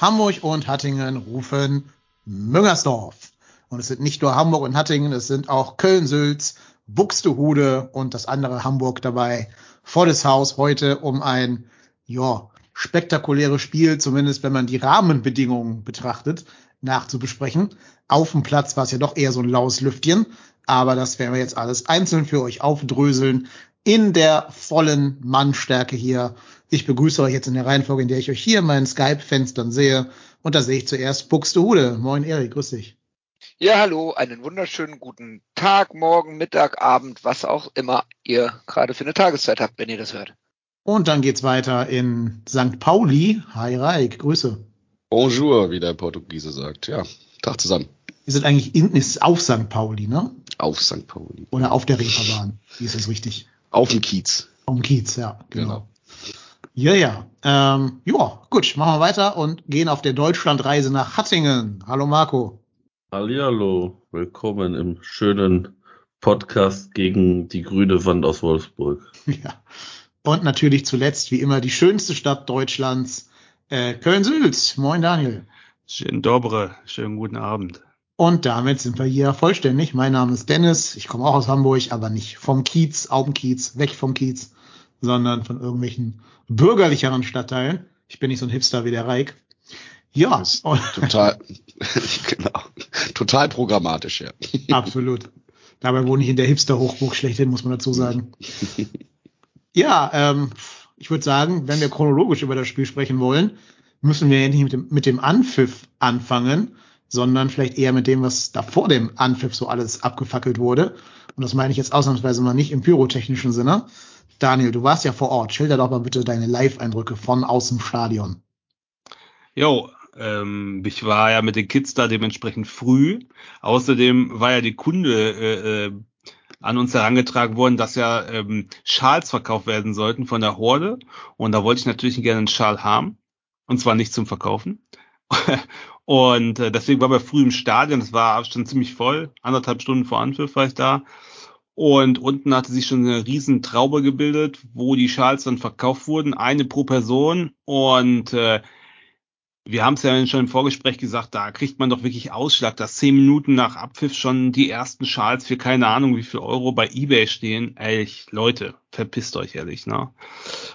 Hamburg und Hattingen rufen Müngersdorf. Und es sind nicht nur Hamburg und Hattingen, es sind auch Köln, Sülz, Buxtehude und das andere Hamburg dabei. Vor das Haus heute um ein, ja, spektakuläres Spiel, zumindest wenn man die Rahmenbedingungen betrachtet, nachzubesprechen. Auf dem Platz war es ja doch eher so ein laues Lüftchen, aber das werden wir jetzt alles einzeln für euch aufdröseln in der vollen Mannstärke hier. Ich begrüße euch jetzt in der Reihenfolge, in der ich euch hier in meinen Skype-Fenstern sehe. Und da sehe ich zuerst Buxtehude. Moin Erik, grüß dich. Ja, hallo, einen wunderschönen guten Tag, Morgen, Mittag, Abend, was auch immer ihr gerade für eine Tageszeit habt, wenn ihr das hört. Und dann geht's weiter in St. Pauli. Hi Raik, Grüße. Bonjour, wie der Portugiese sagt. Ja, Tag zusammen. Wir sind eigentlich in, ist auf St. Pauli, ne? Auf St. Pauli. Oder auf der Reeperbahn. Wie ist das richtig? Auf dem Kiez. Auf dem Kiez, ja, genau. Genau. Ja, ja. Ähm, ja, gut, machen wir weiter und gehen auf der Deutschlandreise nach Hattingen. Hallo Marco. Hallihallo, willkommen im schönen Podcast gegen die grüne Wand aus Wolfsburg. Ja. Und natürlich zuletzt, wie immer, die schönste Stadt Deutschlands, äh, Köln-Sülz. Moin Daniel. Schön dobre, schönen guten Abend. Und damit sind wir hier vollständig. Mein Name ist Dennis. Ich komme auch aus Hamburg, aber nicht vom Kiez, auf dem Kiez, weg vom Kiez, sondern von irgendwelchen bürgerlicheren Stadtteilen. Ich bin nicht so ein Hipster wie der Reik. Ja, Total, genau. Total programmatisch, ja. absolut. Dabei wohne ich in der Hipster-Hochburg schlechthin, muss man dazu sagen. Ja, ähm, ich würde sagen, wenn wir chronologisch über das Spiel sprechen wollen, müssen wir ja nicht mit dem, mit dem Anpfiff anfangen, sondern vielleicht eher mit dem, was da vor dem Anpfiff so alles abgefackelt wurde. Und das meine ich jetzt ausnahmsweise mal nicht im pyrotechnischen Sinne. Daniel, du warst ja vor Ort. Schilder doch mal bitte deine Live-Eindrücke von aus dem Stadion. Jo, ähm, ich war ja mit den Kids da dementsprechend früh. Außerdem war ja die Kunde äh, äh, an uns herangetragen worden, dass ja ähm, Schals verkauft werden sollten von der Horde. Und da wollte ich natürlich gerne einen Schal haben. Und zwar nicht zum Verkaufen. und äh, deswegen war wir früh im Stadion. Das war schon ziemlich voll. Anderthalb Stunden vor Anpfiff war ich da. Und unten hatte sich schon eine riesen Traube gebildet, wo die Schals dann verkauft wurden, eine pro Person. Und äh, wir haben es ja schon im Vorgespräch gesagt, da kriegt man doch wirklich Ausschlag, dass zehn Minuten nach Abpfiff schon die ersten Schals für keine Ahnung wie viel Euro bei eBay stehen. Ehrlich, Leute, verpisst euch ehrlich, ne?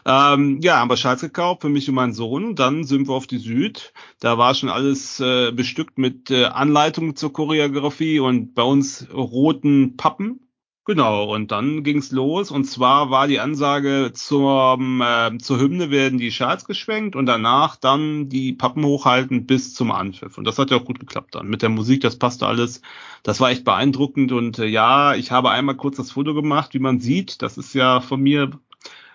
Ähm, ja, haben wir Schals gekauft für mich und meinen Sohn. Dann sind wir auf die Süd. Da war schon alles äh, bestückt mit äh, Anleitungen zur Choreografie und bei uns roten Pappen. Genau, und dann ging's los. Und zwar war die Ansage zum, äh, zur Hymne werden die Schals geschwenkt und danach dann die Pappen hochhalten bis zum Anpfiff. Und das hat ja auch gut geklappt dann. Mit der Musik, das passte alles. Das war echt beeindruckend. Und äh, ja, ich habe einmal kurz das Foto gemacht, wie man sieht. Das ist ja von mir.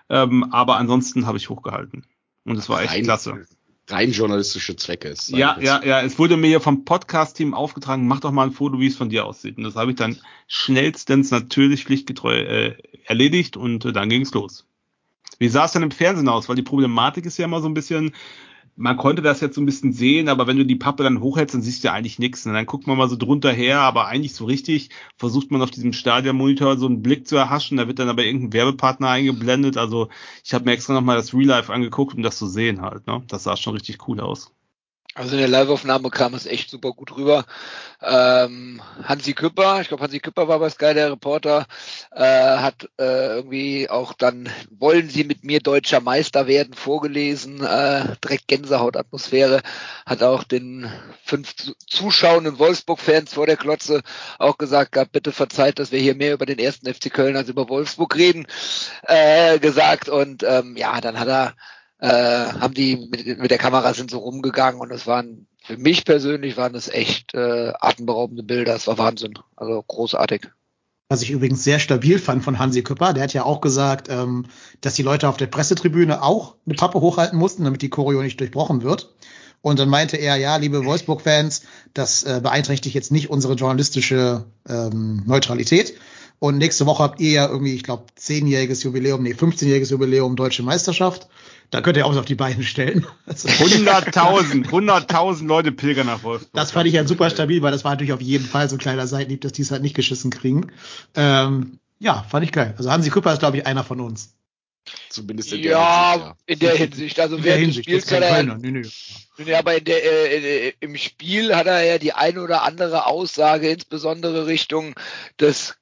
Ähm, aber ansonsten habe ich hochgehalten. Und es war echt Rein- klasse. Rein journalistische Zwecke ist. Ja, ja, ja. Es wurde mir ja vom Podcast-Team aufgetragen, mach doch mal ein Foto, wie es von dir aussieht. Und das habe ich dann schnellstens natürlich pflichtgetreu äh, erledigt und äh, dann ging es los. Wie sah es denn im Fernsehen aus? Weil die Problematik ist ja immer so ein bisschen, man konnte das jetzt so ein bisschen sehen, aber wenn du die Pappe dann hochhältst, dann siehst du ja eigentlich nichts. Und dann guckt man mal so drunter her, aber eigentlich so richtig versucht man auf diesem Stadionmonitor so einen Blick zu erhaschen. Da wird dann aber irgendein Werbepartner eingeblendet. Also ich habe mir extra nochmal das Real Life angeguckt, um das zu sehen halt. Ne? Das sah schon richtig cool aus. Also in der Live-Aufnahme kam es echt super gut rüber. Ähm, Hansi Küpper, ich glaube Hansi Küpper war bei Sky der Reporter, äh, hat äh, irgendwie auch dann Wollen Sie mit mir deutscher Meister werden vorgelesen, äh, direkt Gänsehautatmosphäre, hat auch den fünf zu- zuschauenden Wolfsburg-Fans vor der Klotze auch gesagt gehabt, bitte verzeiht, dass wir hier mehr über den ersten FC Köln als über Wolfsburg reden, äh, gesagt und ähm, ja, dann hat er äh, haben die mit, mit der Kamera sind so rumgegangen und es waren für mich persönlich waren es echt äh, atemberaubende Bilder. Es war Wahnsinn, also großartig. Was ich übrigens sehr stabil fand von Hansi Küpper, der hat ja auch gesagt, ähm, dass die Leute auf der Pressetribüne auch eine Pappe hochhalten mussten, damit die Choreo nicht durchbrochen wird. Und dann meinte er, ja, liebe Wolfsburg-Fans, das äh, beeinträchtigt jetzt nicht unsere journalistische ähm, Neutralität. Und nächste Woche habt ihr ja irgendwie, ich glaube, zehnjähriges Jubiläum, nee, 15-jähriges Jubiläum Deutsche Meisterschaft. Da könnt ihr auch was auf die Beine stellen. 100.000, 100.000 Leute pilgern nach Wolfsburg. Das fand ich ja super stabil, weil das war natürlich auf jeden Fall so ein kleiner Seitenhieb, dass die es halt nicht geschissen kriegen. Ähm, ja, fand ich geil. Also Hansi Küpper ist, glaube ich, einer von uns. Zumindest in der ja, Hinsicht, ja. in der Hinsicht. Also In der während Hinsicht, des Spiels hat er, Kölner. Nee. Ja, aber in der, äh, äh, im Spiel hat er ja die eine oder andere Aussage, insbesondere Richtung des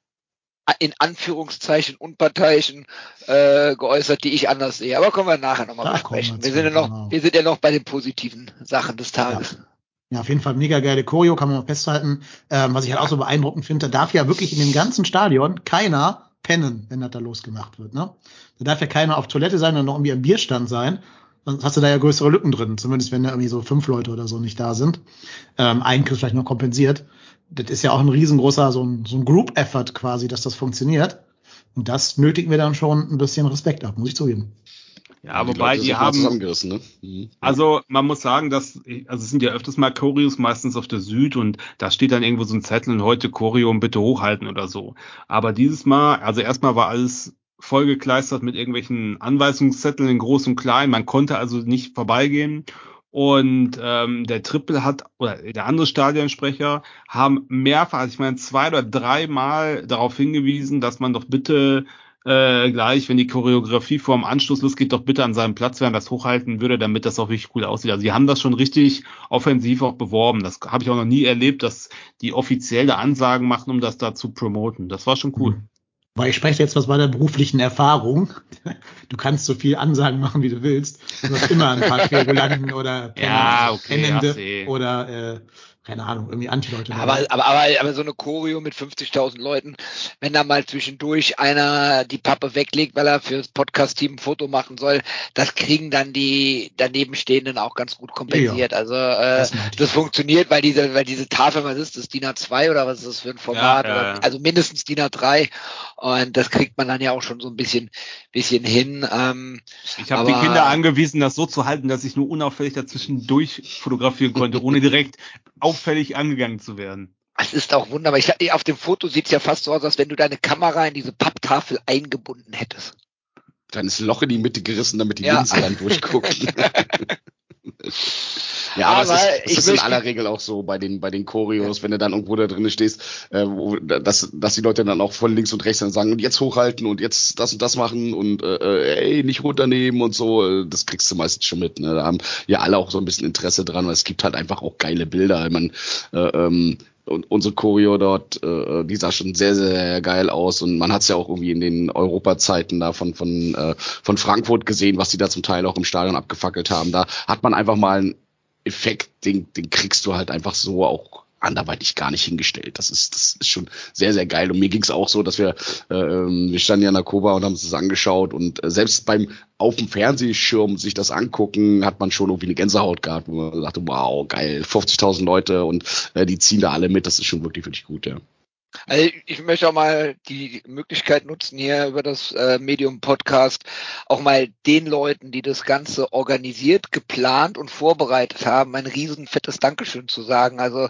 in Anführungszeichen Unparteiischen äh, geäußert, die ich anders sehe. Aber kommen wir nachher nochmal besprechen. wir sind, ja noch, genau. wir sind ja noch bei den positiven Sachen des Tages. Ja, auf jeden Fall mega geile Choreo, kann man mal festhalten. Ähm, was ich halt auch so beeindruckend finde, da darf ja wirklich in dem ganzen Stadion keiner pennen, wenn das da losgemacht wird. Ne? Da darf ja keiner auf Toilette sein und noch irgendwie am Bierstand sein. Sonst hast du da ja größere Lücken drin, zumindest wenn da irgendwie so fünf Leute oder so nicht da sind. Ähm, einen kriegst vielleicht noch kompensiert. Das ist ja auch ein riesengroßer, so ein, so ein Group-Effort quasi, dass das funktioniert. Und das nötigen wir dann schon ein bisschen Respekt ab, muss ich zugeben. Ja, Die wobei Leute die mal haben, zusammengerissen, ne? Mhm. Also man muss sagen, dass, also es sind ja öfters mal Choreos, meistens auf der Süd und da steht dann irgendwo so ein Zettel und heute Choreo bitte hochhalten oder so. Aber dieses Mal, also erstmal war alles vollgekleistert mit irgendwelchen Anweisungszetteln in groß und klein. Man konnte also nicht vorbeigehen. Und ähm, der Triple hat, oder der andere Stadionsprecher, haben mehrfach, also ich meine zwei oder dreimal darauf hingewiesen, dass man doch bitte äh, gleich, wenn die Choreografie vor dem Anschluss losgeht, doch bitte an seinem Platz während das hochhalten würde, damit das auch richtig cool aussieht. Also sie haben das schon richtig offensiv auch beworben. Das habe ich auch noch nie erlebt, dass die offizielle Ansagen machen, um das da zu promoten. Das war schon cool. Weil ich spreche jetzt was bei der beruflichen Erfahrung. Du kannst so viel Ansagen machen, wie du willst. Du hast immer ein paar Querulanten oder Ja, okay, Pennende ja, oder äh, keine Ahnung, irgendwie Anti-Leute. Aber, aber, aber, aber so eine Choreo mit 50.000 Leuten, wenn da mal zwischendurch einer die Pappe weglegt, weil er fürs Podcast-Team ein Foto machen soll, das kriegen dann die danebenstehenden auch ganz gut kompensiert. Also äh, Das das funktioniert, weil diese, weil diese Tafel, was ist das, DIN A2 oder was ist das für ein Format? Ja, ja, oder, ja. Also mindestens DIN A3 und das kriegt man dann ja auch schon so ein bisschen, bisschen hin. Ähm, Ich habe die Kinder angewiesen, das so zu halten, dass ich nur unauffällig dazwischen durch fotografieren konnte, ohne direkt auffällig angegangen zu werden. Es ist auch wunderbar. Ich, auf dem Foto sieht es ja fast so aus, als wenn du deine Kamera in diese Papptafel eingebunden hättest. Dann ist ein Loch in die Mitte gerissen, damit die Ja. Linsen dann durchgucken. ja, aber, Aber es ist, es ist in aller Regel auch so bei den, bei den Choreos, wenn du dann irgendwo da drin stehst, äh, wo, dass, dass die Leute dann auch von links und rechts dann sagen, und jetzt hochhalten und jetzt das und das machen und äh, äh, ey, nicht runternehmen und so, äh, das kriegst du meistens schon mit. Ne? Da haben ja alle auch so ein bisschen Interesse dran, weil es gibt halt einfach auch geile Bilder. Ich mein, äh, ähm, und unsere Choreo dort, äh, die sah schon sehr, sehr geil aus und man hat es ja auch irgendwie in den Europazeiten da von, von, äh, von Frankfurt gesehen, was die da zum Teil auch im Stadion abgefackelt haben. Da hat man einfach mal einen Effekt, den, den kriegst du halt einfach so auch anderweitig gar nicht hingestellt. Das ist, das ist schon sehr, sehr geil. Und mir ging's auch so, dass wir, äh, wir standen ja in der Koba und haben das angeschaut und äh, selbst beim auf dem Fernsehschirm sich das angucken, hat man schon irgendwie eine Gänsehaut gehabt, wo man sagte, wow, geil, 50.000 Leute und äh, die ziehen da alle mit. Das ist schon wirklich, wirklich gut, ja. Also ich möchte auch mal die Möglichkeit nutzen, hier über das äh, Medium Podcast auch mal den Leuten, die das Ganze organisiert, geplant und vorbereitet haben, ein riesen fettes Dankeschön zu sagen. Also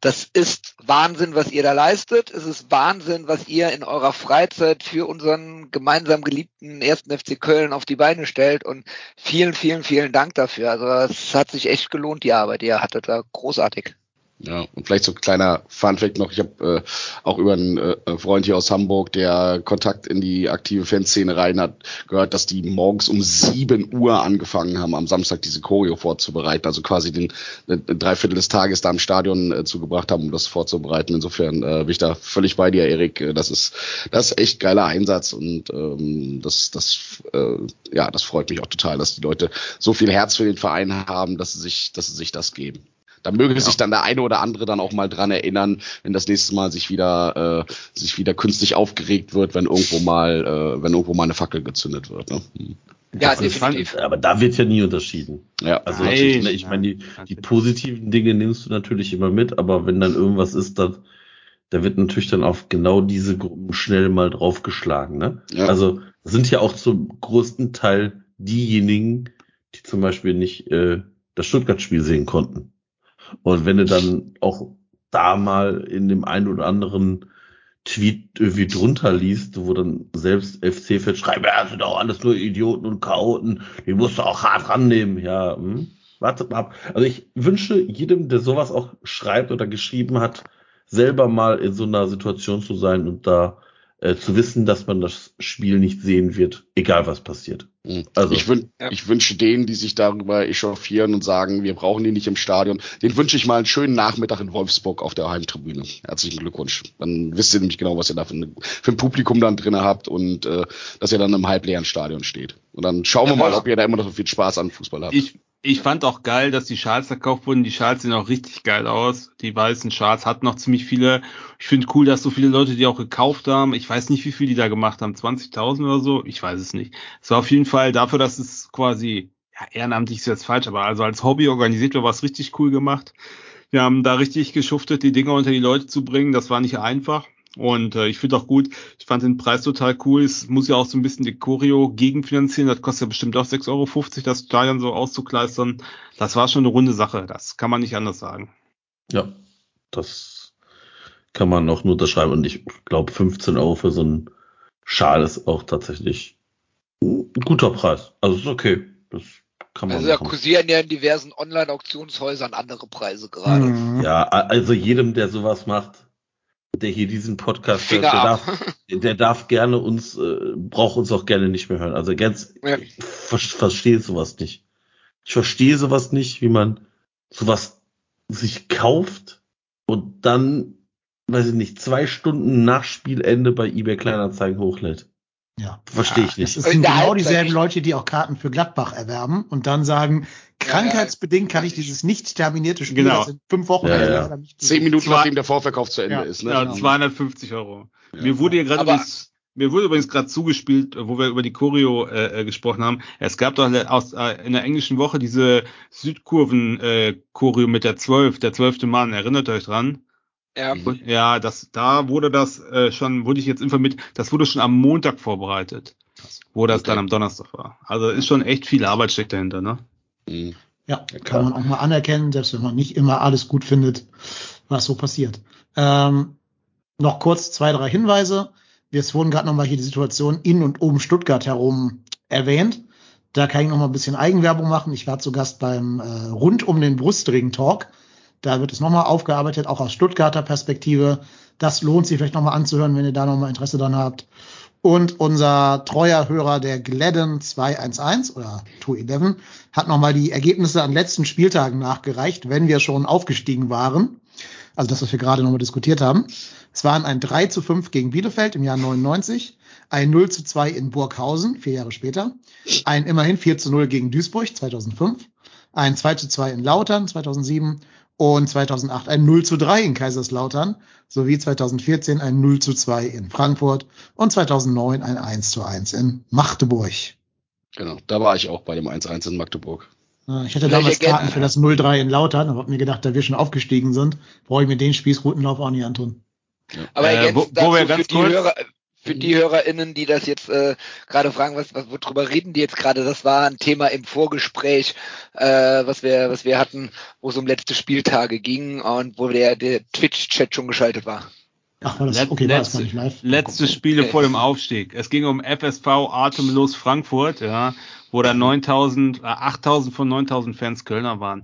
das ist Wahnsinn, was ihr da leistet. Es ist Wahnsinn, was ihr in eurer Freizeit für unseren gemeinsam geliebten ersten FC Köln auf die Beine stellt. Und vielen, vielen, vielen Dank dafür. Also es hat sich echt gelohnt, die Arbeit, die ihr hattet. Da großartig. Ja, und vielleicht so ein kleiner Funfact noch. Ich habe äh, auch über einen äh, Freund hier aus Hamburg, der Kontakt in die aktive Fanszene rein hat, gehört, dass die morgens um 7 Uhr angefangen haben, am Samstag diese Choreo vorzubereiten. Also quasi den äh, Dreiviertel des Tages da im Stadion äh, zugebracht haben, um das vorzubereiten. Insofern äh, bin ich da völlig bei dir, Erik. Äh, Das ist das ist echt geiler Einsatz und ähm, das das äh, ja das freut mich auch total, dass die Leute so viel Herz für den Verein haben, dass sie sich dass sie sich das geben. Da möge sich dann der eine oder andere dann auch mal dran erinnern, wenn das nächste Mal sich wieder, äh, sich wieder künstlich aufgeregt wird, wenn irgendwo mal, äh, wenn irgendwo mal eine Fackel gezündet wird. Ne? Hm. Ja, Also ich definitiv. fand- aber da wird ja nie unterschieden. Ja, Also Nein, natürlich, ne, ich nein, meine, die, die positiven Dinge nimmst du natürlich immer mit, aber wenn dann irgendwas ist, dann, da wird natürlich dann auf genau diese Gruppen schnell mal draufgeschlagen. Ne? Ja. Also das sind ja auch zum größten Teil diejenigen, die zum Beispiel nicht äh, das Stuttgart-Spiel sehen konnten. Und wenn du dann auch da mal in dem einen oder anderen Tweet irgendwie drunter liest, wo dann selbst FC-Fans schreiben, ja, sind doch alles nur Idioten und Chaoten, die musst du auch hart rannehmen. Ja, hm, wartet mal ab. Also ich wünsche jedem, der sowas auch schreibt oder geschrieben hat, selber mal in so einer Situation zu sein und da äh, zu wissen, dass man das Spiel nicht sehen wird, egal was passiert. Also- ich, wün Ja. ich wünsche denen, die sich darüber echauffieren und sagen, wir brauchen die nicht im Stadion, den wünsche ich mal einen schönen Nachmittag in Wolfsburg auf der Heimtribüne. Herzlichen Glückwunsch. Dann wisst ihr nämlich genau, was ihr da für, ein- für ein Publikum dann drinne habt und äh, dass ihr dann im halbleeren Stadion steht. Und dann schauen wir Ja, mal, was- ob ihr da immer noch so viel Spaß an Fußball habt. Ich, ich fand auch geil, dass die Schals verkauft wurden. Die Schals sehen auch richtig geil aus. Die weißen Schals hatten noch ziemlich viele. Ich finde cool, dass so viele Leute die auch gekauft haben. Ich weiß nicht, wie viel die da gemacht haben. 20.000 oder so? Ich weiß es nicht. Es war auf jeden Fall dafür, dass es quasi, ja, ehrenamtlich ist jetzt falsch, aber also als Hobby organisiert war, war es richtig cool gemacht. Wir haben da richtig geschuftet, die Dinger unter die Leute zu bringen. Das war nicht einfach. Und äh, ich finde auch gut, ich fand den Preis total cool. Es muss ja auch so ein bisschen die Choreo gegenfinanzieren. Das kostet ja bestimmt auch 6,50 Euro, das Stadion so auszukleistern. Das war schon eine runde Sache. Das kann man nicht anders sagen. Ja, das kann man auch nur unterschreiben. Und ich glaube, 15 Euro für so einen Schal ist auch tatsächlich ein guter Preis. Also ist okay. Das kann man Also da machen. kursieren ja in diversen Online-Auktionshäusern andere Preise gerade. Mhm. Ja, also jedem, der sowas macht, der hier diesen Podcast hört, der ab. darf, der darf gerne uns, äh, braucht uns auch gerne nicht mehr hören. Also ganz, Ja. ich ver verstehe sowas nicht. Ich verstehe sowas nicht, wie man sowas sich kauft und dann, weiß ich nicht, zwei Stunden nach Spielende bei eBay Kleinanzeigen hochlädt. Ja. Verstehe ich Das nicht. In sind genau dieselben. Leute, die auch Karten für Gladbach erwerben und dann sagen, krankheitsbedingt kann ich dieses nicht terminierte Spiel, Genau. das in fünf Wochen Ja, ja. nicht Zehn Minuten nachdem der Vorverkauf zu Ende Ja. ist. Ne? Ja, genau. 250 Euro. Ja. Mir wurde hier gerade übrigens, mir wurde übrigens gerade zugespielt, wo wir über die Choreo äh, äh, gesprochen haben. Es gab doch aus, äh, in der englischen Woche diese Südkurven äh, Choreo mit der 12, der zwölfte Mann. Erinnert euch dran? Ja. Ja, das, da wurde das äh, schon, wurde ich jetzt informiert, das wurde schon am Montag vorbereitet, wo das Okay. dann am Donnerstag war. Also ist schon echt viel Arbeit steckt dahinter, ne? Mhm. Ja, kann man auch mal anerkennen, selbst wenn man nicht immer alles gut findet, was so passiert. Ähm, noch kurz zwei, drei Hinweise. Es wurden gerade nochmal hier die Situation in und um Stuttgart herum erwähnt. Da kann ich noch mal ein bisschen Eigenwerbung machen. Ich war zu Gast beim äh, Rund um den Brustring Talk. Da wird es nochmal aufgearbeitet, auch aus Stuttgarter Perspektive. Das lohnt sich vielleicht nochmal anzuhören, wenn ihr da nochmal Interesse dran habt. Und unser treuer Hörer, der Gladden 211 oder 211, hat nochmal die Ergebnisse an letzten Spieltagen nachgereicht, wenn wir schon aufgestiegen waren. Also das, was wir gerade nochmal diskutiert haben. Es waren ein 3 zu 5 gegen Bielefeld im Jahr 99, ein 0 zu 2 in Burghausen, vier Jahre später, ein immerhin 4 zu 0 gegen Duisburg 2005, ein 2 zu 2 in Lautern 2007 und 2008 ein 0 zu 3 in Kaiserslautern sowie 2014 ein 0 zu 2 in Frankfurt und 2009 ein 1 zu 1 in Magdeburg. Genau, da war ich auch bei dem 1-1 in Magdeburg. Ich hatte damals Karten für das 0-3 in Lautern, aber hab mir gedacht, da wir schon aufgestiegen sind, brauche ich mir den Spießrutenlauf auch nicht antun. Aber Äh, wo- wo wir ganz kurz- Hörer, für die HörerInnen, die das jetzt äh, gerade fragen, was, was worüber reden die jetzt gerade? Das war ein Thema im Vorgespräch, äh, was wir, was wir hatten, wo es um letzte Spieltage ging und wo der, der Twitch-Chat schon geschaltet war. Ach, war das, Let- okay, war das letzte- gar nicht live? Letzte Spiele Okay. vor dem Aufstieg. Es ging um FSV Atemlos Frankfurt, ja, wo da 9000, äh, 8000 von 9000 Fans Kölner waren.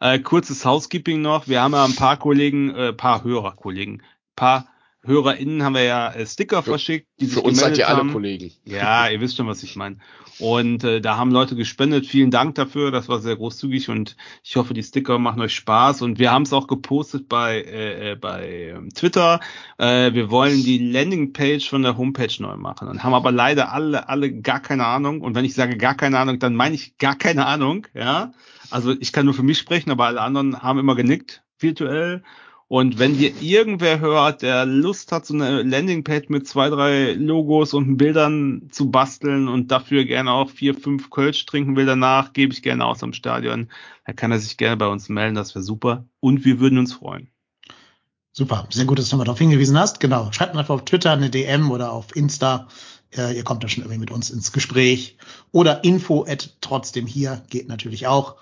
Äh, kurzes Housekeeping noch. Wir haben ja ein paar Kollegen, äh, paar Hörerkollegen, paar HörerInnen haben wir ja äh, Sticker verschickt, die Für uns seid ihr alle haben. Kollegen. Ja, ihr wisst schon, was ich meine. Und äh, da haben Leute gespendet. Vielen Dank dafür. Das war sehr großzügig und ich hoffe, die Sticker machen euch Spaß. Und wir haben es auch gepostet bei äh, äh, bei ähm, Twitter. Äh, wir wollen die Landingpage von der Homepage neu machen und haben aber leider alle alle gar keine Ahnung. Und wenn ich sage gar keine Ahnung, dann meine ich gar keine Ahnung. Ja, also ich kann nur für mich sprechen, aber alle anderen haben immer genickt virtuell. Und wenn dir irgendwer hört, der Lust hat, so eine Landingpage mit zwei, drei Logos und Bildern zu basteln und dafür gerne auch vier, fünf Kölsch trinken will danach, gebe ich gerne aus am Stadion. Da kann er sich gerne bei uns melden, das wäre super. Und wir würden uns freuen. Super, sehr gut, dass du nochmal darauf hingewiesen hast. Genau, schreibt mir einfach auf Twitter eine DM oder auf Insta. Äh, ihr kommt da schon irgendwie mit uns ins Gespräch. Oder info at trotzdem hier geht natürlich auch.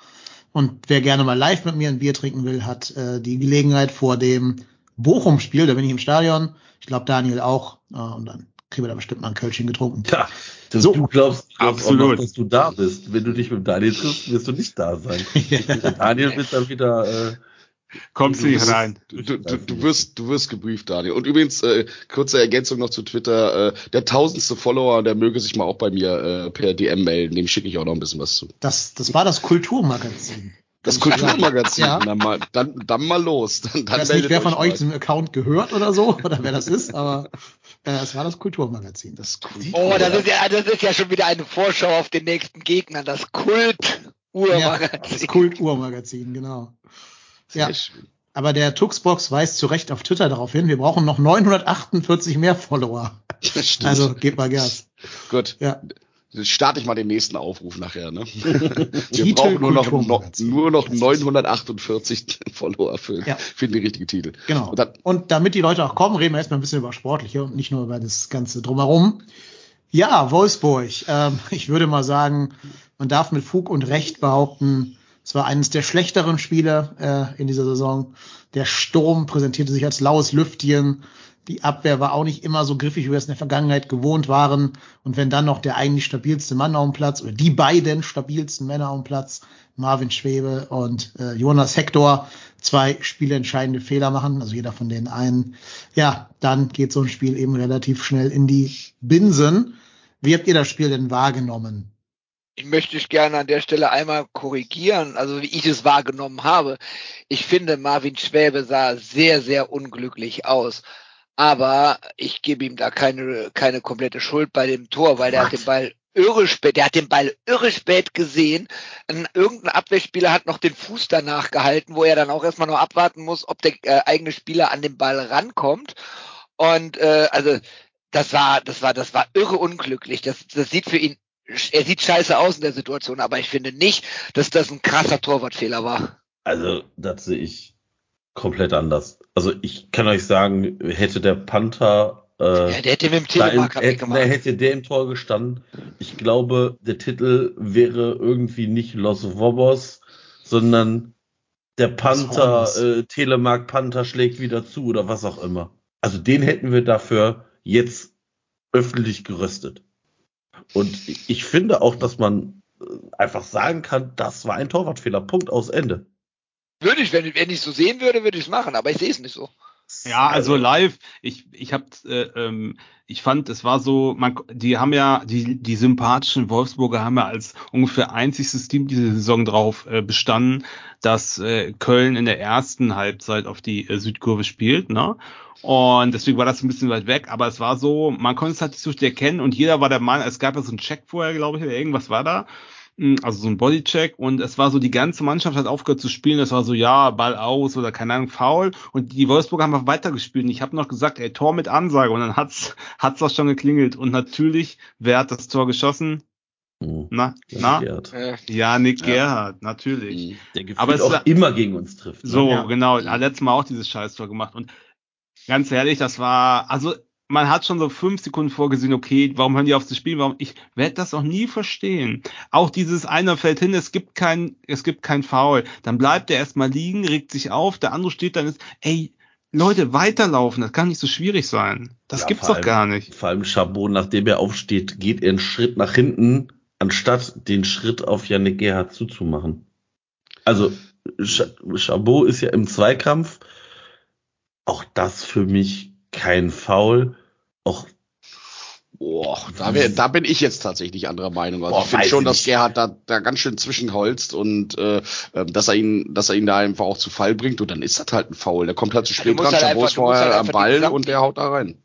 Und wer gerne mal live mit mir ein Bier trinken will, hat äh, die Gelegenheit vor dem Bochum-Spiel, da bin ich im Stadion. Ich glaube, Daniel auch. Äh, und dann kriegen wir da bestimmt mal ein Kölschchen getrunken. Ja, das, So. du glaubst, glaubst auch Absolut. noch, dass du da bist. Wenn du dich mit Daniel triffst, wirst du nicht da sein. Daniel wird dann wieder, äh, Kommst du nicht rein? Du, du, du, wirst, du wirst gebrieft, Daniel. Und übrigens, äh, kurze Ergänzung noch zu Twitter. Äh, der tausendste Follower, der möge sich mal auch bei mir äh, per DM melden. Dem schicke ich auch noch ein bisschen was zu. Das, das war das Kulturmagazin. Das Kulturmagazin. Ja. Dann, mal, dann, dann mal los. Dann, Ich dann weiß nicht, wer von euch mal. Account gehört oder so, oder wer das ist, aber äh, es war das Kulturmagazin. Das Oh, das ist ja, das ist ja schon wieder eine Vorschau auf den nächsten Gegner, das Kult Ja, das Urmagazin. Kulturmagazin, genau. Sehr Ja, schön. aber der Tuxbox weist zu Recht auf Twitter darauf hin, wir brauchen noch 948 mehr Follower. Stimmt. Also gebt mal Gas. Gut. Ja. Starte ich mal den nächsten Aufruf nachher. Ne? Wir brauchen nur noch, Kulturmagazin. nur noch Das ist- 948 Follower für, Ja. für den richtigen Titel. Genau. Und dann, Und damit die Leute auch kommen, reden wir erstmal ein bisschen über Sportliche und nicht nur über das Ganze drumherum. Ja, Wolfsburg. Ähm, ich würde mal sagen, man darf mit Fug und Recht behaupten, es war eines der schlechteren Spiele äh, in dieser Saison. Der Sturm präsentierte sich als laues Lüftchen. Die Abwehr war auch nicht immer so griffig, wie wir es in der Vergangenheit gewohnt waren. Und wenn dann noch der eigentlich stabilste Mann auf dem Platz oder die beiden stabilsten Männer auf dem Platz, Marvin Schwebe und äh, Jonas Hector, zwei spielentscheidende Fehler machen, also jeder von denen einen, ja, dann geht so ein Spiel eben relativ schnell in die Binsen. Wie habt ihr das Spiel denn wahrgenommen? Ich möchte dich gerne an der Stelle einmal korrigieren, also wie ich es wahrgenommen habe. Ich finde, Marvin Schwäbe sah sehr, sehr unglücklich aus. Aber ich gebe ihm da keine, keine komplette Schuld bei dem Tor, weil der hat den Ball irre spät, der hat den Ball irre spät gesehen. Ein, irgendein Abwehrspieler hat noch den Fuß danach gehalten, wo er dann auch erstmal noch abwarten muss, ob der äh, eigene Spieler an den Ball rankommt. Und äh, also das war, das war, das war irre unglücklich. Das, das sieht für ihn, er sieht scheiße aus in der Situation, aber ich finde nicht, dass das ein krasser Torwartfehler war. also, das sehe ich komplett anders. Also, ich kann euch sagen, hätte der Panther, äh, Ja, der hätte mit dem Telemarker hätte, weggemacht. hätte der im Tor gestanden. Ich glaube, der Titel wäre irgendwie nicht Los Vobos, sondern der Panther, äh, Telemark Panther schlägt wieder zu oder was auch immer. Also den hätten wir dafür jetzt öffentlich geröstet. Und ich finde auch, dass man äh, einfach sagen kann, das war ein Torwartfehler. Punkt aus Ende. Würde ich, wenn, wenn ich so sehen würde, würde ich es machen, aber ich sehe es nicht so. Ja, also live, ich, ich hab, äh, ähm, ich fand, es war so, man, die haben ja, die, die sympathischen Wolfsburger haben ja als ungefähr einzigstes Team diese Saison drauf äh, bestanden, dass äh, Köln in der ersten Halbzeit auf die äh, Südkurve spielt, ne? Und deswegen war das ein bisschen weit weg, aber es war so, man konnte es halt nicht so richtig erkennen und jeder war der Meinung, es gab ja so einen Check vorher, glaube ich, oder irgendwas war da. Also so ein Bodycheck und es war so, die ganze Mannschaft hat aufgehört zu spielen. Es war so, ja, Ball aus oder keine Ahnung, Foul. Und die Wolfsburger haben einfach weitergespielt. Und ich habe noch gesagt, ey, Tor mit Ansage. Und dann hat's hat's auch schon geklingelt. Und natürlich, wer hat das Tor geschossen? Hm. Na, Ja, na? Gerhard. Äh, Ja, Nick Ja. Gerhardt, natürlich. Mhm. Der gefühlt Aber es auch war- immer gegen uns trifft. ne? So, Ja. genau. Er hat letztes Mal auch dieses Scheißtor gemacht. Und ganz ehrlich, das war, also man hat schon so fünf Sekunden vorgesehen, okay, warum hören die auf zu spielen? Warum? Ich werde das auch nie verstehen. Auch dieses einer fällt hin, es gibt kein, es gibt kein Foul. Dann bleibt er erstmal liegen, regt sich auf, der andere steht dann ist, ey, Leute, weiterlaufen, das kann nicht so schwierig sein. Das Ja, gibt's doch allem- gar nicht. Vor allem Chabot, nachdem er aufsteht, geht er einen Schritt nach hinten, anstatt den Schritt auf Yannick Gerhardt zuzumachen. Also Chabot ist ja im Zweikampf. Auch das für mich kein Foul. Auch Boah, da, wär, da bin ich jetzt tatsächlich anderer Meinung. Also Boah, ich finde schon, dass. Gerhard da, da ganz schön zwischenholzt und äh, ähm, dass er ihn, dass er ihn da einfach auch zu Fall bringt und dann ist das halt ein Foul. Der kommt halt zu spät du musst dran, halt Chabot vorher halt am Ball und der haut da rein.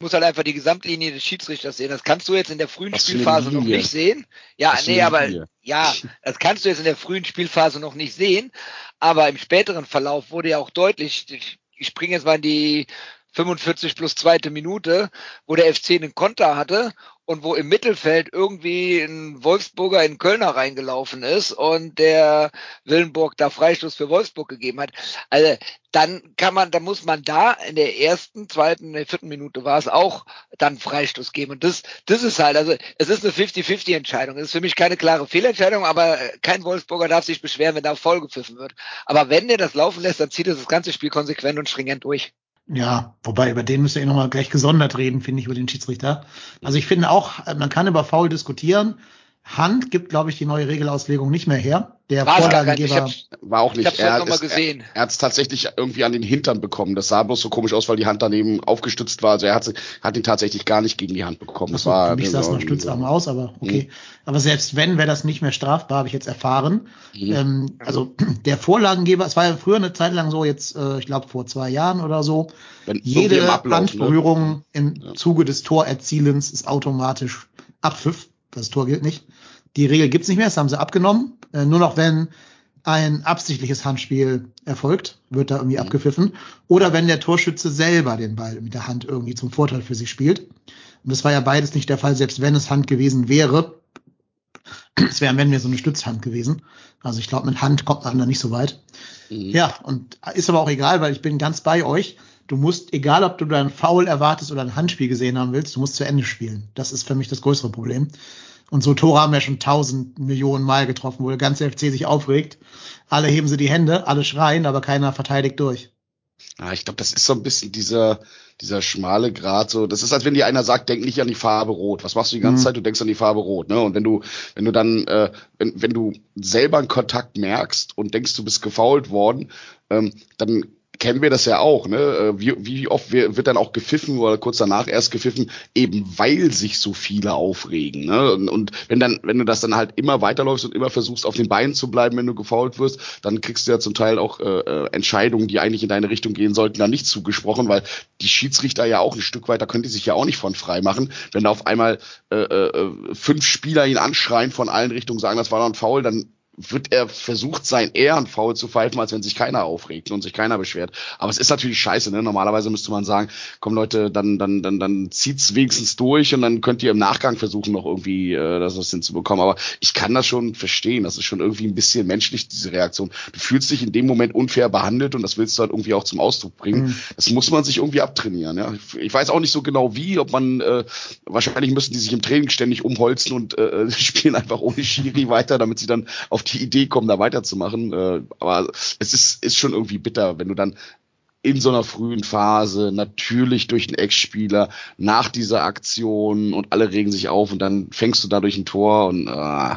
muss halt einfach die Gesamtlinie des Schiedsrichters sehen. Das kannst du jetzt in der frühen Was Spielphase noch nicht sehen. Ja, Was nee, aber ja, das kannst du jetzt in der frühen Spielphase noch nicht sehen. Aber im späteren Verlauf wurde ja auch deutlich, ich, ich springe jetzt mal in die 45 plus zweite Minute, wo der FC einen Konter hatte und wo im Mittelfeld irgendwie ein Wolfsburger in Kölner reingelaufen ist und der Willenburg da Freistoß für Wolfsburg gegeben hat. Also dann kann man, da muss man da in der ersten, zweiten, der vierten Minute war es auch dann Freistoß geben. Und das, das ist halt, also es ist eine 50-50 Entscheidung. Es ist für mich keine klare Fehlentscheidung, aber kein Wolfsburger darf sich beschweren, wenn da voll gepfiffen wird. Aber wenn der das laufen lässt, dann zieht er das ganze Spiel konsequent und stringent durch. Ja, wobei über den müsst ihr eh nochmal gleich gesondert reden, finde ich, über den Schiedsrichter. Also ich finde auch, äh, man kann über Foul diskutieren. Hand gibt, glaube ich, die neue Regelauslegung nicht mehr her. Der War. Ich Vorlagengeber, War auch ich nicht. hab's heute nochmal ist- gesehen. Er hat es tatsächlich irgendwie an den Hintern bekommen. Das sah bloß so komisch aus, weil die Hand daneben aufgestützt war. Also er hat, hat ihn tatsächlich gar nicht gegen die Hand bekommen. Das Achso, war für mich sah es nach irgendwie Stützarm so. aus, aber okay. Aber selbst wenn, wäre das nicht mehr strafbar, habe ich jetzt erfahren. Mhm. Ähm, also der Vorlagengeber, es war ja früher eine Zeit lang so, jetzt, äh, ich glaube vor zwei Jahren oder so, Wenn jede ne? Handberührung im Ja. Zuge des Torerzielens ist automatisch Abpfiff. Das Tor gilt nicht. Die Regel gibt's nicht mehr, das haben sie abgenommen. Äh, nur noch wenn ein absichtliches Handspiel erfolgt, wird da irgendwie Mhm. abgepfiffen. Oder wenn der Torschütze selber den Ball mit der Hand irgendwie zum Vorteil für sich spielt. Und das war ja beides nicht der Fall, selbst wenn es Hand gewesen wäre. Es wäre, wenn mir so eine Stützhand gewesen. Also ich glaube, mit Hand kommt man da nicht so weit. Mhm. Ja, und ist aber auch egal, weil ich bin ganz bei euch. Du musst, egal ob du da ein Foul erwartest oder ein Handspiel gesehen haben willst, du musst zu Ende spielen. Das ist für mich das größere Problem. Und so Tore haben wir schon tausend Millionen Mal getroffen, wo der ganze FC sich aufregt. Alle heben sie die Hände, alle schreien, aber keiner verteidigt durch. Ja, ich glaube, das ist so ein bisschen dieser, dieser schmale Grat. So, das ist, als wenn dir einer sagt, denk nicht an die Farbe Rot. Was machst du die ganze Mhm. Zeit? Du denkst an die Farbe Rot. Ne? Und wenn du, wenn du dann, äh, wenn, wenn du selber einen Kontakt merkst und denkst, du bist gefault worden, ähm, dann kennen wir das ja auch, ne? Äh, Wie, wie oft wir- wird dann auch gepfiffen oder kurz danach erst gepfiffen, eben weil sich so viele aufregen, ne? Und, und wenn dann, wenn du das dann halt immer weiterläufst und immer versuchst, auf den Beinen zu bleiben, wenn du gefault wirst, dann kriegst du ja zum Teil auch äh, äh, Entscheidungen, die eigentlich in deine Richtung gehen sollten, dann nicht zugesprochen, weil die Schiedsrichter ja auch ein Stück weiter können die sich ja auch nicht von frei machen. Wenn da auf einmal äh, äh, fünf Spieler ihn anschreien von allen Richtungen, sagen, das war doch ein Foul, dann wird er versucht, sein Ehrenfoul zu pfeifen, als wenn sich keiner aufregt und sich keiner beschwert. Aber es ist natürlich scheiße, ne? Normalerweise müsste man sagen, komm Leute, dann, dann, dann, dann zieht's wenigstens durch und dann könnt ihr im Nachgang versuchen, noch irgendwie äh, das was hinzubekommen. Aber ich kann das schon verstehen. Das ist schon irgendwie ein bisschen menschlich, diese Reaktion. Du fühlst dich in dem Moment unfair behandelt und das willst du halt irgendwie auch zum Ausdruck bringen. Mhm. Das muss man sich irgendwie abtrainieren, ja. Ich weiß auch nicht so genau wie, ob man äh, wahrscheinlich müssen die sich im Training ständig umholzen und äh, spielen einfach ohne Schiri weiter, damit sie dann auf die Idee kommen, da weiterzumachen. Äh, aber es ist, ist schon irgendwie bitter, wenn du dann in so einer frühen Phase, natürlich durch einen Ex-Spieler, nach dieser Aktion und alle regen sich auf und dann fängst du dadurch ein Tor und äh,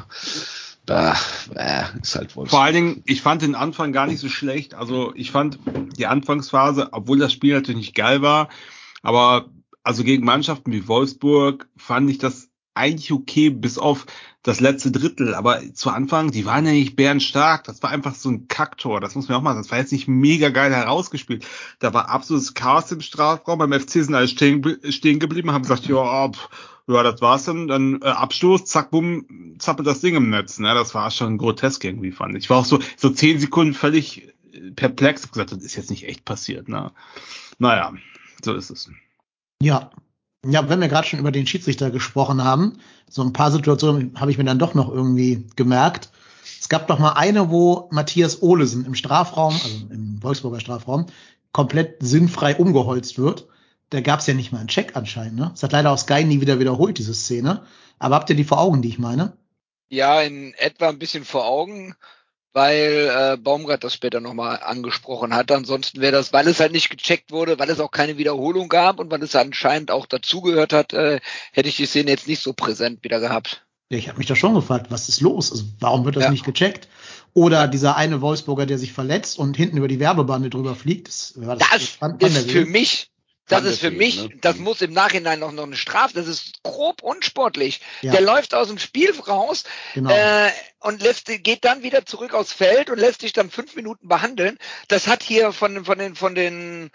da äh, ist halt wohl. Vor allen Dingen, ich fand den Anfang gar nicht so schlecht. Also ich fand die Anfangsphase, obwohl das Spiel natürlich nicht geil war, aber also gegen Mannschaften wie Wolfsburg fand ich das eigentlich okay, bis auf das letzte Drittel. Aber zu Anfang, die waren ja nicht bärenstark. Das war einfach so ein Kacktor. Das muss man auch mal sagen. Das war jetzt nicht mega geil herausgespielt. Da war absolutes Chaos im Strafraum. Beim FC sind alle stehen, stehen geblieben, haben gesagt, ja, pff, ja, das war's dann. Dann äh, Abstoß, zack, bumm, zappelt das Ding im Netz. Ne? Das war schon grotesk irgendwie, fand ich. Ich war auch so, so zehn Sekunden völlig äh, perplex. Gesagt, das ist jetzt nicht echt passiert. Ne? Naja, so ist es. Ja. Ja, wenn wir gerade schon über den Schiedsrichter gesprochen haben, so ein paar Situationen habe ich mir dann doch noch irgendwie gemerkt. Es gab doch mal eine, wo Matthias Olesen im Strafraum, also im Wolfsburger Strafraum, komplett sinnfrei umgeholzt wird. Da gab es ja nicht mal einen Check anscheinend. Ne? Das hat leider auch Sky nie wieder wiederholt, diese Szene. Aber habt ihr die vor Augen, die ich meine? Ja, in etwa ein bisschen vor Augen, weil äh, Baumgart das später nochmal angesprochen hat. Ansonsten wäre das, weil es halt nicht gecheckt wurde, weil es auch keine Wiederholung gab und weil es anscheinend auch dazugehört hat, äh, hätte ich die Szene jetzt nicht so präsent wieder gehabt. Ja, ich habe mich da schon gefragt, was ist los? Also, warum wird das Ja. nicht gecheckt? Oder dieser eine Wolfsburger, der sich verletzt und hinten über die Werbebande drüber fliegt. Das, Das der ist für mich Das ist für mich, ne? das muss im Nachhinein noch, noch eine Strafe, das ist grob unsportlich. Ja. Der läuft aus dem Spiel raus Genau. äh, und lässt, geht dann wieder zurück aufs Feld und lässt sich dann fünf Minuten behandeln. Das hat hier von, von, den, von den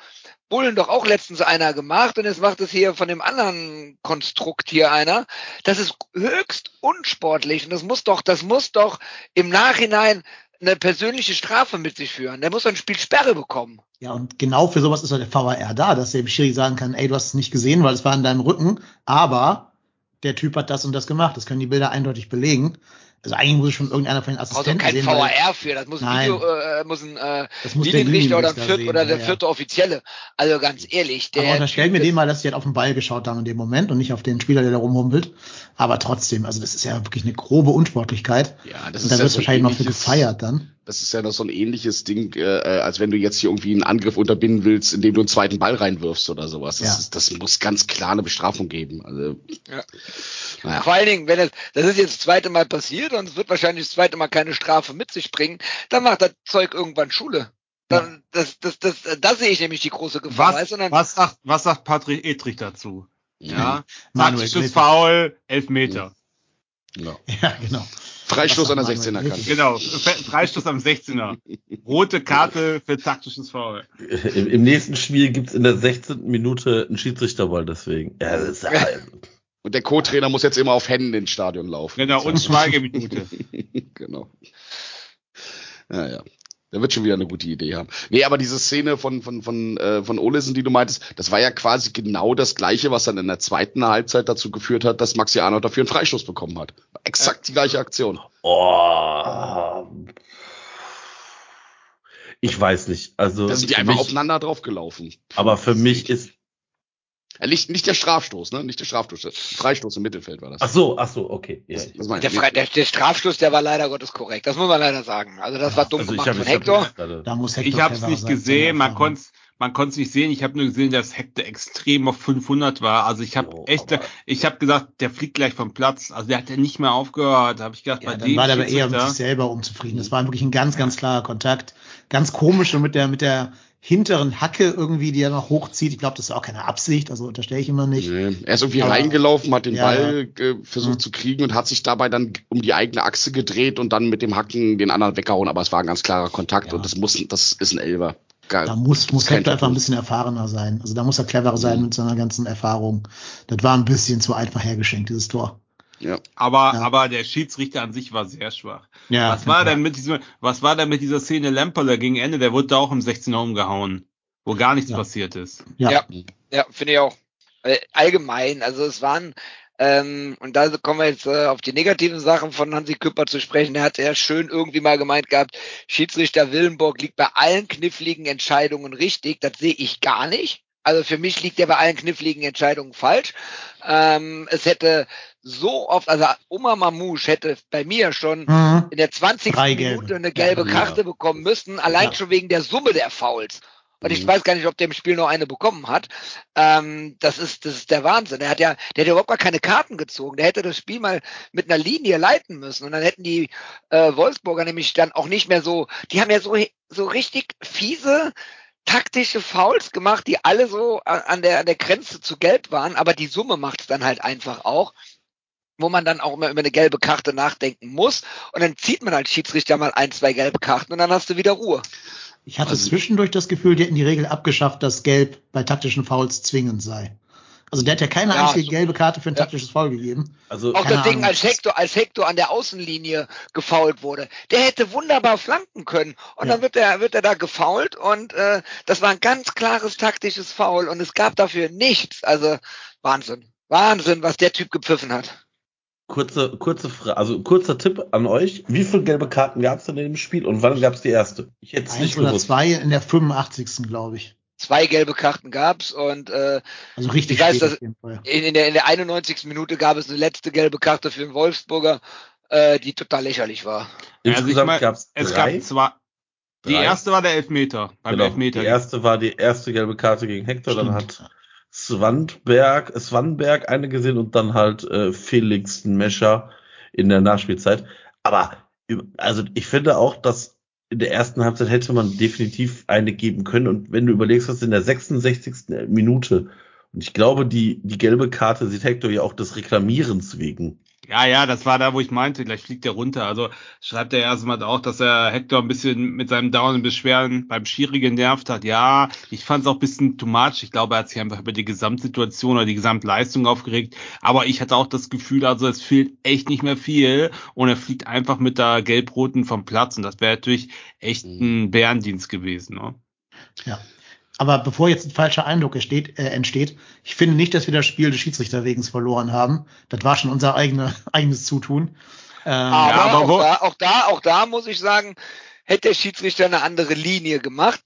Bullen doch auch letztens einer gemacht und jetzt macht es hier von dem anderen Konstrukt hier einer. Das ist höchst unsportlich und das muss doch, das muss doch im Nachhinein eine persönliche Strafe mit sich führen. Der muss ein Spiel Sperre bekommen. Ja, und genau für sowas ist ja der VAR da, dass der Schiri sagen kann, ey, du hast es nicht gesehen, weil es war in deinem Rücken, aber der Typ hat das und das gemacht. Das können die Bilder eindeutig belegen. Also eigentlich muss schon irgendeiner von den Assistenten auch kein VAR für, das muss ein, Nein. Video, äh, muss ein äh, das muss der Linienrichter oder, Viert, sehen, oder der ja, vierte Offizielle. Also ganz ehrlich, der Aber unterstellen wir Typ dem mal, dass die halt auf den Ball geschaut haben in dem Moment und nicht auf den Spieler, der da rumhumpelt. Aber trotzdem, also das ist ja wirklich eine grobe Unsportlichkeit. Ja, das Und ist da ja wird so wahrscheinlich noch für gefeiert dann. Das ist ja noch so ein ähnliches Ding, äh, äh, als wenn du jetzt hier irgendwie einen Angriff unterbinden willst, indem du einen zweiten Ball reinwirfst oder sowas. Das, Ja. ist, das muss ganz klar eine Bestrafung geben. Also, Ja. Naja. Vor allen Dingen, wenn es, das ist jetzt das zweite Mal passiert und es wird wahrscheinlich das zweite Mal keine Strafe mit sich bringen, dann macht das Zeug irgendwann Schule. Dann, das, das, das, da sehe ich nämlich die große Gefahr. Was, dann, was, sagt, was sagt Patrick Etrich dazu? Ja, Manuel taktisches Gräfe. Foul, Elfmeter. Ja. Ja, genau. Freistoß an der Was sagt 16er Manuel Kante. Genau, Freistoß am 16er. Rote Karte für taktisches Foul. Im, Im nächsten Spiel gibt's in der 16. Minute einen Schiedsrichterball deswegen. Ja, das ist ja, Und der Co-Trainer muss jetzt immer auf Händen ins Stadion laufen. Genau, und Schweigeminute. genau. Ja, ja. Der wird schon wieder eine gute Idee haben. Nee, aber diese Szene von, von, von, äh, von Olesen, die du meintest, das war ja quasi genau das Gleiche, was dann in der zweiten Halbzeit dazu geführt hat, dass Maxi Arnold dafür einen Freistoß bekommen hat. Exakt die gleiche Aktion. oh. Ich weiß nicht. Also, Da sind die einfach mich, aufeinander draufgelaufen. aber für mich ist, nicht, nicht der Strafstoß, ne? Nicht der Strafstoß. der Freistoß im Mittelfeld war das. ach so, ach so, okay. Ja, Das- das der. Fre- der, der Strafschluss, der war leider Gottes korrekt. Das muss man leider sagen. Also das war dumm also ich gemacht hab, von hab Hector. gerade- Da muss Hector Ich habe es nicht sein, gesehen, man konnte man konnte es nicht sehen. Ich habe nur gesehen, dass Hector extrem auf 500 war. Also ich habe Jo, echt, ich habe gesagt, der fliegt gleich vom Platz. Also der hat ja nicht mehr aufgehört. Da habe ich gedacht, Ja, bei dann dem war der aber eher mit sich selber unzufrieden. Das war wirklich ein ganz, ganz klarer Kontakt. Ganz komisch und mit der, mit der hinteren Hacke irgendwie, die er noch hochzieht. Ich glaube, das ist auch keine Absicht, also unterstelle ich immer nicht. Nee. Er ist irgendwie Aber- reingelaufen, hat den Ja, Ball äh, versucht Mhm. zu kriegen und hat sich dabei dann um die eigene Achse gedreht und dann mit dem Hacken den anderen weggehauen. Aber es war ein ganz klarer Kontakt Ja. und das muss, das ist ein Elber. Geil. Da muss, muss Hector einfach ein bisschen erfahrener sein. Also da muss er cleverer sein Mhm. mit seiner ganzen Erfahrung. Das war ein bisschen zu einfach hergeschenkt, dieses Tor. Ja. Aber, Ja. aber der Schiedsrichter an sich war sehr schwach. Ja, was war denn mit diesem, was war denn mit dieser Szene Lemperle gegen Ende? Der wurde da auch im 16er umgehauen, wo gar nichts Ja. passiert ist. Ja. Ja. Ja, finde ich auch. Äh, Allgemein, also es waren, ähm, und da kommen wir jetzt äh, auf die negativen Sachen von Hansi Küpper zu sprechen. Er hat ja schön irgendwie mal gemeint gehabt, Schiedsrichter Willenburg liegt bei allen kniffligen Entscheidungen richtig. Das sehe ich gar nicht. Also für mich liegt er bei allen kniffligen Entscheidungen falsch. Ähm, es hätte so oft, also Oma Mamouche hätte bei mir schon Mhm. in der 20. Drei gelbe. Minute eine gelbe Ja. Karte bekommen müssen, allein Ja. schon wegen der Summe der Fouls. Und ich Mhm. weiß gar nicht, ob der im Spiel noch eine bekommen hat. Ähm, das ist, das ist der Wahnsinn. Der hat ja, der hat ja überhaupt gar keine Karten gezogen. Der hätte das Spiel mal mit einer Linie leiten müssen. Und dann hätten die äh, Wolfsburger nämlich dann auch nicht mehr so, die haben ja so, so richtig fiese taktische Fouls gemacht, die alle so an der, an der Grenze zu gelb waren. Aber die Summe macht es dann halt einfach auch wo man dann auch immer über eine gelbe Karte nachdenken muss. Und dann zieht man als Schiedsrichter mal ein, zwei gelbe Karten und dann hast du wieder Ruhe. Ich hatte Also- zwischendurch das Gefühl, die hätten die Regel abgeschafft, dass Gelb bei taktischen Fouls zwingend sei. Also der hat ja keine Ja, einzige so- gelbe Karte für ein Ja. taktisches Foul gegeben. Also, Auch das Ding, als Hector, als Hector an der Außenlinie gefault wurde. Der hätte wunderbar flanken können. Und Ja. dann wird er, wird er da gefault und äh, das war ein ganz klares taktisches Foul und es gab dafür nichts. Also Wahnsinn. Wahnsinn, was der Typ gepfiffen hat. kurze, kurze Frage, also kurzer Tipp an euch. Wie viele gelbe Karten gab es denn in dem Spiel und wann gab es die erste? Ich hätte es nicht oder gewusst. zwei in der 85. glaube ich. Zwei gelbe Karten gab's und äh, Also richtig Ich weiß, dass- in, in, der, in der 91. Minute gab es eine letzte gelbe Karte für den Wolfsburger, äh, die total lächerlich war. Also ich Insgesamt mein, gab es Es drei. gab zwei. Die Drei. erste war der Elfmeter. Beim Genau, Elfmeter. Die erste war die erste gelbe Karte gegen Hector, dann Stimmt. hat Swandberg, Swanberg eine gesehen und dann halt äh, Felix Mescher in der Nachspielzeit. Aber also ich finde auch, dass in der ersten Halbzeit hätte man definitiv eine geben können. Und wenn du überlegst, was in der 66. Minute, und ich glaube, die, die gelbe Karte sieht Hector ja auch des Reklamierens wegen. Ja, ja, das war da, wo ich meinte, gleich fliegt er runter. Also schreibt er erstmal auch, dass er Hector ein bisschen mit seinem und Beschweren beim Schiri genervt hat. Ja, ich fand es auch ein bisschen too much. Ich glaube, er hat sich einfach über die Gesamtsituation oder die Gesamtleistung aufgeregt. Aber ich hatte auch das Gefühl, also es fehlt echt nicht mehr viel und er fliegt einfach mit der Gelb-Roten vom Platz und das wäre natürlich echt ein Bärendienst gewesen. Ne? Ja. Aber bevor jetzt ein falscher Eindruck entsteht, äh, entsteht, ich finde nicht, dass wir das Spiel des Schiedsrichter wegen verloren haben. Das war schon unser eigene, eigenes Zutun. Ähm, Aber, Ja, aber auch, da, auch da, auch da muss ich sagen, hätte der Schiedsrichter eine andere Linie gemacht,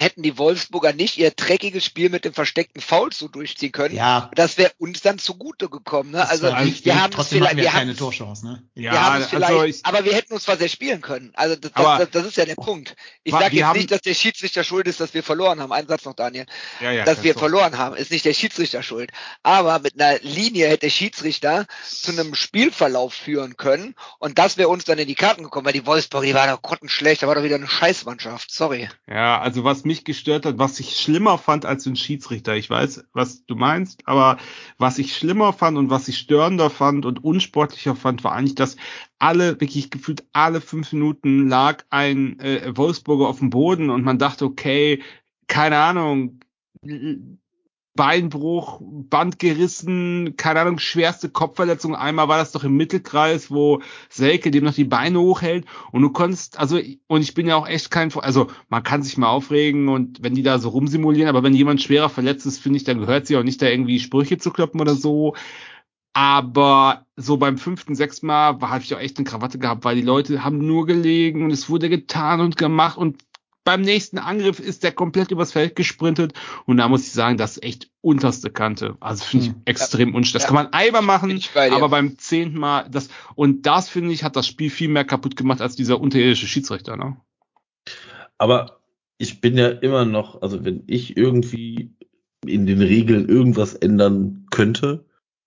hätten die Wolfsburger nicht ihr dreckiges Spiel mit dem versteckten Foul so durchziehen können. ja, Das wäre uns dann zugute gekommen. Ne? das Also wir haben es trotzdem vielleicht, wir wir keine Torchance, ne? Ja, also ich, aber wir hätten uns was erspielen können. Also das, Aber- das, das ist ja der Punkt. Ich sage jetzt haben- nicht, dass der Schiedsrichter schuld ist, dass wir verloren haben. Einen Satz noch, Daniel. ja, ja, dass wir Tor. verloren haben, ist nicht der Schiedsrichter schuld. Aber mit einer Linie hätte der Schiedsrichter zu einem Spielverlauf führen können und das wäre uns dann in die Karten gekommen, weil die Wolfsburg, die war doch grottenschlecht, da war doch wieder eine Scheißmannschaft. Sorry. Ja, also was mich gestört hat, was ich schlimmer fand als den Schiedsrichter, ich weiß, was du meinst, aber was ich schlimmer fand und was ich störender fand und unsportlicher fand, war eigentlich, dass alle, wirklich gefühlt alle fünf Minuten lag ein äh, Wolfsburger auf dem Boden und man dachte, okay, keine Ahnung, Beinbruch, Band gerissen, keine Ahnung, schwerste Kopfverletzung. Einmal war das doch im Mittelkreis, wo Selke dem noch die Beine hochhält und du konntest, also, und ich bin ja auch echt kein, also, man kann sich mal aufregen und wenn die da so rumsimulieren, aber wenn jemand schwerer verletzt ist, finde ich, dann gehört sie auch nicht da irgendwie Sprüche zu kloppen oder so. Aber so beim fünften, sechsten Mal habe ich auch echt eine Krawatte gehabt, weil die Leute haben nur gelegen und es wurde getan und gemacht und beim nächsten Angriff ist der komplett übers Feld gesprintet und da muss ich sagen, das ist echt unterste Kante. Also finde ich Hm. extrem unsch. Das Ja. kann man einmal machen, bei aber beim zehnten Mal das und das finde ich hat das Spiel viel mehr kaputt gemacht als dieser unterirdische Schiedsrichter. Ne? Aber ich bin ja immer noch, also wenn ich irgendwie in den Regeln irgendwas ändern könnte,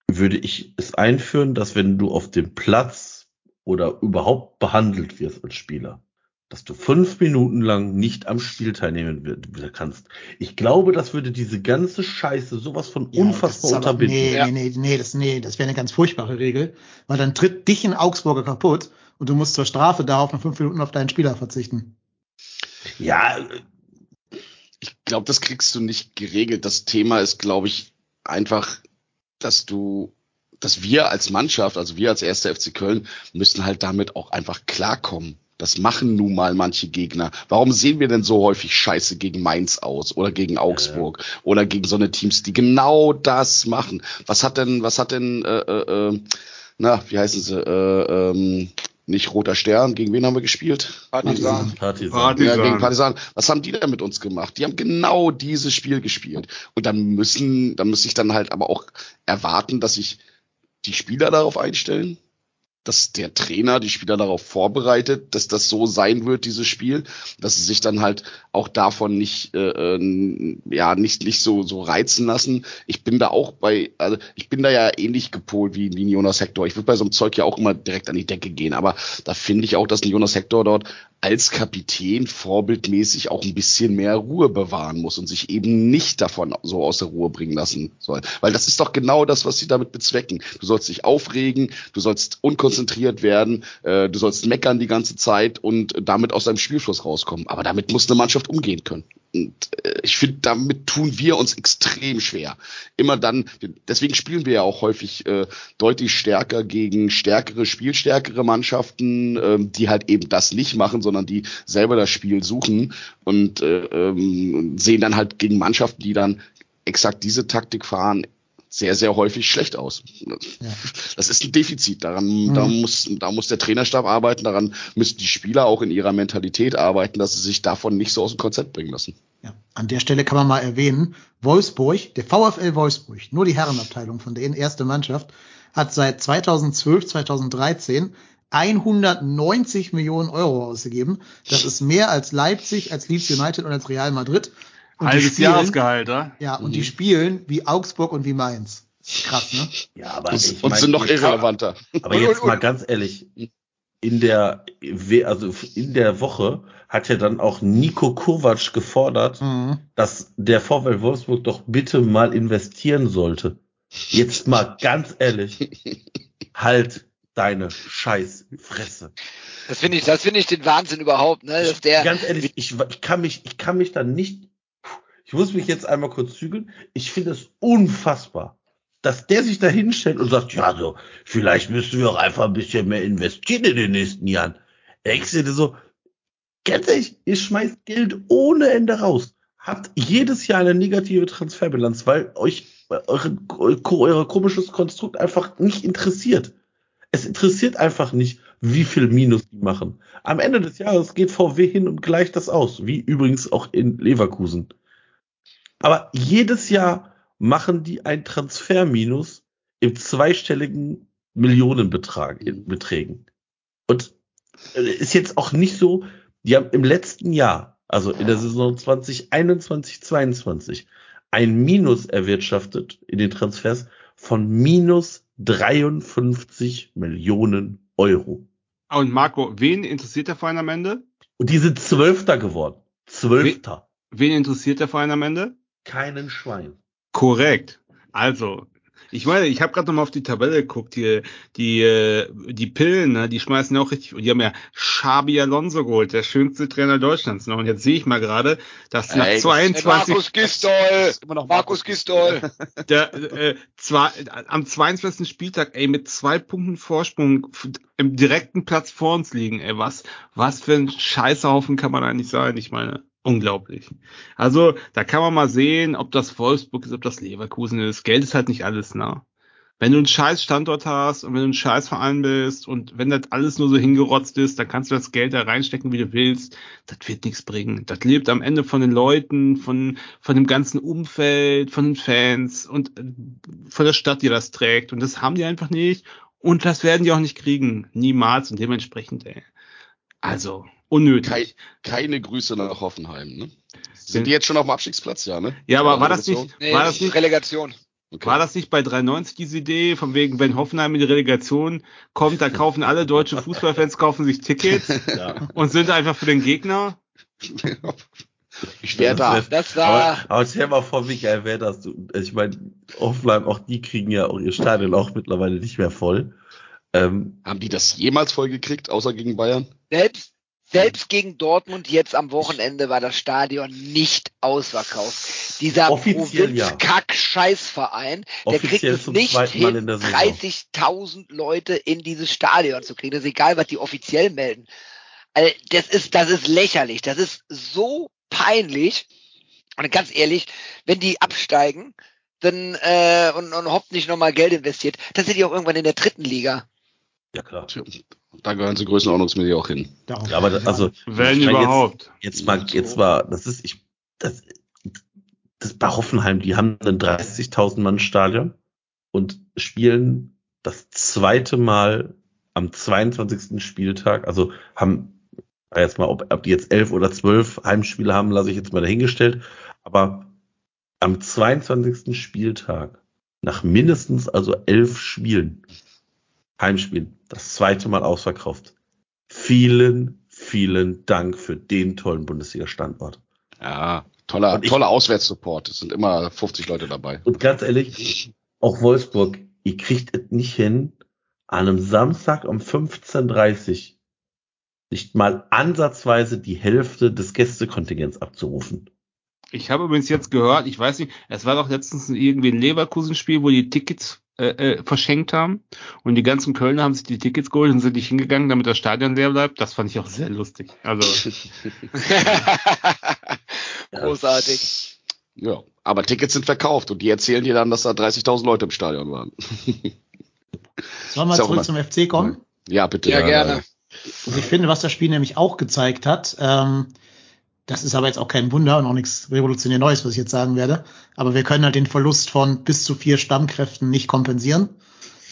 würde ich es einführen, dass wenn du auf dem Platz oder überhaupt behandelt wirst als Spieler, dass du fünf Minuten lang nicht am Spiel teilnehmen kannst. Ich glaube, das würde diese ganze Scheiße sowas von Ja, unfassbar aber- unterbinden. Nee, Ja. nee, nee, nee, das, nee, das wäre eine ganz furchtbare Regel, weil dann tritt dich in Augsburger kaputt und du musst zur Strafe darauf nach fünf Minuten auf deinen Spieler verzichten. Ja, Ich glaube, das kriegst du nicht geregelt. Das Thema ist, glaube ich, einfach, dass du, dass wir als Mannschaft, also wir als erster FC Köln, müssen halt damit auch einfach klarkommen. Das machen nun mal manche Gegner. Warum sehen wir denn so häufig Scheiße gegen Mainz aus oder gegen Augsburg oder gegen so eine Teams, die genau das machen? Was hat denn, was hat denn, äh, äh, äh, na, wie heißen sie, äh, ähm, nicht Roter Stern, gegen wen haben wir gespielt? Partisan. Partisan. Partisan. Ja, gegen Partisan. Was haben die denn mit uns gemacht? Die haben genau dieses Spiel gespielt. Und dann müssen, dann muss ich dann halt aber auch erwarten, dass sich die Spieler darauf einstellen, dass der Trainer die Spieler darauf vorbereitet, dass das so sein wird, dieses Spiel, dass sie sich dann halt auch davon nicht, äh, äh, ja, nicht, nicht so, so reizen lassen. Ich bin da auch bei, also ich bin da ja ähnlich gepolt wie, wie Jonas Hector. Ich würde bei so einem Zeug ja auch immer direkt an die Decke gehen, aber da finde ich auch, dass ein Jonas Hector dort als Kapitän vorbildmäßig auch ein bisschen mehr Ruhe bewahren muss und sich eben nicht davon so aus der Ruhe bringen lassen soll. Weil das ist doch genau das, was sie damit bezwecken. Du sollst dich aufregen, du sollst unkonzentriert werden, äh, du sollst meckern die ganze Zeit und damit aus deinem Spielfluss rauskommen. Aber damit muss eine Mannschaft umgehen können. Und äh, ich finde, damit tun wir uns extrem schwer. Immer dann, deswegen spielen wir ja auch häufig äh, deutlich stärker gegen stärkere, spielstärkere Mannschaften, ähm, die halt eben das nicht machen, sondern die selber das Spiel suchen und äh, ähm, sehen dann halt gegen Mannschaften, die dann exakt diese Taktik fahren, sehr, sehr häufig schlecht aus. Das ist ein Defizit. Daran, da muss, da muss der Trainerstab arbeiten. Daran müssen die Spieler auch in ihrer Mentalität arbeiten, dass sie sich davon nicht so aus dem Konzept bringen lassen. Ja. An der Stelle kann man mal erwähnen, Wolfsburg, der VfL Wolfsburg, nur die Herrenabteilung von denen, erste Mannschaft, hat seit 2012, 2013 190 Millionen Euro ausgegeben. Das ist mehr als Leipzig, als Leeds United und als Real Madrid. Und Halbes spielen, Jahresgehalt, oder? ja, und die spielen wie Augsburg und wie Mainz. Krass, ne? Ja, aber Und, ich und mein, sind noch irrelevanter. Aber Und- jetzt und- mal ganz ehrlich, in der, also in der Woche hat ja dann auch Nico Kovac gefordert, Mhm. dass der VfL Wolfsburg doch bitte mal investieren sollte. Jetzt mal ganz ehrlich, halt deine scheiß Fresse. Das finde ich, das finde ich den Wahnsinn überhaupt, ne? Dass der, ganz ehrlich, ich, ich kann mich, ich kann mich da nicht, ich muss mich jetzt einmal kurz zügeln. Ich finde es unfassbar, dass der sich da hinstellt und sagt, ja, so, vielleicht müssen wir auch einfach ein bisschen mehr investieren in den nächsten Jahren. Ich sehe so, ganz ehrlich, ihr schmeißt Geld ohne Ende raus. Habt jedes Jahr eine negative Transferbilanz, weil euch eure, euer komisches Konstrukt einfach nicht interessiert. Es interessiert einfach nicht, wie viel Minus die machen. Am Ende des Jahres geht VW hin und gleicht das aus, wie übrigens auch in Leverkusen. Aber jedes Jahr machen die ein Transferminus im zweistelligen Millionenbetrag, in Beträgen. Und äh, ist jetzt auch nicht so, die haben im letzten Jahr, also in der Saison 2021, 22, ein Minus erwirtschaftet in den Transfers von minus 53 Millionen Euro. Und Marco, wen interessiert der Verein am Ende? Und die sind Zwölfter geworden. Zwölfter. Wen interessiert der Verein am Ende? Keinen Schwein. Korrekt. Also, ich meine, ich habe gerade nochmal auf die Tabelle geguckt, die, die, äh, die Pillen, ne, die schmeißen ja auch richtig, und die haben ja Xabi Alonso geholt, der schönste Trainer Deutschlands. Ne? Und jetzt sehe ich mal gerade, dass nach Ey, 22, Markus Gistol, Immer noch Markus Gistol. der, äh, zwei, am 22. Spieltag, ey, mit zwei Punkten Vorsprung im direkten Platz vor uns liegen, ey, was, was für ein Scheißhaufen kann man eigentlich sein? Ich meine, unglaublich. Also, da kann man mal sehen, ob das Wolfsburg ist, ob das Leverkusen ist. Geld ist halt nicht alles, ne? Wenn du einen scheiß Standort hast und wenn du ein scheiß Verein bist und wenn das alles nur so hingerotzt ist, dann kannst du das Geld da reinstecken, wie du willst. Das wird nichts bringen. Das lebt am Ende von den Leuten, von, von dem ganzen Umfeld, von den Fans und äh, von der Stadt, die das trägt. Und das haben die einfach nicht. Und das werden die auch nicht kriegen. Niemals. Und dementsprechend, ey. Also, unnötig. Kei keine Grüße nach Hoffenheim, ne? Sind die jetzt schon auf dem Abstiegsplatz, ja, ne? Ja, aber war das nicht, Nee, war das nicht Relegation. Okay. War das nicht bei 390 diese Idee, von wegen, wenn Hoffenheim in die Relegation kommt, dann kaufen alle deutsche Fußballfans kaufen sich Tickets Ja. und sind einfach für den Gegner? ich wäre da. Das Das war, Aber, aber stell mal vor, wie geil wäre das. Du, ich meine, Offenheim, auch die kriegen ja auch ihr Stadion auch mittlerweile nicht mehr voll. Ähm, Haben die das jemals voll gekriegt, außer gegen Bayern? selbst, selbst gegen Dortmund jetzt am Wochenende war das Stadion nicht ausverkauft. Dieser ja. Provinz-Kack-Scheißverein, der kriegt es nicht hin, in der Saison. 30.000 Leute in dieses Stadion zu kriegen. Das ist egal, was die offiziell melden. Also das ist, das ist lächerlich. Das ist so peinlich. Und ganz ehrlich, wenn die absteigen, dann äh, und, und Hopp nicht nochmal Geld investiert, dann sind die auch irgendwann in der dritten Liga. ja klar. Da gehören sie größenordnungsmäßig auch hin. Darum. Ja, aber da- also Wenn überhaupt. Jetzt, jetzt mal, jetzt mal, das ist ich, das, das bei Hoffenheim, die haben ein 30.000 Mann Stadion und spielen das zweite Mal am 22. Spieltag, also haben jetzt mal, ob, ob die jetzt elf oder zwölf Heimspiele haben, lasse ich jetzt mal dahingestellt, aber am 22. Spieltag nach mindestens also elf Spielen Heimspielen, das zweite Mal ausverkauft. Vielen, vielen Dank für den tollen Bundesliga-Standort. Ja, toller, ich- toller Auswärtssupport. Es sind immer 50 Leute dabei. Und ganz ehrlich, auch Wolfsburg, ihr kriegt es nicht hin, an einem Samstag um 15.30 Uhr nicht mal ansatzweise die Hälfte des Gästekontingents abzurufen. Ich habe übrigens jetzt gehört, ich weiß nicht, es war doch letztens irgendwie ein Leverkusen-Spiel, wo die Tickets äh, äh, verschenkt haben und die ganzen Kölner haben sich die Tickets geholt und sind nicht hingegangen, damit das Stadion leer bleibt. Das fand ich auch sehr lustig. Also Großartig. Ja, aber Tickets sind verkauft und die erzählen dir dann, dass da 30.000 Leute im Stadion waren. Sollen wir zurück zum FC kommen? Ja, bitte. Ja, gerne. Also ich finde, was das Spiel nämlich auch gezeigt hat, ähm, das ist aber jetzt auch kein Wunder und auch nichts revolutionär Neues, was ich jetzt sagen werde, aber wir können halt den Verlust von bis zu vier Stammkräften nicht kompensieren.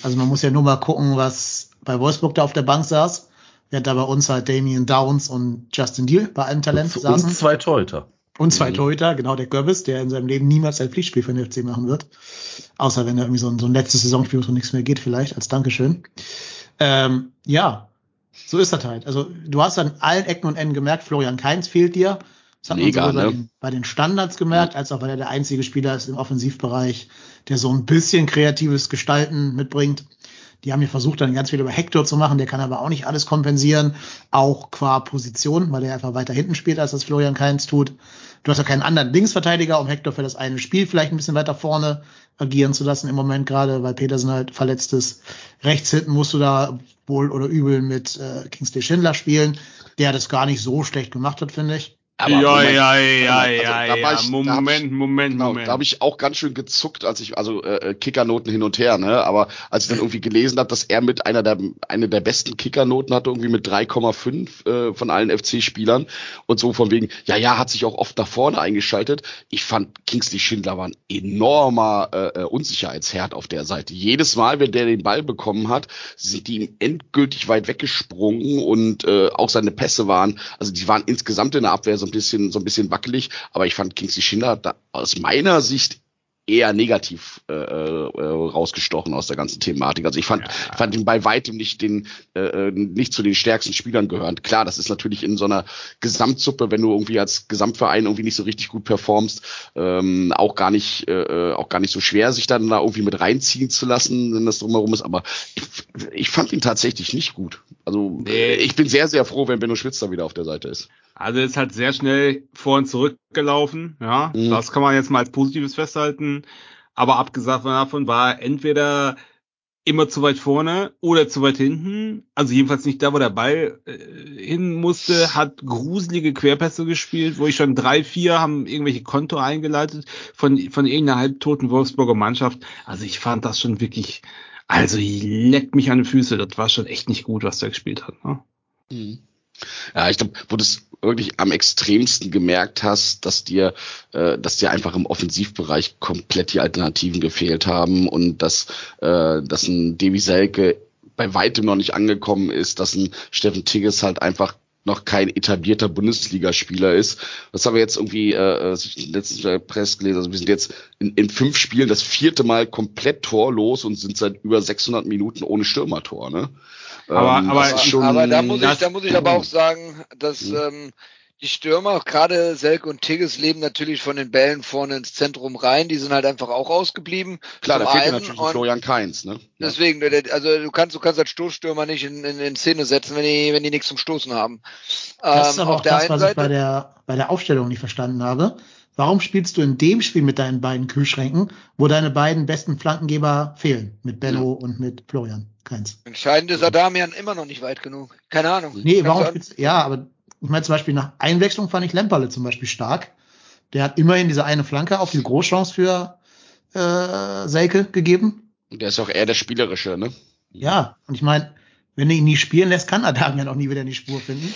Also man muss ja nur mal gucken, was bei Wolfsburg da auf der Bank saß, während da bei uns halt Damien Downs und Justin Deal bei einem Talent Und saßen. zwei Torhüter. Und zwei Mhm. Torhüter, genau der Göbbis, der in seinem Leben niemals ein Pflichtspiel für den FC machen wird. Außer wenn er irgendwie so ein, so ein letztes Saisonspiel, wo nichts mehr geht, vielleicht, als Dankeschön. Ähm, ja, So ist das halt. Also du hast an allen Ecken und Enden gemerkt, Florian Kainz fehlt dir. Das hat Mega, man sowohl ne? bei, den, bei den Standards gemerkt, als auch weil er der einzige Spieler ist im Offensivbereich, der so ein bisschen kreatives Gestalten mitbringt. Die haben ja versucht, dann ganz viel über Hector zu machen, der kann aber auch nicht alles kompensieren, auch qua Position, weil er einfach weiter hinten spielt, als das Florian Kainz tut. Du hast ja keinen anderen Linksverteidiger, um Hector für das eine Spiel vielleicht ein bisschen weiter vorne agieren zu lassen im Moment gerade, weil Petersen halt verletzt ist. Rechts hinten musst du da wohl oder übel mit äh, Kingsley Schindler spielen, der das gar nicht so schlecht gemacht hat, finde ich. Aber ja, Moment, ja, ja, also ja, da ja. ich- hab ich- Moment, Moment, Genau, Moment. da habe ich auch ganz schön gezuckt, als ich, also äh, Kickernoten hin und her, ne? Aber als ich dann irgendwie gelesen habe, dass er mit einer der eine der besten Kickernoten hatte, irgendwie mit 3,5 äh, von allen FC-Spielern und so von wegen, ja, ja, hat sich auch oft nach vorne eingeschaltet. Ich fand Kingsley Schindler war ein enormer äh, äh, Unsicherheitsherd auf der Seite. Jedes Mal, wenn der den Ball bekommen hat, sind die ihm endgültig weit weggesprungen und äh, auch seine Pässe waren, also die waren insgesamt in der Abwehr so ein bisschen so ein bisschen wackelig, aber ich fand Kingsley Schindler da aus meiner Sicht eher negativ äh, äh, rausgestochen aus der ganzen Thematik. Also ich fand, ich fand ihn bei weitem nicht den äh, äh, nicht zu den stärksten Spielern gehören. Klar, das ist natürlich in so einer Gesamtsuppe, wenn du irgendwie als Gesamtverein irgendwie nicht so richtig gut performst, ähm, auch gar nicht äh, auch gar nicht so schwer, sich dann da irgendwie mit reinziehen zu lassen, wenn das drumherum ist. Aber ich, ich fand ihn tatsächlich nicht gut. Also Nee. ich bin sehr sehr froh, wenn Benno Schwitzer wieder auf der Seite ist. Also ist halt sehr schnell vor und zurück gelaufen, ja. Mhm. Das kann man jetzt mal als Positives festhalten. Aber abgesagt davon war er entweder immer zu weit vorne oder zu weit hinten. Also jedenfalls nicht da, wo der Ball äh, hin musste, hat gruselige Querpässe gespielt, wo ich schon drei, vier haben irgendwelche Konto eingeleitet von, von irgendeiner halbtoten Wolfsburger Mannschaft. Also ich fand das schon wirklich, also leckt mich an die Füße. Das war schon echt nicht gut, was der gespielt hat. Ne? Ja, ich glaube, wo du es wirklich am extremsten gemerkt hast, dass dir, äh, dass dir einfach im Offensivbereich komplett die Alternativen gefehlt haben und dass, äh, dass ein Devi Selke bei weitem noch nicht angekommen ist, dass ein Steffen Tigges halt einfach noch kein etablierter Bundesligaspieler ist. Das haben wir jetzt irgendwie äh, äh, letztens bei der Presse gelesen. Also wir sind jetzt in, in fünf Spielen das vierte Mal komplett torlos und sind seit über 600 Minuten ohne Stürmertor. Ne? Aber- Ähm, aber- ist schon- aber da muss ich, da muss ich aber auch sagen, dass Mhm. ähm, die Stürmer, gerade Selke und Tigges, leben natürlich von den Bällen vorne ins Zentrum rein. Die sind halt einfach auch ausgeblieben. Klar, da fehlt natürlich Florian Kainz, ne? Deswegen, also du kannst, du kannst als Stoßstürmer nicht in, in, in Szene setzen, wenn die, wenn die nichts zum Stoßen haben. Das ist Ähm, aber auf auch das, was ich bei Seite, der, bei der Aufstellung nicht verstanden habe. Warum spielst du in dem Spiel mit deinen beiden Kühlschränken, wo deine beiden besten Flankengeber fehlen? Mit Benno und mit Florian Keins. entscheidend ist Adamian immer noch nicht weit genug. Keine Ahnung. Nee, Kannst warum du- spielst Ja, aber ich meine zum Beispiel nach Einwechslung fand ich Lemperle zum Beispiel stark. Der hat immerhin diese eine Flanke auf die Großchance für äh, Selke gegeben. Der ist auch eher der Spielerische, ne? Ja, und ich meine, wenn du ihn nie spielen lässt, kann Adamian auch nie wieder in die Spur finden.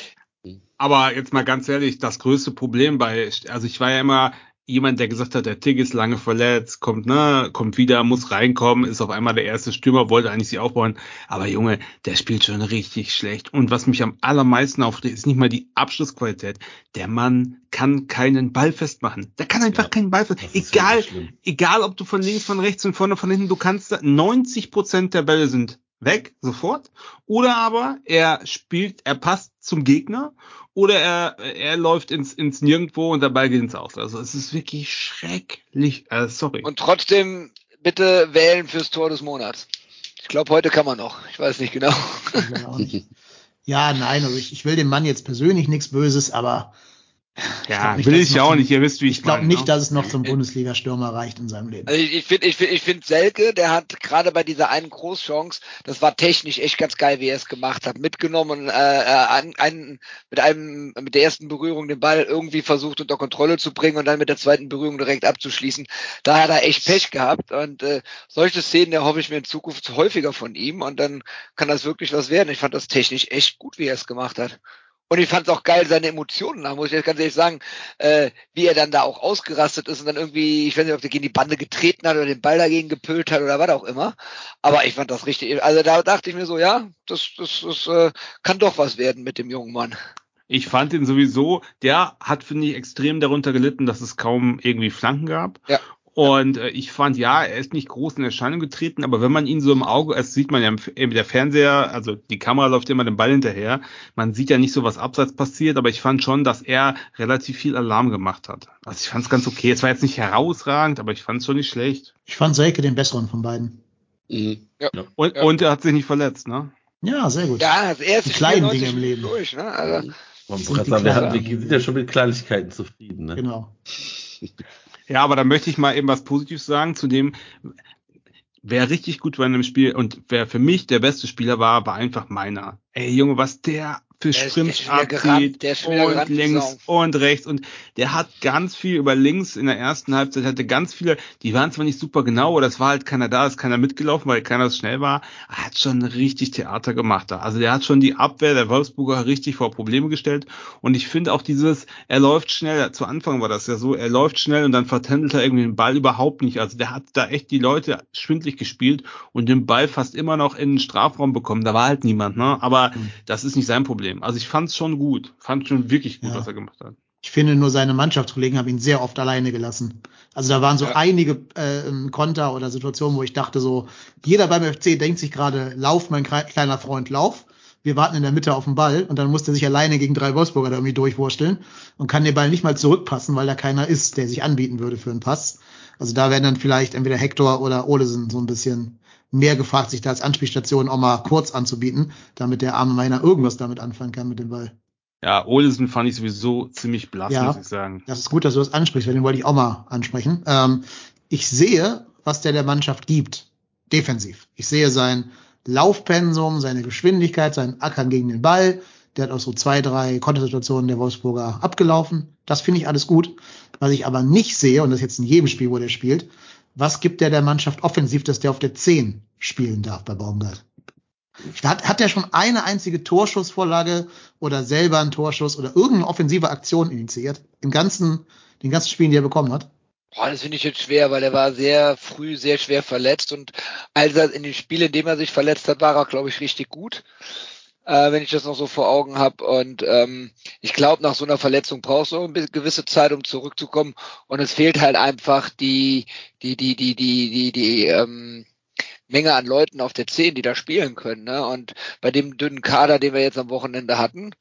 Aber jetzt mal ganz ehrlich, das größte Problem bei, also ich war ja immer jemand, der gesagt hat, der Tig ist lange verletzt, kommt, ne, kommt wieder, muss reinkommen, ist auf einmal der erste Stürmer, wollte eigentlich sie aufbauen. Aber Junge, der spielt schon richtig schlecht. Und was mich am allermeisten aufregt, ist nicht mal die Abschlussqualität. Der Mann kann keinen Ball festmachen. Der kann einfach Ja, keinen Ball festmachen. Egal, egal ob du von links, von rechts und vorne, von hinten, du kannst da, 90 Prozent der Bälle sind weg, sofort. Oder aber er spielt, er passt zum Gegner oder er, er läuft ins, ins Nirgendwo und der Ball geht ins Aus. Also es ist wirklich schrecklich. Äh, sorry. Und trotzdem bitte wählen fürs Tor des Monats. Ich glaube, heute kann man noch. Ich weiß nicht genau. Nicht. Ja, nein, also ich, ich will dem Mann jetzt persönlich nichts Böses, aber ja, nicht, will ich es ja auch nicht. Ihr wisst, wie ich, ich glaube nicht, ne? dass es noch zum Bundesliga-Stürmer reicht in seinem Leben. Also ich, ich finde, ich finde, ich finde Selke, der hat gerade bei dieser einen Großchance, das war technisch echt ganz geil, wie er es gemacht hat, mitgenommen und äh, äh, an, einen, mit einem, mit der ersten Berührung den Ball irgendwie versucht unter Kontrolle zu bringen und dann mit der zweiten Berührung direkt abzuschließen. Da hat er echt Pech gehabt und äh, solche Szenen erhoffe ich mir in Zukunft häufiger von ihm und dann kann das wirklich was werden. Ich fand das technisch echt gut, wie er es gemacht hat. Und ich fand es auch geil, seine Emotionen da, muss ich jetzt ganz ehrlich sagen, äh, wie er dann da auch ausgerastet ist und dann irgendwie, ich weiß nicht, ob der gegen die Bande getreten hat oder den Ball dagegen gepölt hat oder was auch immer. Aber ich fand das richtig, also da dachte ich mir so, ja, das, das, das äh, kann doch was werden mit dem jungen Mann. Ich fand ihn sowieso, der hat, finde ich, extrem darunter gelitten, dass es kaum irgendwie Flanken gab. Ja. Und äh, ich fand, ja, er ist nicht groß in Erscheinung getreten, aber wenn man ihn so im Auge, es sieht man ja im, der Fernseher, also die Kamera läuft immer dem Ball hinterher, man sieht ja nicht so, was abseits passiert, aber ich fand schon, dass er relativ viel Alarm gemacht hat. Also ich fand es ganz okay. Es war jetzt nicht herausragend, aber ich fand es schon nicht schlecht. Ich fand Selke den besseren von beiden. Mhm. Ja. Und, Ja. und er hat sich nicht verletzt, ne? Ja, sehr gut. Ja, das erste Die kleinen Dinge im 90 Leben. Durch, ne? also, Man muss sagen, wir, haben- wir sind ja schon mit Kleinigkeiten zufrieden. Ne? Genau. Ja, aber da möchte ich mal eben was Positives sagen zu dem, wer richtig gut war in dem Spiel und wer für mich der beste Spieler war, war einfach meiner. Ey Junge, was der wieder abzieht und links und rechts und der hat ganz viel über links in der ersten Halbzeit hatte ganz viele, die waren zwar nicht super genau, oder es war halt keiner da, ist keiner mitgelaufen, weil keiner so schnell war, er hat schon richtig Theater gemacht da. Also der hat schon die Abwehr der Wolfsburger richtig vor Probleme gestellt und ich finde auch dieses, er läuft schnell, zu Anfang war das ja so, er läuft schnell und dann vertändelt er irgendwie den Ball überhaupt nicht. Also der hat da echt die Leute schwindlig gespielt und den Ball fast immer noch in den Strafraum bekommen. Da war halt niemand, ne? Aber Mhm. das ist nicht sein Problem. Also ich fand es schon gut, fand schon wirklich gut, Ja. was er gemacht hat. Ich finde nur seine Mannschaftskollegen haben ihn sehr oft alleine gelassen. Also da waren so Ja. einige äh, Konter oder Situationen, wo ich dachte so, jeder beim FC denkt sich gerade, lauf, mein kle- kleiner Freund, lauf. Wir warten in der Mitte auf den Ball und dann muss er sich alleine gegen drei Wolfsburger da irgendwie durchwursteln und kann den Ball nicht mal zurückpassen, weil da keiner ist, der sich anbieten würde für einen Pass. Also da werden dann vielleicht entweder Hector oder Olesen so ein bisschen mehr gefragt, sich da als Anspielstation auch mal kurz anzubieten, damit der arme Meiner irgendwas damit anfangen kann mit dem Ball. Ja, Olesen fand ich sowieso ziemlich blass, Ja. muss ich sagen. Das ist gut, dass du das ansprichst, weil den wollte ich auch mal ansprechen. Ähm, ich sehe, was der der Mannschaft gibt, defensiv. Ich sehe sein Laufpensum, seine Geschwindigkeit, sein Ackern gegen den Ball. Der hat auch so zwei, drei Kontersituationen der Wolfsburger abgelaufen. Das finde ich alles gut. Was ich aber nicht sehe, und das ist jetzt in jedem Spiel, wo der spielt, was gibt der der Mannschaft offensiv, dass der auf der 10 spielen darf bei Baumgart? Hat, hat er schon eine einzige Torschussvorlage oder selber einen Torschuss oder irgendeine offensive Aktion initiiert? Im ganzen, den ganzen Spielen, die er bekommen hat? Boah, das finde ich jetzt schwer, weil er war sehr früh sehr schwer verletzt und als er in dem Spiel, in dem er sich verletzt hat, war er, glaube ich, richtig gut, äh, wenn ich das noch so vor Augen habe. Und ähm, ich glaube, nach so einer Verletzung brauchst du eine gewisse Zeit, um zurückzukommen. Und es fehlt halt einfach die, die, die, die, die, die, die ähm, Menge an Leuten auf der 10, die da spielen können. Ne? Und bei dem dünnen Kader, den wir jetzt am Wochenende hatten,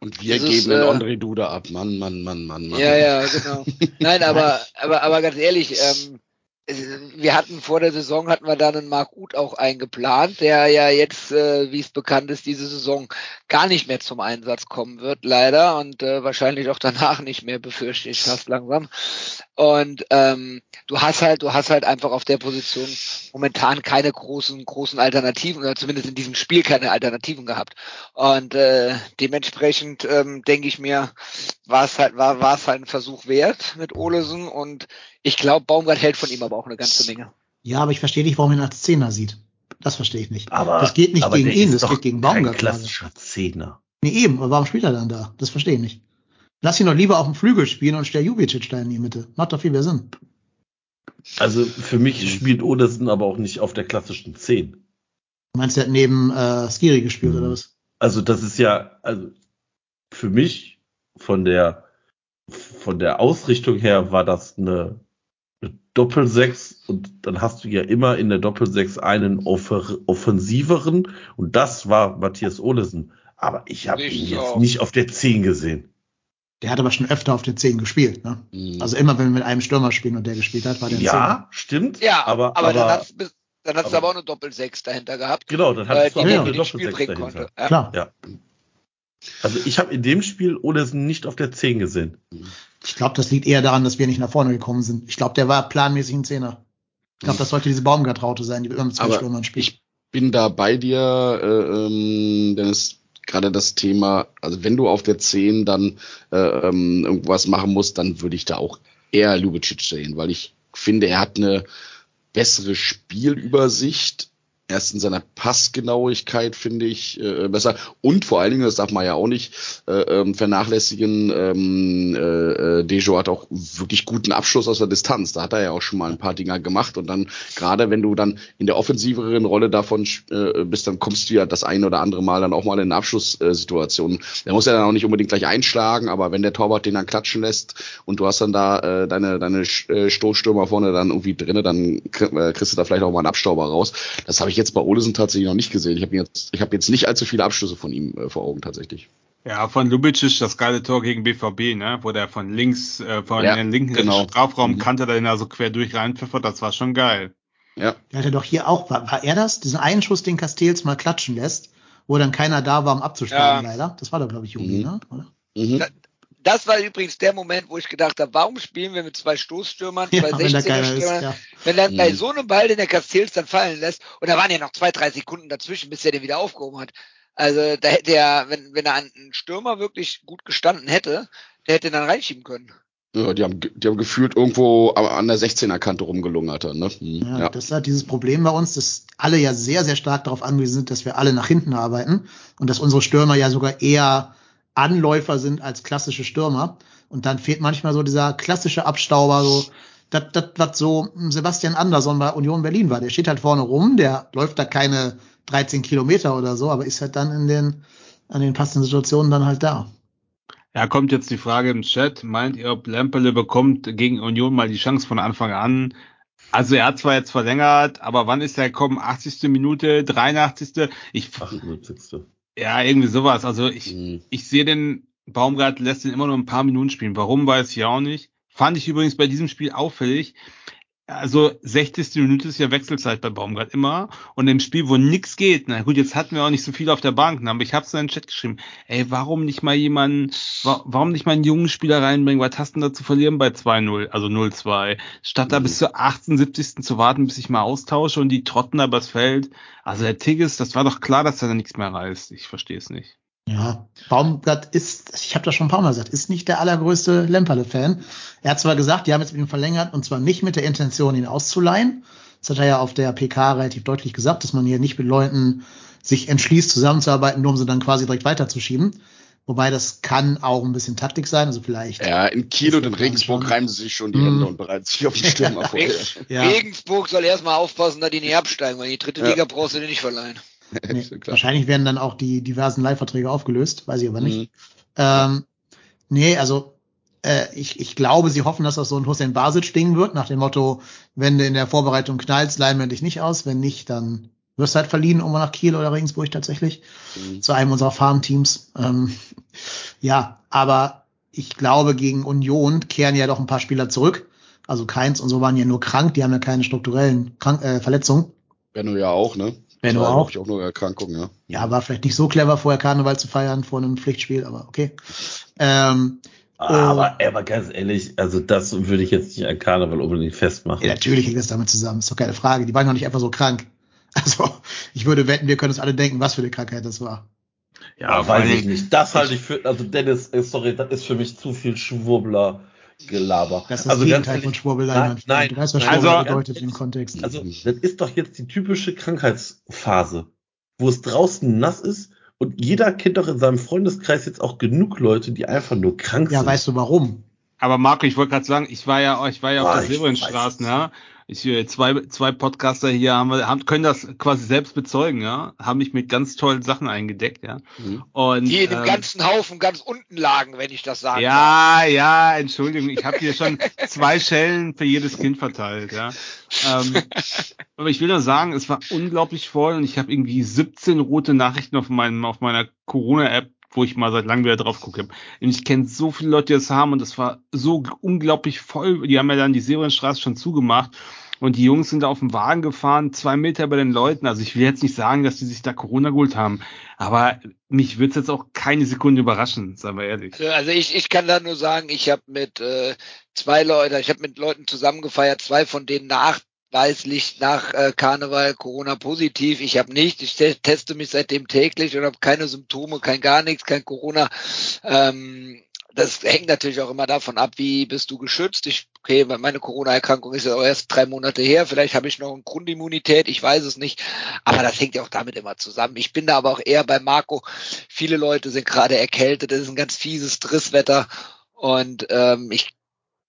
Und wir Dieses, geben den äh, André Duda ab. Mann, Mann, Mann, Mann, Mann. Ja, ja, genau. Nein, aber, aber, aber ganz ehrlich, ähm, wir hatten vor der Saison hatten wir dann einen Marc Uth auch eingeplant, der ja jetzt, äh, wie es bekannt ist, diese Saison gar nicht mehr zum Einsatz kommen wird, leider, und äh, wahrscheinlich auch danach nicht mehr, befürchte ich fast langsam. Und ähm, du hast halt, du hast halt einfach auf der Position momentan keine großen, großen Alternativen, oder zumindest in diesem Spiel keine Alternativen gehabt. Und äh, dementsprechend ähm, denke ich mir, war es halt, war, war es halt ein Versuch wert mit Olesen und ich glaube, Baumgart hält von ihm aber auch eine ganze Menge. Ja, aber ich verstehe nicht, warum er ihn als Zehner sieht. Das verstehe ich nicht. Aber das geht nicht aber gegen ihn, das geht gegen Baumgart. gerade. klassischer Zehner. Nee, eben, aber warum spielt er dann da? Das verstehe ich nicht. Lass ihn doch lieber auf dem Flügel spielen und stell Jubicic da in die Mitte. Macht doch viel mehr Sinn. Also für mich spielt Odesen aber auch nicht auf der klassischen Zehn. Du meinst, er hat neben äh, Skiri gespielt, Mhm. oder was? Also das ist ja, also für mich von der von der Ausrichtung her war das eine, eine Doppelsechs und dann hast du ja immer in der Doppelsechs einen offer, offensiveren und das war Matthias Olesen. Aber ich habe ihn jetzt auch. nicht auf der Zehn gesehen. Der hat aber schon öfter auf der 10 gespielt. Ne? Mhm. Also immer, wenn wir mit einem Stürmer spielen und der gespielt hat, war der Ja, stimmt. Ja, aber, aber, dann aber hat's bis- dann hat's aber- aber auch eine Doppelsechs dahinter gehabt, genau, dann ja, aber der eine ins Spiel Doppelsechs bringen dahinter. konnte. Ja. Klar. Ja. Also ich habe in dem Spiel Olesen nicht auf der 10 gesehen. Ich glaube, das liegt eher daran, dass wir nicht nach vorne gekommen sind. Ich glaube, der war planmäßig ein Zehner. Ich glaube, das sollte diese Baumgart-Raute sein, die immer mit zwei Aber Stürmern spielt. ich bin da bei dir, äh, ähm, Dennis, gerade das Thema, also wenn du auf der 10 dann äh, ähm, irgendwas machen musst, dann würde ich da auch eher Lubicic sehen, weil ich finde, er hat eine bessere Spielübersicht erst in seiner Passgenauigkeit finde ich äh, besser und vor allen Dingen, das darf man ja auch nicht äh, ähm, vernachlässigen, ähm, äh, äh, Dejo hat auch wirklich guten Abschluss aus der Distanz. Da hat er ja auch schon mal ein paar Dinger gemacht und dann gerade wenn du dann in der offensiveren Rolle davon äh, bist, dann kommst du ja das ein oder andere Mal dann auch mal in eine Abschlusssituation. Der muss ja dann auch nicht unbedingt gleich einschlagen, aber wenn der Torwart den dann klatschen lässt und du hast dann da äh, deine deine äh, Stoßstürmer vorne dann irgendwie drinne, dann äh, kriegst du da vielleicht auch mal einen Abstauber raus. Das habe ich jetzt bei Olesen tatsächlich noch nicht gesehen. Ich habe jetzt, ich habe jetzt nicht allzu viele Abschlüsse von ihm äh, vor Augen tatsächlich. Ja, von Lubicic das geile Tor gegen BVB, ne, wo der von links, äh, von Ja, der linken genau. Strafraumkante da so quer durch reinpfiffert, das war schon geil. Ja, Der hatte doch hier auch, war, war er das? Diesen einen Schuss, den Castells mal klatschen lässt, wo dann keiner da war, um abzuschlagen, Ja. leider. Das war doch, glaube ich, Juli, Mhm. ne? Oder? mhm. Da- Das war übrigens der Moment, wo ich gedacht habe, warum spielen wir mit zwei Stoßstürmern, Ja, zwei wenn der 16er keiner ist, Stürmern, ja. wenn dann bei Mhm. so einem Ball, den der Castells dann fallen lässt, und da waren ja noch zwei, drei Sekunden dazwischen, bis er den wieder aufgehoben hat. Also da hätte er, wenn, wenn er einen Stürmer wirklich gut gestanden hätte, der hätte ihn dann reinschieben können. ja die, haben, die haben gefühlt irgendwo an der 16er Kante rumgelungert. dann, Ne? Mhm. Ja, Ja. das ist halt dieses Problem bei uns, dass alle ja sehr, sehr stark darauf angewiesen sind, dass wir alle nach hinten arbeiten und dass unsere Stürmer ja sogar eher Anläufer sind als klassische Stürmer. Und dann fehlt manchmal so dieser klassische Abstauber, so das, das, was so Sebastian Andersson bei Union Berlin war. Der steht halt vorne rum, der läuft da keine 13 Kilometer oder so, aber ist halt dann in den, an den passenden Situationen dann halt da. Ja, kommt jetzt die Frage im Chat. Meint ihr, ob Lemperle bekommt gegen Union mal die Chance von Anfang an? Also er hat zwar jetzt verlängert, aber wann ist er gekommen? 80. Minute, 83. Ich, 78. ja, irgendwie sowas. Also ich, Mhm. ich sehe den Baumgart lässt ihn immer nur ein paar Minuten spielen. Warum weiß ich auch nicht. Fand ich übrigens bei diesem Spiel auffällig. Also 60. Minute ist ja Wechselzeit bei Baumgart immer. Und im Spiel, wo nix geht, na gut, jetzt hatten wir auch nicht so viel auf der Bank, ne, aber ich hab's in den Chat geschrieben. Ey, warum nicht mal jemanden, wa warum nicht mal einen jungen Spieler reinbringen? Was hast du denn da zu verlieren bei 2-0, also 0-2? Statt da Mhm. bis zur 78. zu warten, bis ich mal austausche und die trotten da übers Feld. Also der Tigges, das war doch klar, dass er da nichts mehr reißt. Ich verstehe es nicht. Ja, Baumgart ist, ich habe das schon ein paar Mal gesagt, ist nicht der allergrößte Lemperle-Fan. Er hat zwar gesagt, die haben jetzt mit ihm verlängert und zwar nicht mit der Intention, ihn auszuleihen. Das hat er ja auf der PK relativ deutlich gesagt, dass man hier nicht mit Leuten sich entschließt, zusammenzuarbeiten, nur um sie dann quasi direkt weiterzuschieben. Wobei das kann auch ein bisschen Taktik sein, also vielleicht. ja, in Kiel und in Regensburg schon. reimen sie sich schon die. Hände und bereiten sich auf den Stürmer vor. Ja. Regensburg soll erstmal aufpassen, dass die nicht absteigen, weil die dritte Ja. Liga brauchst du dir nicht verleihen. Nee, wahrscheinlich werden dann auch die diversen Leihverträge aufgelöst, weiß ich aber nicht. Mhm. Ähm, nee, also äh, ich, ich glaube, sie hoffen, dass das so ein Hussein Basic-Ding wird, nach dem Motto, wenn du in der Vorbereitung knallst, leihen wir dich nicht aus, wenn nicht, dann wirst du halt verliehen, irgendwo nach Kiel oder Regensburg tatsächlich, Mhm. zu einem unserer Farmteams. Ähm, ja, aber ich glaube, gegen Union kehren ja doch ein paar Spieler zurück. Also Keins und so waren ja nur krank, die haben ja keine strukturellen Krank äh, Verletzungen. Benno ja auch, ne? Benno Das war, auch. Ich auch nur Erkrankung, ja. Ja, war vielleicht nicht so clever, vorher Karneval zu feiern vor einem Pflichtspiel, aber okay. Ähm, Aber, aber ganz ehrlich, also das würde ich jetzt nicht an Karneval unbedingt festmachen. ja, natürlich hängt das damit zusammen, ist doch keine Frage. Die waren doch nicht einfach so krank. Also, ich würde wetten, wir können uns alle denken, was für eine Krankheit das war. Ja, weiß ich nicht. Das halte ich für, also Dennis, äh, sorry, das ist für mich zu viel Schwurbler Gelaber. Das ist das also Gegenteil von Schwurbelei. Nein, du weißt, was also- Schwurbel bedeutet im Kontext. Also, das ist doch jetzt die typische Krankheitsphase, wo es draußen nass ist und jeder kennt doch in seinem Freundeskreis jetzt auch genug Leute, die einfach nur krank ja, sind. weißt du warum? Aber Marco, ich wollte gerade sagen, ich war ja, ich war ja auf Boah, der weiß. ja. Ich, äh, zwei, zwei Podcaster hier haben, wir- haben, können das quasi selbst bezeugen, ja. Haben mich mit ganz tollen Sachen eingedeckt, ja. Mhm. Und, Die in dem ähm, ganzen Haufen ganz unten lagen, wenn ich das sagen darf. Ja, ja, Entschuldigung, ich habe hier schon zwei Schellen für jedes Kind verteilt, ja. Ähm, aber ich will nur sagen, es war unglaublich voll und ich habe irgendwie 17 rote Nachrichten auf meinem auf meiner Corona-App, wo ich mal seit langem wieder drauf gucke. Und ich kenne so viele Leute, die das haben und es war so unglaublich voll. Die haben ja dann die Serienstraße schon zugemacht. Und die Jungs sind da auf dem Wagen gefahren, zwei Meter bei den Leuten. Also ich will jetzt nicht sagen, dass die sich da Corona geholt haben. Aber mich würde es jetzt auch keine Sekunde überraschen, sagen wir ehrlich. Also ich, ich kann da nur sagen, ich habe mit äh, zwei Leuten, ich habe mit Leuten zusammen gefeiert, zwei von denen nachweislich nach äh, Karneval Corona positiv. Ich habe nicht, ich te teste mich seitdem täglich und habe keine Symptome, kein gar nichts, kein Corona. Ähm, das hängt natürlich auch immer davon ab, wie bist du geschützt. Ich, okay, meine Corona-Erkrankung ist ja auch erst drei Monate her. Vielleicht habe ich noch eine Grundimmunität, ich weiß es nicht. Aber das hängt ja auch damit immer zusammen. Ich bin da aber auch eher bei Marco. Viele Leute sind gerade erkältet. Es ist ein ganz fieses Drisswetter. Und ähm, ich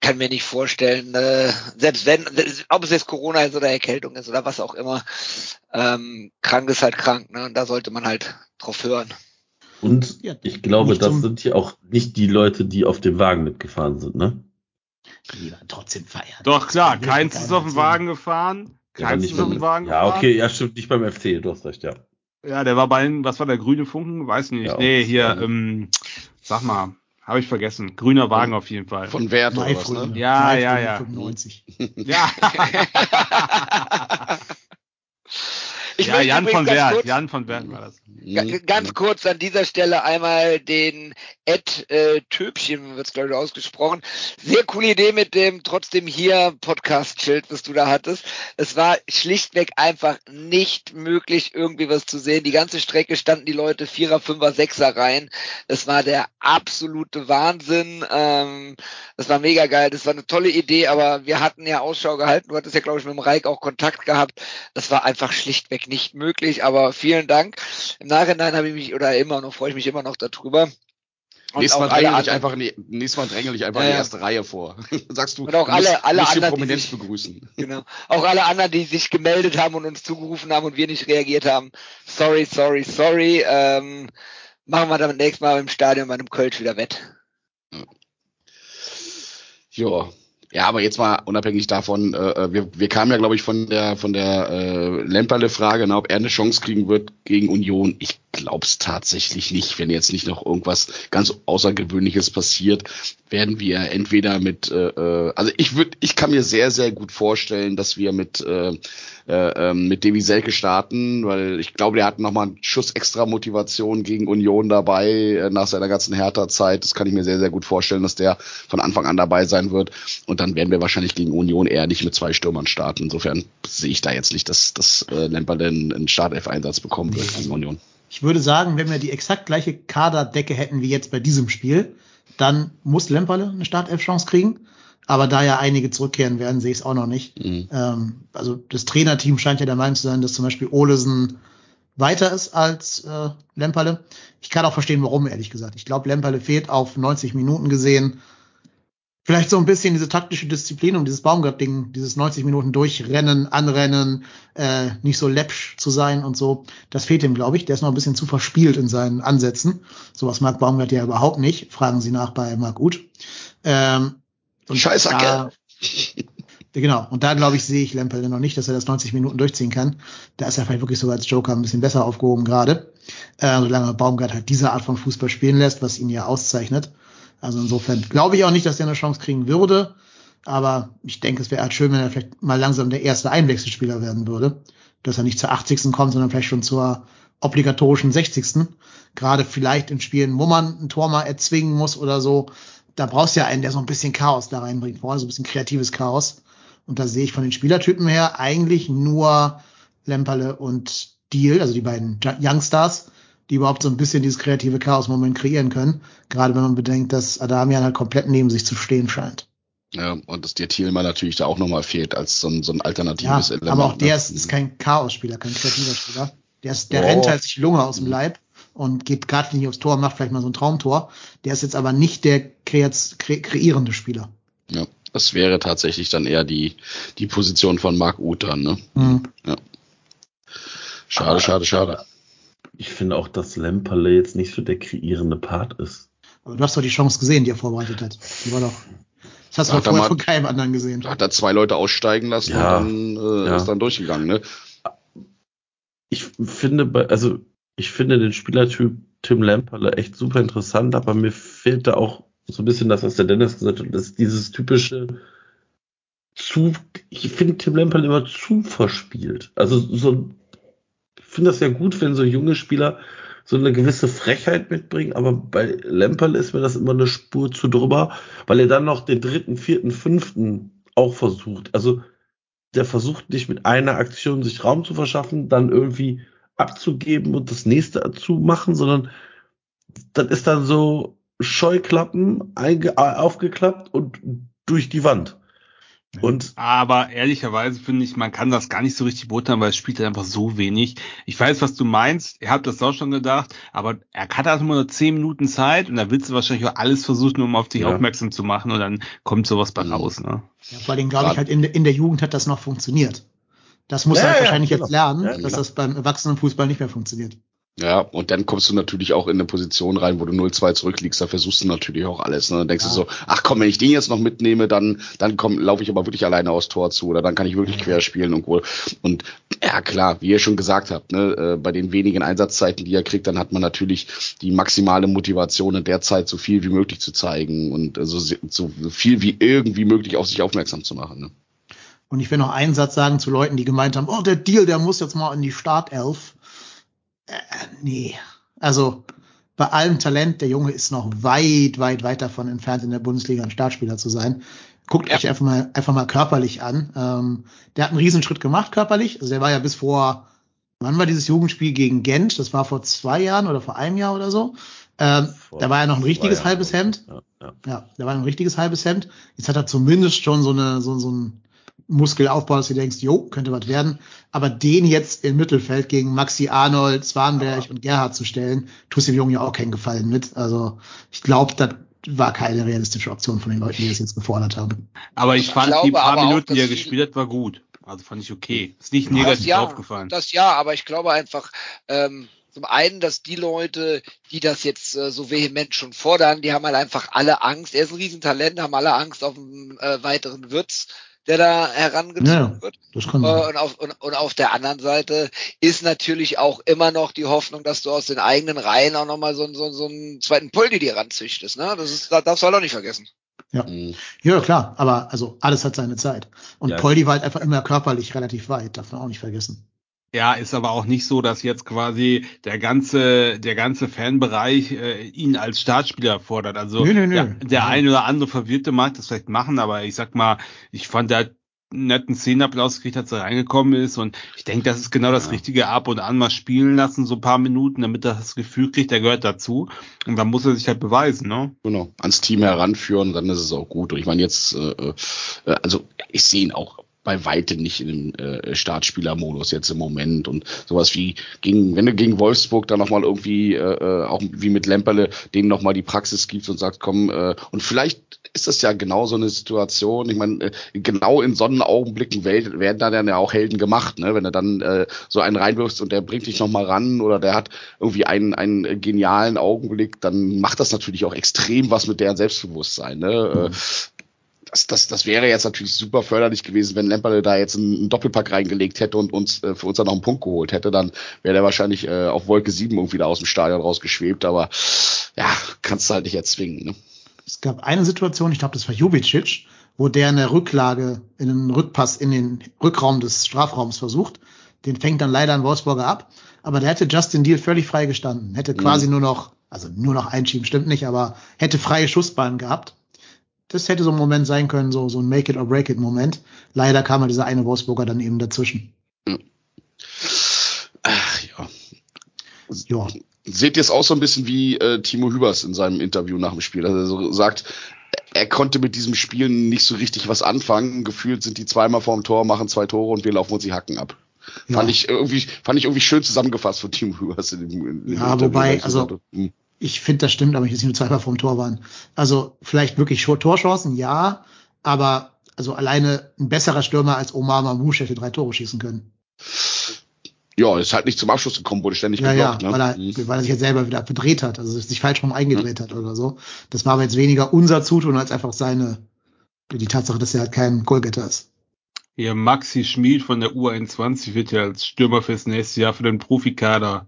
kann mir nicht vorstellen, äh, selbst wenn, ob es jetzt Corona ist oder Erkältung ist oder was auch immer, ähm, krank ist halt krank, ne? Und da sollte man halt drauf hören. Und Ja, ich glaube, nicht das sind hier auch nicht die Leute, die auf dem Wagen mitgefahren sind, ne? Die waren trotzdem feiern. Doch klar, keins ist auf dem. Wagen gefahren. Keins nicht ist auf dem Wagen Ja, gefahren. okay, ja, stimmt, nicht beim FC, du hast recht, ja. Ja, der war bei, was war der grüne Funken? Weiß nicht. Ja, nee, hier, ja. ähm, sag mal, habe ich vergessen. Grüner Wagen auf jeden Fall. Von Wert oder was, ne? Ja, ja, ja. 95. ja, Ich ja Jan von ganz Wert, kurz- Jan von Wert war das. Ga- Ganz kurz an dieser Stelle einmal den Ed äh, Töpchen, wird es glaube ich ausgesprochen. Sehr coole Idee mit dem trotzdem hier Podcast-Schild, was du da hattest. Es war schlichtweg einfach nicht möglich, irgendwie was zu sehen. Die ganze Strecke standen die Leute Vierer, Fünfer, Sechser rein. Es war der absolute Wahnsinn. Ähm, das war mega geil. Das war eine tolle Idee, aber wir hatten ja Ausschau gehalten. Du hattest ja, glaube ich, mit dem Reik auch Kontakt gehabt. Das war einfach schlichtweg nicht möglich. Aber vielen Dank. Im Nachhinein habe ich mich, oder immer noch, freue ich mich immer noch darüber. Und Nächstes Mal drängel anderen- einfach in die, nächstes Mal drängel dich einfach Ja, in die erste Reihe vor. Sagst du, Und auch alle- alle die anderen, die Prominenz sich- begrüßen. Genau. Auch alle anderen, die sich gemeldet haben und uns zugerufen haben und wir nicht reagiert haben. Sorry, sorry, sorry. Ähm, machen wir dann nächstes Mal im Stadion bei einem Kölsch wieder wett. Ja. Ja, aber jetzt mal unabhängig davon, äh, wir, wir kamen ja, glaube ich, von der von der äh, Lemperle-Frage, ne, ob er eine Chance kriegen wird gegen Union. Ich glaube es tatsächlich nicht. Wenn jetzt nicht noch irgendwas ganz Außergewöhnliches passiert, werden wir entweder mit, äh, äh, also ich würde, ich kann mir sehr, sehr gut vorstellen, dass wir mit äh, äh, ähm, mit Devi Selke starten, weil ich glaube, der hat nochmal einen Schuss extra Motivation gegen Union dabei äh, nach seiner ganzen Hertha-Zeit. Das kann ich mir sehr, sehr gut vorstellen, dass der von Anfang an dabei sein wird. Und dann werden wir wahrscheinlich gegen Union eher nicht mit zwei Stürmern starten. Insofern sehe ich da jetzt nicht, dass, dass äh, Lemperle einen Startelf-Einsatz bekommen wird gegen Union. Ich würde sagen, wenn wir die exakt gleiche Kaderdecke hätten wie jetzt bei diesem Spiel, dann muss Lemperle eine Startelf-Chance kriegen. Aber da ja einige zurückkehren werden, sehe ich es auch noch nicht. Mhm. Ähm, also das Trainerteam scheint ja der Meinung zu sein, dass zum Beispiel Olesen weiter ist als äh, Lemperle. Ich kann auch verstehen, warum, ehrlich gesagt. Ich glaube, Lemperle fehlt auf 90 Minuten gesehen. Vielleicht so ein bisschen diese taktische Disziplin um dieses Baumgart-Ding, dieses 90 Minuten durchrennen, anrennen, äh, nicht so läppsch zu sein und so. Das fehlt ihm, glaube ich. Der ist noch ein bisschen zu verspielt in seinen Ansätzen. Sowas mag Baumgart ja überhaupt nicht. Fragen Sie nach bei Marc Uth. Ähm, und Scheißhacke. da- Genau, und da glaube ich, sehe ich Lempel noch nicht, dass er das 90 Minuten durchziehen kann. Da ist er vielleicht wirklich sogar als Joker ein bisschen besser aufgehoben gerade. Äh, solange Baumgart halt diese Art von Fußball spielen lässt, was ihn ja auszeichnet. Also insofern glaube ich auch nicht, dass er eine Chance kriegen würde. Aber ich denke, es wäre halt schön, wenn er vielleicht mal langsam der erste Einwechselspieler werden würde. Dass er nicht zur 80. kommt, sondern vielleicht schon zur obligatorischen 60. Gerade vielleicht in Spielen, wo man ein Tor mal erzwingen muss oder so. Da brauchst du ja einen, der so ein bisschen Chaos da reinbringt, vorne so ein bisschen kreatives Chaos. Und da sehe ich von den Spielertypen her eigentlich nur Lemperle und Deal, also die beiden Youngstars, die überhaupt so ein bisschen dieses kreative Chaos-Moment kreieren können. Gerade wenn man bedenkt, dass Adamian halt komplett neben sich zu stehen scheint. Ja, und dass dir Thielmann natürlich da auch nochmal fehlt als so ein, so ein Ja, alternatives Element. aber auch der ne? ist, ist kein Chaos-Spieler, kein kreativer Spieler. Der, ist, der Oh. rennt halt sich Lunge aus dem Leib und geht gerade nicht aufs Tor, macht vielleicht mal so ein Traumtor. Der ist jetzt aber nicht der kre kreierende Spieler. Ja, das wäre tatsächlich dann eher die, die Position von Marc Uth dann, ne? Mhm. Schade, Aber- schade, schade. Ich finde auch, dass Lemperle jetzt nicht so der kreierende Part ist. Aber du hast doch die Chance gesehen, die er vorbereitet hat. Die war doch. Das hast du doch er vorher mal- von keinem anderen gesehen. Da hat er zwei Leute aussteigen lassen Ja, und dann äh, ja. ist dann durchgegangen, ne? Ich finde, bei, also ich finde den Spielertyp Tim Lemperle echt super interessant, aber mir fehlt da auch so ein bisschen das, was der Dennis gesagt hat, das ist dieses typische zu, ich finde Tim Lemperle immer zu verspielt. Also so, finde das ja gut, wenn so junge Spieler so eine gewisse Frechheit mitbringen, aber bei Lemperle ist mir das immer eine Spur zu drüber, weil er dann noch den dritten, vierten, fünften auch versucht. Also der versucht nicht mit einer Aktion sich Raum zu verschaffen, dann irgendwie abzugeben und das nächste zu machen, sondern das ist dann so, Scheuklappen einge aufgeklappt und durch die Wand. Und Aber ehrlicherweise finde ich, man kann das gar nicht so richtig beurteilen, weil es spielt halt einfach so wenig. Ich weiß, was du meinst. Ihr habt das auch schon gedacht, aber er hat halt nur zehn Minuten Zeit und da willst du wahrscheinlich auch alles versuchen, um auf dich Ja. aufmerksam zu machen und dann kommt sowas bei Mhm. raus. Ne? Ja, vor allem glaube ich halt in, der- in der Jugend hat das noch funktioniert. Das muss Ja, er halt ja, wahrscheinlich genau. jetzt lernen, Ja, dass genau. das beim Erwachsenenfußball nicht mehr funktioniert. Ja, und dann kommst du natürlich auch in eine Position rein, wo du 0-2 zurückliegst. Da versuchst du natürlich auch alles. Ne? Dann denkst Ja. du so, ach komm, wenn ich den jetzt noch mitnehme, dann, dann komm, laufe ich aber wirklich alleine aufs Tor zu oder dann kann ich wirklich querspielen und wohl. Und ja, klar, wie ihr schon gesagt habt, ne, äh, bei den wenigen Einsatzzeiten, die er kriegt, dann hat man natürlich die maximale Motivation in der Zeit so viel wie möglich zu zeigen und äh, so, so viel wie irgendwie möglich auf sich aufmerksam zu machen. Ne? Und ich will noch einen Satz sagen zu Leuten, die gemeint haben, oh, der Deal, der muss jetzt mal in die Startelf. Äh, nee. Also bei allem Talent, der Junge ist noch weit, weit, weit davon entfernt, in der Bundesliga ein Startspieler zu sein. Guckt Ja. euch einfach mal, einfach mal körperlich an. Ähm, der hat einen Riesenschritt gemacht körperlich. Also der war ja bis vor, wann war dieses Jugendspiel gegen Gent? Das war vor zwei Jahren oder vor einem Jahr oder so. Ähm, da war er noch ein richtiges halbes Hemd. Ja, ja. Ja, da war ein richtiges halbes Hemd. Jetzt hat er zumindest schon so eine, so, so ein Muskelaufbau, dass du denkst, jo, könnte was werden. Aber den jetzt im Mittelfeld gegen Maxi Arnold, Swanberg und Gerhard zu stellen, tust dem Jungen ja auch keinen Gefallen mit. Also ich glaube, das war keine realistische Option von den Leuten, die es jetzt gefordert haben. Aber ich Ich fand die paar aber auch, Minuten, die er gespielt hat, war gut. Also fand ich okay. Ist nicht Das negativ ja, aufgefallen. das ja, aber ich glaube einfach, ähm, zum einen, dass die Leute, die das jetzt äh, so vehement schon fordern, die haben halt einfach alle Angst. Er ist ein Riesentalent, haben alle Angst auf einen äh, weiteren Witz, der da herangezogen Ja. wird. Das kann Äh, man. und, auf, und, und auf der anderen Seite ist natürlich auch immer noch die Hoffnung, dass du aus den eigenen Reihen auch nochmal so, so, so einen zweiten Poldi dir ranzüchtest. Ne? Das ist, das darfst du halt auch nicht vergessen. Mhm. Ja, klar, aber also alles hat seine Zeit. Und Ja. Poldi war halt einfach immer körperlich relativ weit, darf man auch nicht vergessen. Ja, ist aber auch nicht so, dass jetzt quasi der ganze, der ganze Fanbereich äh, ihn als Startspieler fordert. Also Nö, nö, nö. der, der ein oder andere Verwirrte mag das vielleicht machen, aber ich sag mal, ich fand, der netten Szenenapplaus gekriegt, als er reingekommen ist und ich denke, das ist genau das Ja. Richtige ab und an mal spielen lassen, so ein paar Minuten, damit er das Gefühl kriegt, der gehört dazu und dann muss er sich halt beweisen, ne? Genau, ans Team heranführen, dann ist es auch gut. Und ich meine jetzt, äh, äh, also ich sehe ihn auch bei weitem nicht in dem äh, Startspielermodus jetzt im Moment und sowas wie gegen, wenn du gegen Wolfsburg dann nochmal irgendwie äh, äh, auch wie mit Lemperle denen nochmal die Praxis gibst und sagst, komm, äh, und vielleicht ist das ja genau so eine Situation. Ich meine, äh, genau in Sonnenaugenblicken werden da dann ja auch Helden gemacht, ne? Wenn du dann äh, so einen reinwirfst und der bringt dich nochmal ran oder der hat irgendwie einen, einen genialen Augenblick, dann macht das natürlich auch extrem was mit deren Selbstbewusstsein. Ne? Äh, Das, das, das wäre jetzt natürlich super förderlich gewesen, wenn Lemperle da jetzt einen, einen Doppelpack reingelegt hätte und uns äh, für uns dann noch einen Punkt geholt hätte. Dann wäre der wahrscheinlich äh, auf Wolke 7 irgendwie da aus dem Stadion rausgeschwebt. Aber ja, kannst du halt nicht erzwingen. Ne? Es gab eine Situation, ich glaube, das war Jubicic, wo der eine Rücklage in einen Rückpass in den Rückraum des Strafraums versucht. Den fängt dann leider ein Wolfsburger ab. Aber der hätte Justin Deal völlig frei gestanden. Hätte quasi nur noch, also nur noch einschieben, stimmt nicht, aber hätte freie Schussbahn gehabt. Das hätte so ein Moment sein können, so, so ein Make it or break it Moment. Leider kam halt dieser eine Wolfsburger dann eben dazwischen. Ach ja. Ja, Seht ihr es auch so ein bisschen wie äh, Timo Hübers in seinem Interview nach dem Spiel, dass er so sagt, er konnte mit diesem Spiel nicht so richtig was anfangen. Gefühlt sind die zweimal vorm Tor, machen zwei Tore und wir laufen uns die Hacken ab. ja. Fand ich irgendwie, fand ich irgendwie schön zusammengefasst von Timo Hübers in dem, in dem Ja, Interview, wobei, also- hm, Ich finde, das stimmt, aber ich jetzt nicht nur zweimal vom Tor waren. Also vielleicht wirklich Tor- Torchancen, ja, aber also alleine ein besserer Stürmer als Omar Mamouche hätte drei Tore schießen können. ja, ist halt nicht zum Abschluss gekommen, wurde ständig Ja, ja, geblockt. ne? weil er, Hm. weil er sich jetzt selber wieder verdreht hat, also sich falsch rum eingedreht hat oder so. Das war aber jetzt weniger unser Zutun als einfach seine, die Tatsache, dass er halt kein Goalgetter ist. Hier Maxi Schmid von der U21 wird ja als Stürmer fürs nächste Jahr für den Profikader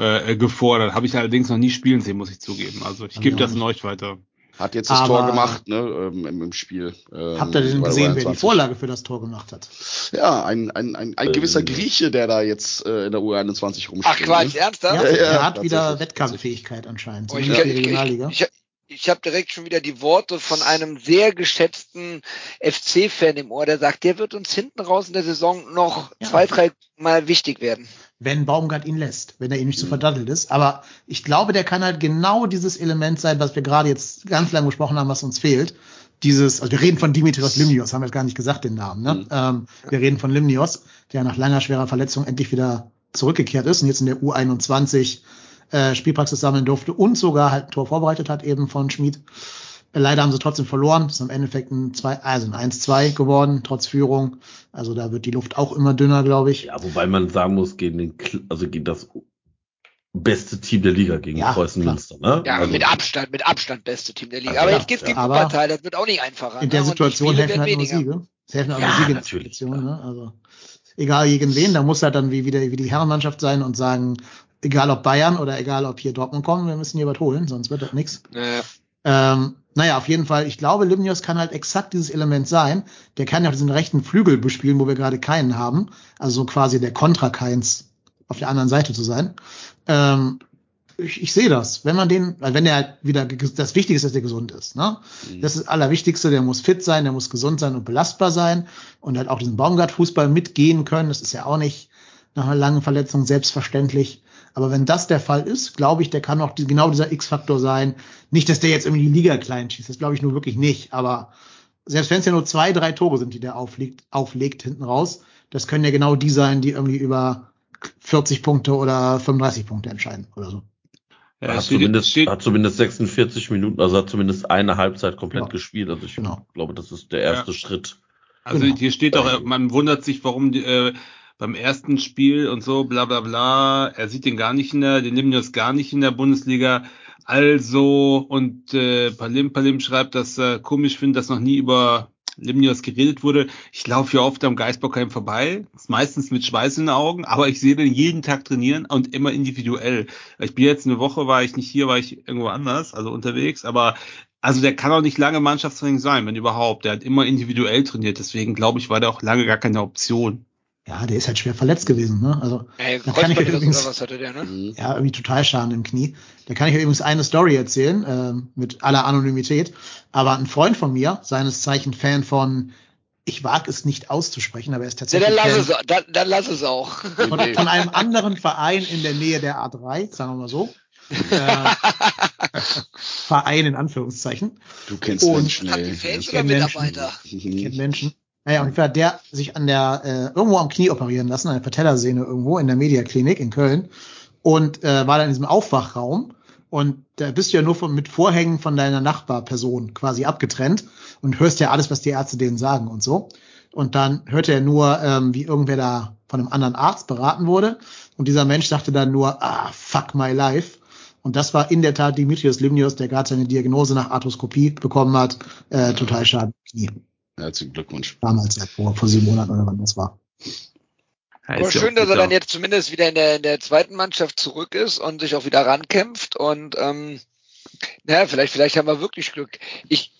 äh, gefordert. Habe ich allerdings noch nie spielen sehen, muss ich zugeben. Also ich gebe das an euch weiter. Hat jetzt das Aber- Tor gemacht, ne, ähm, im, im Spiel. Ähm, Habt ihr denn gesehen, wer die U21? Vorlage für das Tor gemacht hat? Ja, ein, ein, ein, ein gewisser Ähm. Grieche, der da jetzt äh, in der U21 rumsteht. Ach Quatsch, ne? ernsthaft? Ja, ja, er hat wieder Wettkampffähigkeit anscheinend. Oh, ich, Zumindest ich, ich, Regionalliga. ich, ich, habe direkt schon wieder die Worte von einem sehr geschätzten FC-Fan im Ohr, der sagt, der wird uns hinten raus in der Saison noch Ja. zwei, drei Mal wichtig werden. wenn Baumgart ihn lässt, wenn er ihm nicht zu verdattelt ist. Aber ich glaube, der kann halt genau dieses Element sein, was wir gerade jetzt ganz lange besprochen haben, was uns fehlt. Dieses, also wir reden von Dimitrios Limnios, haben wir jetzt gar nicht gesagt den Namen. Ne? Ähm, wir reden von Limnios, der nach langer schwerer Verletzung endlich wieder zurückgekehrt ist und jetzt in der U21 äh, Spielpraxis sammeln durfte und sogar halt ein Tor vorbereitet hat eben von Schmid. Leider haben sie trotzdem verloren. Das ist im Endeffekt ein 2, also ein 1-2 geworden, trotz Führung. Also da wird die Luft auch immer dünner, glaube ich. Ja, wobei man sagen muss, gegen den, also gegen das beste Team der Liga gegen Ja, Preußen. Münster, ne? Ja, also, mit Abstand, mit Abstand beste Team der Liga. Also aber ja, jetzt geht's ja. gegen Wuppertal, das wird auch nicht einfacher. In der ne? Situation Spiele helfen halt nur weniger. Siege. Es helfen halt Ja, nur Siege in der natürlich, Situation, ne? Also egal gegen wen, da muss halt dann wie wieder wie die Herrenmannschaft sein und sagen, egal ob Bayern oder egal ob hier Dortmund kommen, wir müssen hier was holen, sonst wird das nichts. Ja. Ähm, naja, auf jeden Fall, ich glaube, Limnios kann halt exakt dieses Element sein. Der kann ja auch diesen rechten Flügel bespielen, wo wir gerade keinen haben. Also so quasi der Kontra Keins auf der anderen Seite zu sein. Ähm, ich, ich sehe das. Wenn man den, weil wenn der halt wieder, das Wichtige ist, dass der gesund ist. Ne? Das ist das Allerwichtigste. Der muss fit sein, der muss gesund sein und belastbar sein und halt auch diesen Baumgart-Fußball mitgehen können. Das ist ja auch nicht nach einer langen Verletzung selbstverständlich. Aber wenn das der Fall ist, glaube ich, der kann auch die, genau dieser X-Faktor sein. Nicht, dass der jetzt irgendwie die Liga klein schießt, das glaube ich nur wirklich nicht. Aber selbst wenn es ja nur zwei, drei Tore sind, die der auflegt, auflegt hinten raus, das können ja genau die sein, die irgendwie über 40 Punkte oder 35 Punkte entscheiden oder so. Ja, hat, steht, zumindest, steht, hat zumindest 46 Minuten, also hat zumindest eine Halbzeit komplett Ja. gespielt. Also ich Genau. glaube, das ist der erste Schritt. Also Genau. hier steht doch, man wundert sich, warum die, äh, beim ersten Spiel und so, bla bla bla, er sieht den gar nicht in der, den Limnios gar nicht in der Bundesliga. Also, und äh, Palim Palim schreibt, dass er komisch findet, dass noch nie über Limnios geredet wurde. Ich laufe ja oft am Geisbockheim vorbei, ist meistens mit Schweiß in den Augen, aber ich sehe den jeden Tag trainieren und immer individuell. Ich bin jetzt eine Woche, war ich nicht hier, war ich irgendwo anders, also unterwegs, aber also der kann auch nicht lange Mannschaftstraining sein, wenn überhaupt. Der hat immer individuell trainiert, deswegen glaube ich, war der auch lange gar keine Option. Ja, der ist halt schwer verletzt gewesen. Ne? Also Ey, Da kann ich Kreuzbandriss übrigens- oder was hatte der, ne? Mhm. ja, irgendwie total Schaden im Knie. Da kann ich euch übrigens eine Story erzählen, ähm, mit aller Anonymität. Aber ein Freund von mir, seines Zeichen Fan von, ich wage es nicht auszusprechen, aber er ist Ja, tatsächlich dann lass Fan es, dann, dann lass es auch. von, von einem anderen Verein in der Nähe der A3, sagen wir mal so. Äh, Verein in Anführungszeichen. Du kennst Und- Menschen, Hat ey. die Fans Ich oder kenn Menschen. Mitarbeiter? kennt Menschen. Naja, und hat der sich an der äh, irgendwo am Knie operieren lassen, an der Patellasehne irgendwo in der Mediaklinik in Köln und äh, war dann in diesem Aufwachraum und da bist du ja nur von, mit Vorhängen von deiner Nachbarperson quasi abgetrennt und hörst ja alles, was die Ärzte denen sagen und so. Und dann hörte er nur, ähm, wie irgendwer da von einem anderen Arzt beraten wurde und dieser Mensch sagte dann nur, ah, fuck my life. Und das war in der Tat Dimitrios Limnios, der gerade seine Diagnose nach Arthroskopie bekommen hat, äh, total Knie. Herzlichen Glückwunsch. Damals, ja, vor, vor sieben Monaten oder wann das war. Aber ja schön, dass er dann jetzt zumindest wieder in der, in der zweiten Mannschaft zurück ist und sich auch wieder rankämpft und ähm, naja, vielleicht, vielleicht haben wir wirklich Glück. Ich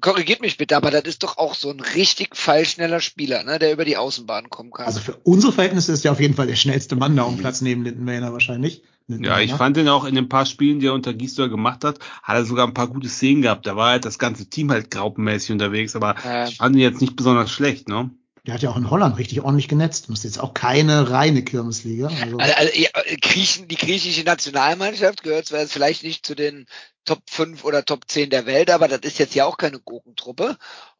korrigiert mich bitte, aber das ist doch auch so ein richtig fallschneller Spieler, ne, der über die Außenbahn kommen kann. Also für unsere Verhältnisse ist er auf jeden Fall der schnellste Mann da um Platz neben Lindenmähner wahrscheinlich. Ja, ich Lindenmähner. fand ihn auch in den paar Spielen, die er unter Gisdol gemacht hat, hat er sogar ein paar gute Szenen gehabt. Da war halt das ganze Team halt graupenmäßig unterwegs, aber Ja. ich fand ihn jetzt nicht besonders schlecht, ne? Der hat ja auch in Holland richtig ordentlich genetzt. Das ist jetzt auch keine reine Kirmesliga. Also, Also, also ja, Griechen, die griechische Nationalmannschaft gehört zwar jetzt vielleicht nicht zu den Top 5 oder Top 10 der Welt, aber das ist jetzt ja auch keine Gurkentruppe.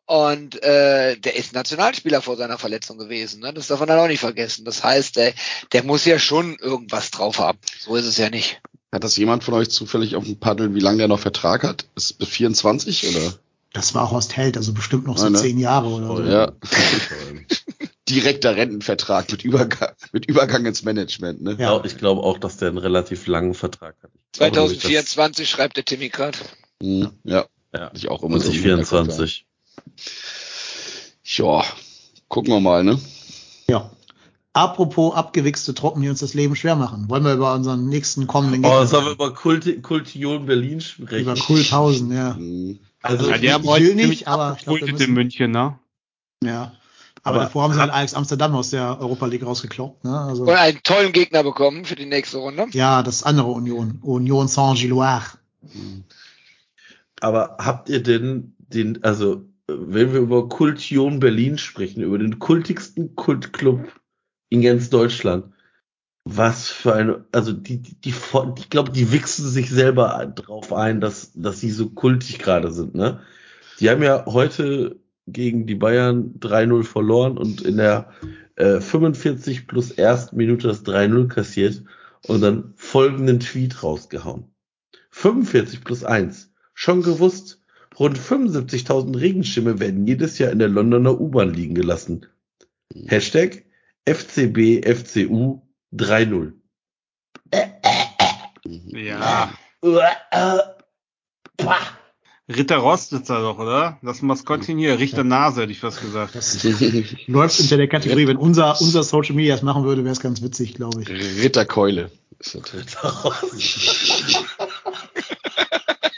Und äh, der ist Nationalspieler vor seiner Verletzung gewesen. Ne? Das darf man dann auch nicht vergessen. Das heißt, der, der muss ja schon irgendwas drauf haben. So ist es ja nicht. Hat das jemand von euch zufällig auf dem Paddel, wie lange der noch Vertrag hat? Ist es bis 24 oder? Das war Horst Held, also bestimmt noch so Ja, ne? zehn Jahre oder so. Ja. Direkter Rentenvertrag mit Übergang, mit Übergang ins Management, ne? Ich glaube glaub auch, dass der einen relativ langen Vertrag hat. Ich glaube, nämlich, dass- 2024 schreibt der Timmy gerade. Mhm, Ja. Ja, ich auch immer so im 2024. Ja, gucken wir mal, ne? Ja. Apropos abgewichste Truppen, die uns das Leben schwer machen. Wollen wir über unseren nächsten kommenden Oh, Gegner sollen wir über Kulti Kultion Berlin sprechen? über Kulthausen, ja. Also, Ja, ich- die haben ich heute will nicht, aber ich glaub, wir abgekultet müssen- in München, ne? Ja. Aber, Aber- davor haben sie halt Alex Amsterdam aus der Europa League rausgekloppt. Ne? Also, Und einen tollen Gegner bekommen für die nächste Runde. ja, das andere Union. Union Saint-Gilloise. Aber habt ihr denn den, also wenn wir über Kultion Berlin sprechen, über den kultigsten Kultclub in ganz Deutschland, was für eine, also die, die, die ich glaube, die wichsen sich selber drauf ein, dass, dass sie so kultig gerade sind, ne? Die haben ja heute gegen die Bayern 3-0 verloren und in der äh, 45 plus ersten Minute das 3-0 kassiert und dann folgenden Tweet rausgehauen. 45 plus 1. Schon gewusst, rund 75.000 Regenschirme werden jedes Jahr in der Londoner U-Bahn liegen gelassen. Hashtag FCB FCU 3-0. Ja. Ritter Rost ist da doch, oder? Das Maskottchen hier, Richter Nase, hätte ich fast gesagt. Das läuft unter der Kategorie. Wenn unser, unser Social Media das machen würde, wäre es ganz witzig, glaube ich. Ritterkeule. Ist natürlich.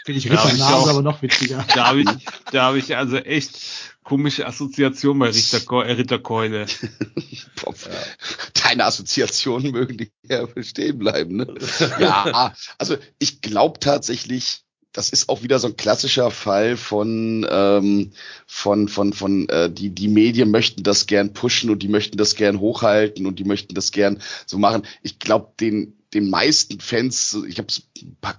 Finde ich hab Ritter ich Nase aber noch witziger. Da habe ich, da habe ich also echt komische Assoziationen bei Richter, äh, Ritterkeule. Boah, Deine Assoziationen mögen die ja bestehen bleiben. Ne? Ja, also ich glaube tatsächlich, das ist auch wieder so ein klassischer Fall von ähm, von von von äh, die die Medien möchten das gern pushen und die möchten das gern hochhalten und die möchten das gern so machen. Ich glaube den den meisten Fans, ich habe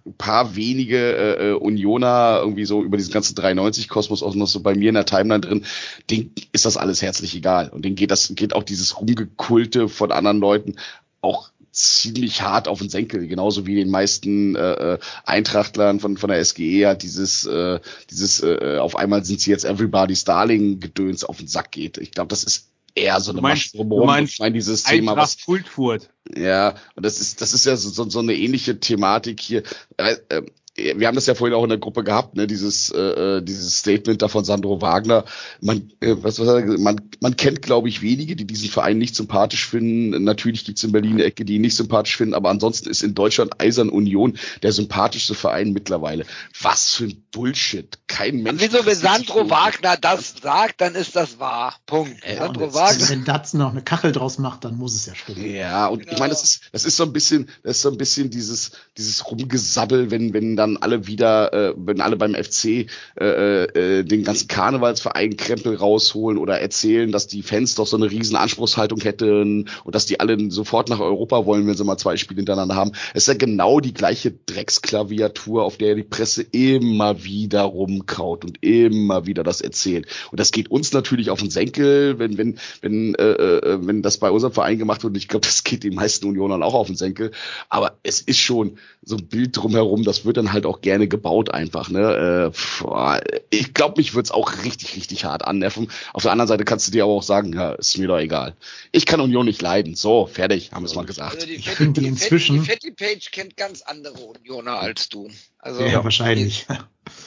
ein paar, wenige äh, äh, Unioner irgendwie so über diesen ganzen 93-Kosmos auch noch so bei mir in der Timeline drin, denen ist das alles herzlich egal. Und denen geht das, geht auch dieses Rumgekulte von anderen Leuten auch ziemlich hart auf den Senkel, genauso wie den meisten äh, äh, Eintrachtlern von von der SGE hat dieses äh, dieses äh, auf einmal sind sie jetzt Everybody's Darling Gedöns auf den Sack geht. Ich glaube, das ist eher so eine meinst- Masche meinst Ich meine dieses Thema, was Kultfurt. ja, und das ist, das ist ja so, so, so eine ähnliche Thematik hier. Äh, äh, wir haben das ja vorhin auch in der Gruppe gehabt, ne, dieses, äh, dieses Statement da von Sandro Wagner. Man, äh, was, was hat er gesagt? man, man kennt, glaube ich, wenige, die diesen Verein nicht sympathisch finden. Natürlich gibt's in Berlin eine Ecke, die ihn nicht sympathisch finden, aber ansonsten ist in Deutschland Eisern Union der sympathischste Verein mittlerweile. Was für ein Bullshit. Kein Mensch. Wieso, wenn Sandro Wagner das sagt, dann ist das wahr. Punkt. Ja, Sandro Und Wagner. wenn Datsen noch eine Kachel draus macht, dann muss es ja stimmen. Ja, und ich Genau. meine, das ist, das ist so ein bisschen, das ist so ein bisschen dieses, dieses Rumgesabbel, wenn, wenn dann alle wieder, äh, wenn alle beim FC äh, äh, den ganzen Karnevalsverein Krempel rausholen oder erzählen, dass die Fans doch so eine riesen Anspruchshaltung hätten und dass die alle sofort nach Europa wollen, wenn sie mal zwei Spiele hintereinander haben. Es ist ja genau die gleiche Drecksklaviatur, auf der die Presse immer wieder rumkaut und immer wieder das erzählt. Und das geht uns natürlich auf den Senkel, wenn, wenn, wenn, äh, äh, wenn das bei unserem Verein gemacht wird. Und ich glaube, das geht den meisten Unionern auch auf den Senkel. Aber es ist schon so ein Bild drumherum, das wird dann halt auch gerne gebaut einfach. Ne? Äh, ich glaube, mich wird's auch richtig, richtig hart annerven. Auf der anderen Seite kannst du dir aber auch sagen, ja, ist mir doch egal. Ich kann Union nicht leiden. So, fertig, haben wir es mal gesagt. Also die Ich Fetti- finde die Fetti- inzwischen- Die Fatty Page kennt ganz andere Unioner als du. Also, Ja, wahrscheinlich.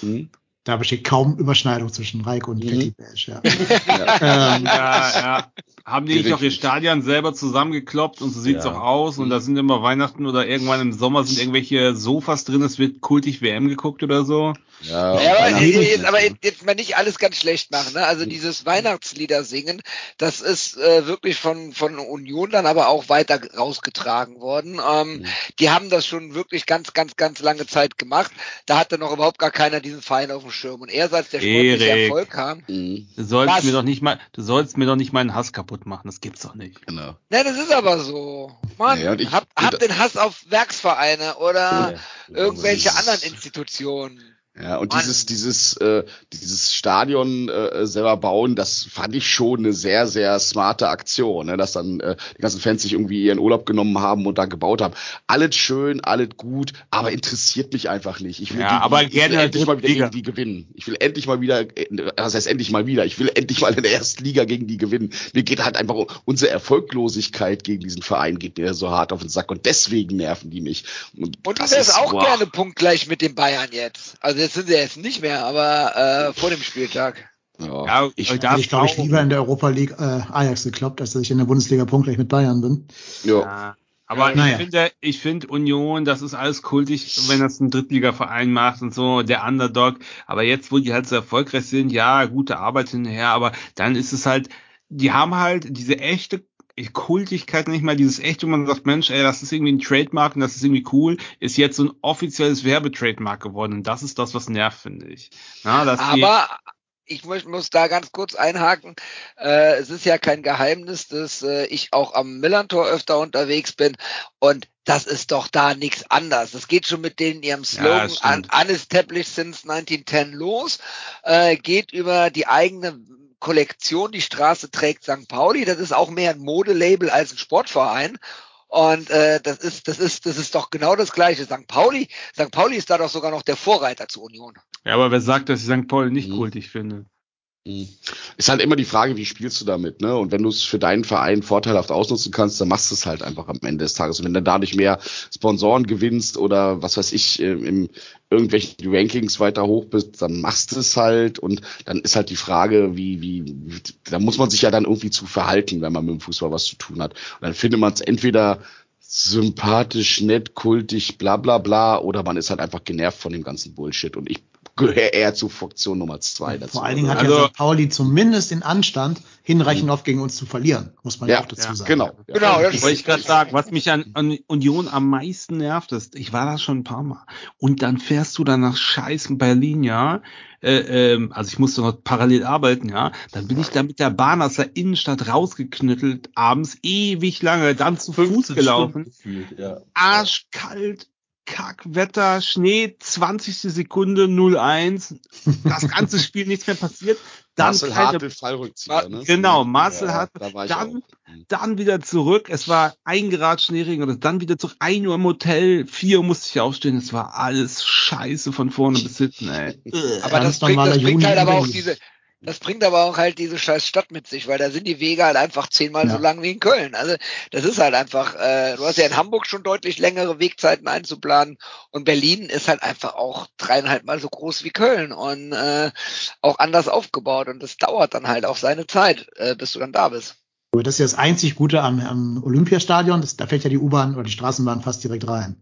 Hm? Da besteht kaum Überschneidung zwischen Reik und Mhm. Fatty Bash, ja. Ja. ähm, Ja, ja. Haben die nicht auch ihr. Stadion selber zusammengekloppt und so sieht's Ja. auch aus und da sind immer Weihnachten oder irgendwann im Sommer sind irgendwelche Sofas drin, es wird kultig WM geguckt oder so. Ja, Ja, aber, jetzt, aber jetzt mal nicht alles ganz schlecht machen. Ne? Also dieses Weihnachtslieder singen, das ist äh, wirklich von, von Union dann aber auch weiter rausgetragen worden. Ähm, Die haben das schon wirklich ganz, ganz, ganz lange Zeit gemacht. Da hatte noch überhaupt gar keiner diesen Verein auf dem Schirm. Und erst als der sportliche Erik. Erfolg kam, Mhm, Du sollst Was? mir doch nicht mal, du sollst mir doch nicht meinen Hass kaputt machen, das gibt's doch nicht. genau. ne, das ist aber so. Mann, Ja, und ich- hab, hab den Hass auf Werksvereine oder Ja. irgendwelche anderen Institutionen. Ja, und Mann. dieses, dieses, äh, dieses Stadion äh, selber bauen, das fand ich schon eine sehr, sehr smarte Aktion, ne? dass dann äh, die ganzen Fans sich irgendwie ihren Urlaub genommen haben und da gebaut haben. Alles schön, alles gut, aber interessiert mich einfach nicht. Ich will, Ja, die, aber ich gerne will endlich mal wieder Liga. gegen die gewinnen. Ich will endlich mal wieder, äh, was heißt endlich mal wieder? Ich will endlich mal in der ersten Liga gegen die gewinnen. Mir geht halt einfach unsere Erfolglosigkeit gegen diesen Verein geht mir so hart auf den Sack und deswegen nerven die mich. Und du das wärst ist- auch boah. gerne punktgleich mit den Bayern jetzt. Also jetzt sind sie jetzt nicht mehr, aber äh, vor dem Spieltag. Ja, ich, ich da darf ich glaube ich lieber in der Europa League äh, Ajax gekloppt, als dass ich in der Bundesliga punktgleich mit Bayern bin. ja. Ja. Aber Naja. ich finde, ich finde Union, das ist alles kultig, wenn das ein Drittligaverein macht und so, der Underdog. Aber jetzt, wo die halt so erfolgreich sind, ja, gute Arbeit hinterher, aber dann ist es halt, die haben halt diese echte, Kultigkeit nicht mal dieses echt, wo man sagt, Mensch, ey, das ist irgendwie ein Trademark und das ist irgendwie cool, ist jetzt so ein offizielles Werbetrademark geworden. Und das ist das, was nervt, finde ich. Ja, die- Aber ich muss, da ganz kurz einhaken. Äh, es ist ja kein Geheimnis, dass äh, ich auch am Millantor öfter unterwegs bin und das ist doch da nichts anders. Das geht schon mit denen ihrem Slogan stimmt. Unestablished since 1910 los, äh, geht über die eigene Kollektion, die Straße trägt St. Pauli. Das ist auch mehr ein Modelabel als ein Sportverein. Und äh, das ist, das ist, das ist doch genau das Gleiche. St. Pauli, St. Pauli ist da doch sogar noch der Vorreiter zur Union. ja, aber wer sagt, dass ich St. Paul nicht Mhm. kultig finde? Mhm. Ist halt immer die Frage, wie spielst du damit, ne? Und wenn du es für deinen Verein vorteilhaft ausnutzen kannst, dann machst du es halt einfach am Ende des Tages. Und wenn du dadurch mehr Sponsoren gewinnst oder was weiß ich, äh, im irgendwelchen Rankings weiter hoch bist, dann machst du es halt und dann ist halt die Frage, wie, wie da muss man sich ja dann irgendwie zu verhalten, wenn man mit dem Fußball was zu tun hat. Und dann findet man es entweder sympathisch, nett, kultig, bla bla bla, oder man ist halt einfach genervt von dem ganzen Bullshit. Und ich gehöre eher zu Funktion Nummer zwei dazu. Vor allen Dingen hat Also- ja St. Pauli zumindest den Anstand, hinreichend oft gegen uns zu verlieren, muss man ja, Ja, auch dazu ja, sagen. Genau. Genau, das wollte ich gerade sagen, was mich an, an Union am meisten nervt, ist, ich war da schon ein paar Mal. Und dann fährst du dann nach scheiß Berlin, ja. Äh, ähm, also ich musste noch parallel arbeiten, ja. Dann bin ich da mit der Bahn aus der Innenstadt rausgeknüttelt, abends ewig lange, dann zu Fuß 15 gelaufen. Gefühlt, ja. Arschkalt, Kackwetter, Schnee, 20. Sekunde 0-1. Das ganze Spiel nichts mehr passiert. Dann Marcel keine Hartl Fallrückzieher, ne? Genau, Marcel Ja, Hartl. Da Dann-. Mhm. dann wieder zurück. Es war ein Grad Schneeregen und dann wieder zurück. Ein Uhr im Hotel, vier Uhr musste ich aufstehen. Es war alles scheiße von vorne bis hinten, ey. Aber das bringt, das bringt halt aber auch diese, das bringt aber auch halt diese scheiß Stadt mit sich, weil da sind die Wege halt einfach zehnmal Ja. so lang wie in Köln. Also das ist halt einfach, äh, du hast ja in Hamburg schon deutlich längere Wegzeiten einzuplanen und Berlin ist halt einfach auch dreieinhalb Mal so groß wie Köln und äh, auch anders aufgebaut und das dauert dann halt auch seine Zeit, äh, bis du dann da bist. Aber Das ist ja das einzig Gute am, am Olympiastadion, das, da fährt ja die U-Bahn oder die Straßenbahn fast direkt rein.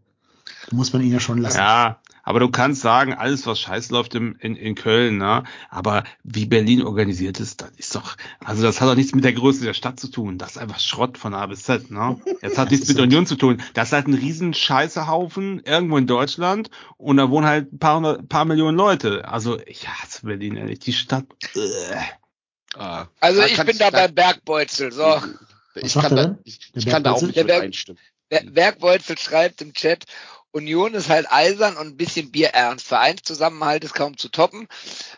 Da muss man ihn ja schon lassen. Ja, aber du kannst sagen, alles was scheiße läuft im, in, in Köln, ne? Aber wie Berlin organisiert ist, das ist doch, also das hat doch nichts mit der Größe der Stadt zu tun. Das ist einfach Schrott von A bis Z, ne? Jetzt hat nichts mit Union zu tun. Das ist halt ein riesen Scheißehaufen irgendwo in Deutschland und da wohnen halt ein paar, hundert- paar Millionen Leute. Also ich hasse Berlin, ehrlich. Die Stadt. Äh. Ah, Also da ich bin da beim Bergbeutel. So, Ich sagt kann, er da, denn? ich, ich kann da auch nicht Der mit Berg- einstimmen. Ber- Bergbeutel schreibt im Chat, Union ist halt eisern und ein bisschen bierernst. Vereinszusammenhalt ist kaum zu toppen.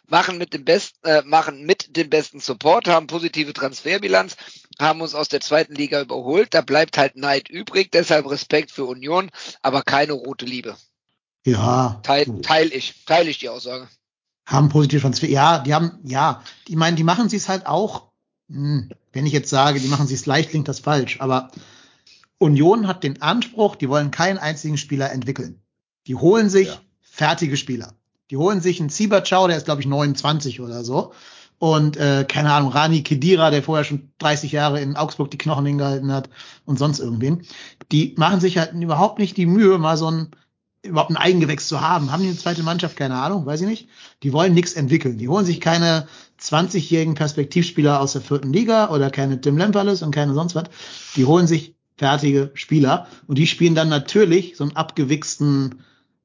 Machen mit dem besten, äh, machen mit dem besten Support, haben positive Transferbilanz, haben uns aus der zweiten Liga überholt. Da bleibt halt Neid übrig. Deshalb Respekt für Union, aber keine rote Liebe. Ja, Teil, teil ich, teile ich die Aussage. haben positive Transfer. Ja, die haben, ja, die meinen, die machen sie es halt auch. Hm, wenn ich jetzt sage, die machen sie es leicht, klingt das falsch. Aber Union hat den Anspruch, die wollen keinen einzigen Spieler entwickeln. Die holen sich Ja. fertige Spieler. Die holen sich einen Ciberchau, der ist glaube ich 29 oder so. Und äh, keine Ahnung, Rani Kedira, der vorher schon 30 Jahre in Augsburg die Knochen hingehalten hat und sonst irgendwen. Die machen sich halt überhaupt nicht die Mühe, mal so ein überhaupt ein Eigengewächs zu haben. Haben die eine zweite Mannschaft? Keine Ahnung, weiß ich nicht. Die wollen nichts entwickeln. Die holen sich keine 20-jährigen Perspektivspieler aus der vierten Liga oder keine Tim Lemperles und keine sonst was. Die holen sich fertige Spieler und die spielen dann natürlich so einen abgewichsten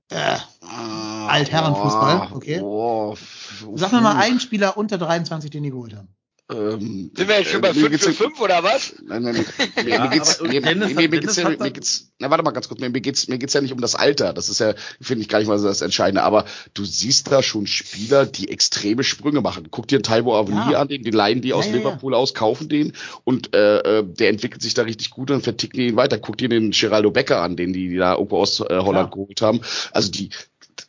äh, Ah, Altherrenfußball, okay. Sag mir mal einen Spieler unter 23, den die geholt haben. Ähm, Sind wir jetzt schon bei äh, mir 5 geht's für ja- 5 oder was? Nein, nein, mir, Ja, mir geht's, mir, Dennis mir, mir geht's ja, mir geht's, na, warte mal ganz kurz, mir, mir geht's, mir geht's ja nicht um das Alter, das ist ja, finde ich gar nicht mal so das Entscheidende, aber du siehst da schon Spieler, die extreme Sprünge machen. Guck dir Taiwo Avni Ja. an, den, die leihen die aus Ja. Liverpool aus, kaufen den und äh, äh, der entwickelt sich da richtig gut und verticken ihn weiter. Guck dir den Geraldo Becker an, den die, die da irgendwo aus äh, Holland geholt haben. Also die,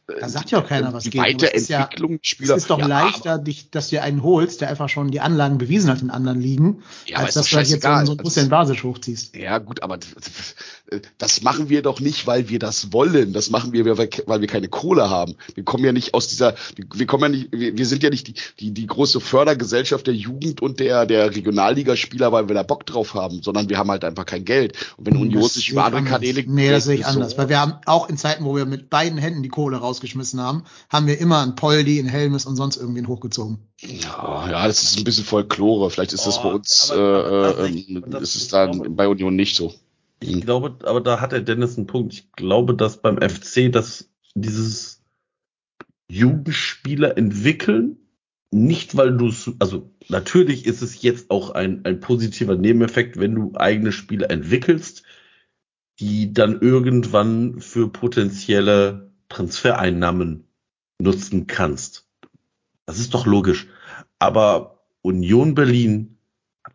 Da sagt ja auch keiner, was die es ist ja- Weiterentwicklung Es Spieler. ist doch Ja, leichter, dich, dass du dir einen holst, der einfach schon die Anlagen bewiesen hat in anderen Ligen, Ja, als dass du halt jetzt so, einen Also Hussein Basic hochziehst. Ja, gut, aber das machen wir doch nicht, weil wir das wollen. Das machen wir, weil wir- keine Kohle haben. Wir kommen ja nicht aus dieser, wir kommen ja nicht, wir, sind ja nicht die, die, die große Fördergesellschaft der Jugend und der, der Regionalligaspieler, weil wir da Bock drauf haben, sondern wir haben halt einfach kein Geld. Und wenn Union Das sich über andere. Kanäle Nee, das sehe ich so- anders. Weil wir haben auch in Zeiten, wo wir mit beiden Händen die Kohle rausgeschmissen haben, haben wir immer einen Poldi, einen Helmes und sonst irgendwen hochgezogen. Ja, ja, das ist ein bisschen Folklore. Vielleicht ist das Oh, bei uns, aber- aber äh, tatsächlich, äh, das- ist es dann bei Union nicht so. Ich glaube, aber da hat der Dennis einen Punkt. Ich glaube, dass beim FC dass dieses Jugendspieler entwickeln, nicht weil du es, also natürlich ist es jetzt auch ein, ein positiver Nebeneffekt, wenn du eigene Spieler entwickelst, die dann irgendwann für potenzielle Transfereinnahmen nutzen kannst. Das ist doch logisch. Aber Union Berlin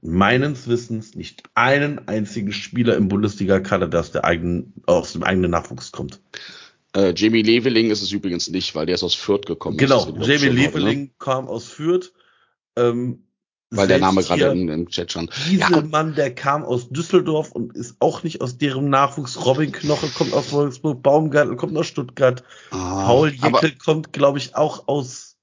meines Wissens nicht einen einzigen Spieler im Bundesliga-Kader, der aus, der eigenen, aus dem eigenen Nachwuchs kommt. Äh, Jamie Leveling ist es übrigens nicht, weil der ist aus Fürth gekommen. Genau, Jamie ne? Leveling kam aus Fürth. Ähm, Weil der Name gerade im, Chat stand. Gieselmann, der kam aus Düsseldorf und ist auch nicht aus deren Nachwuchs. Robin Knoche kommt aus Wolfsburg, Baumgartel kommt aus Stuttgart. Ah, Paul Jeckel kommt, glaube ich, auch aus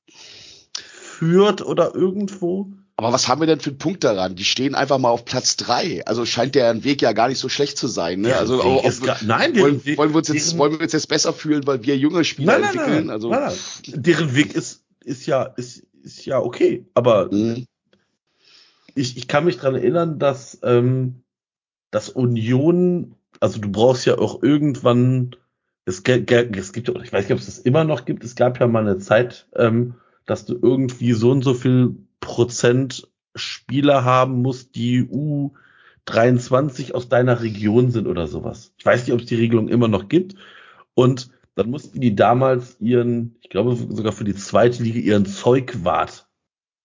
Fürth oder irgendwo. Aber was haben wir denn für einen Punkt daran? Die stehen einfach mal auf Platz drei. Also scheint der Weg ja gar nicht so schlecht zu sein. Ne? Deren Also ob, gar- nein, wollen, Weg- wollen, wir uns jetzt, deren- wollen wir uns jetzt besser fühlen, weil wir junge Spieler Nein, nein, entwickeln? nein, also, nein. Deren Weg ist, ist ja, ist, ist ja okay. Aber mh. ich, ich kann mich dran erinnern, dass, ähm, dass Union, also du brauchst ja auch irgendwann, es, es gibt ja, ich weiß nicht, ob es das immer noch gibt, es gab ja mal eine Zeit, ähm, dass du irgendwie so und so viel Prozent Spieler haben musst, die U23 aus deiner Region sind oder sowas. Ich weiß nicht, ob es die Regelung immer noch gibt. Und dann mussten die damals ihren, ich glaube sogar für die zweite Liga, ihren Zeugwart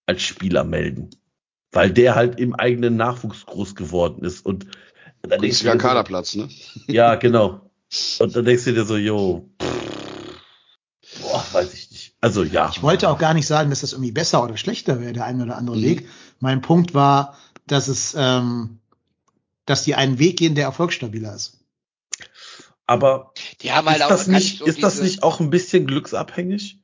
als Spieler melden. Weil der halt im eigenen Nachwuchs groß geworden ist. Und dann denkst du Günstiger dir so, Kaderplatz, ne? ja, genau. Und dann denkst du dir so, jo, pff, boah, weiß ich nicht. Also ja. Ich wollte auch gar nicht sagen, dass das irgendwie besser oder schlechter wäre, der eine oder andere Mhm. Weg. Mein Punkt war, dass es, ähm, dass die einen Weg gehen, der erfolgsstabiler ist. Aber Die haben halt ist auch das nicht, so ist das nicht auch ein bisschen glücksabhängig?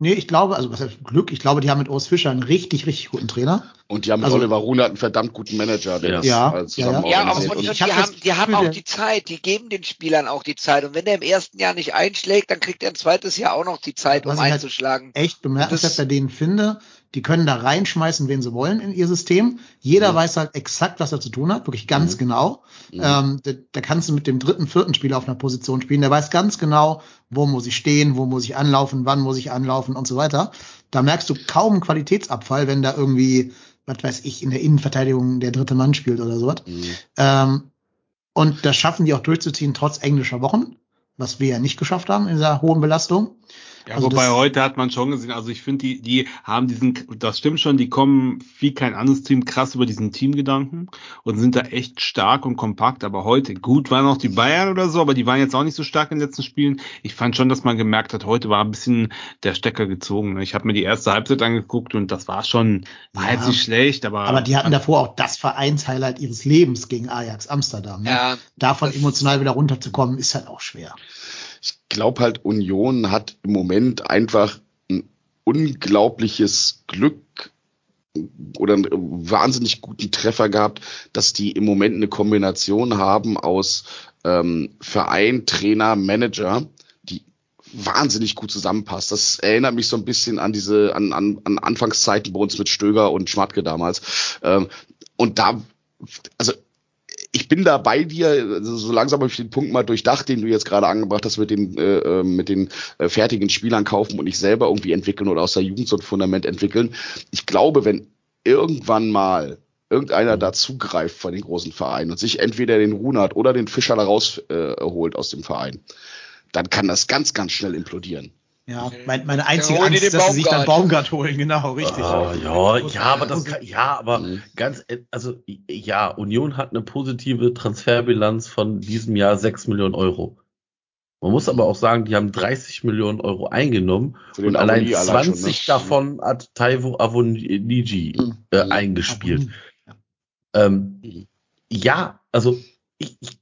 Nee, ich glaube, also was heißt Glück, ich glaube, die haben mit Urs Fischer einen richtig, richtig guten Trainer. Und die haben mit Also- Oliver Runert einen verdammt guten Manager, der Ja. das Ja, zusammen ja, ja. Ja, aber und, Und die hab haben, die haben auch die Zeit, die geben den Spielern auch die Zeit. Und wenn der im ersten Jahr nicht einschlägt, dann kriegt er ein zweites Jahr auch noch die Zeit, um halt einzuschlagen. Echt bemerkenswert Das- bei denen finde, die können da reinschmeißen, wen sie wollen in ihr System. Jeder Mhm. weiß halt exakt, was er zu tun hat, wirklich ganz Mhm. genau. Mhm. Ähm, da, da kannst du mit dem dritten, vierten Spieler auf einer Position spielen. Der weiß ganz genau, wo muss ich stehen, wo muss ich anlaufen, wann muss ich anlaufen und so weiter. Da merkst du kaum einen Qualitätsabfall, wenn da irgendwie, was weiß ich, in der Innenverteidigung der dritte Mann spielt oder sowas. Mhm. Ähm, und das schaffen die auch durchzuziehen, trotz englischer Wochen, was wir ja nicht geschafft haben in dieser hohen Belastung. Ja, Also wobei heute hat man schon gesehen, also ich finde, die, die haben diesen, das stimmt schon, die kommen wie kein anderes Team krass über diesen Teamgedanken und sind da echt stark und kompakt, aber heute, gut waren auch die Bayern oder so, aber die waren jetzt auch nicht so stark in den letzten Spielen. Ich fand schon, dass man gemerkt hat, heute war ein bisschen der Stecker gezogen. ne? Ich habe mir die erste Halbzeit angeguckt und das war schon, war Ja. jetzt nicht schlecht, aber. Aber die hatten davor auch das Vereinshighlight ihres Lebens gegen Ajax Amsterdam. Ne? Ja, Davon emotional wieder runterzukommen, ist halt auch schwer. Ich glaube halt, Union hat im Moment einfach ein unglaubliches Glück oder einen wahnsinnig guten Treffer gehabt, dass die im Moment eine Kombination haben aus ähm, Verein, Trainer, Manager, die wahnsinnig gut zusammenpasst. Das erinnert mich so ein bisschen an diese, an, an, an Anfangszeiten bei uns mit Stöger und Schmatke damals. Ähm, und da, also ich bin da bei dir, also so langsam habe ich den Punkt mal durchdacht, den du jetzt gerade angebracht hast mit dem äh, äh, mit den äh, fertigen Spielern kaufen und nicht selber irgendwie entwickeln oder aus der Jugend so ein Fundament entwickeln. Ich glaube, wenn irgendwann mal irgendeiner da zugreift von den großen Vereinen und sich entweder den Runert oder den Fischer da rausholt äh, aus dem Verein, dann kann das ganz, ganz schnell implodieren. Ja, mein, meine einzige Angst ist, dass sie sich dann Baumgart. Baumgart holen, genau, richtig. Ah, ja, ja, aber das kann, ja, aber Mhm. ganz, e- also ja, Union hat eine positive Transferbilanz von diesem Jahr 6 Millionen Euro. Man muss aber auch sagen, die haben 30 Millionen Euro eingenommen und allein Avoni allein 20 schon, ne? davon hat Taivo Avoniji Mhm. äh, Mhm. eingespielt. Ja. Ähm, Mhm. ja, also ich, ich,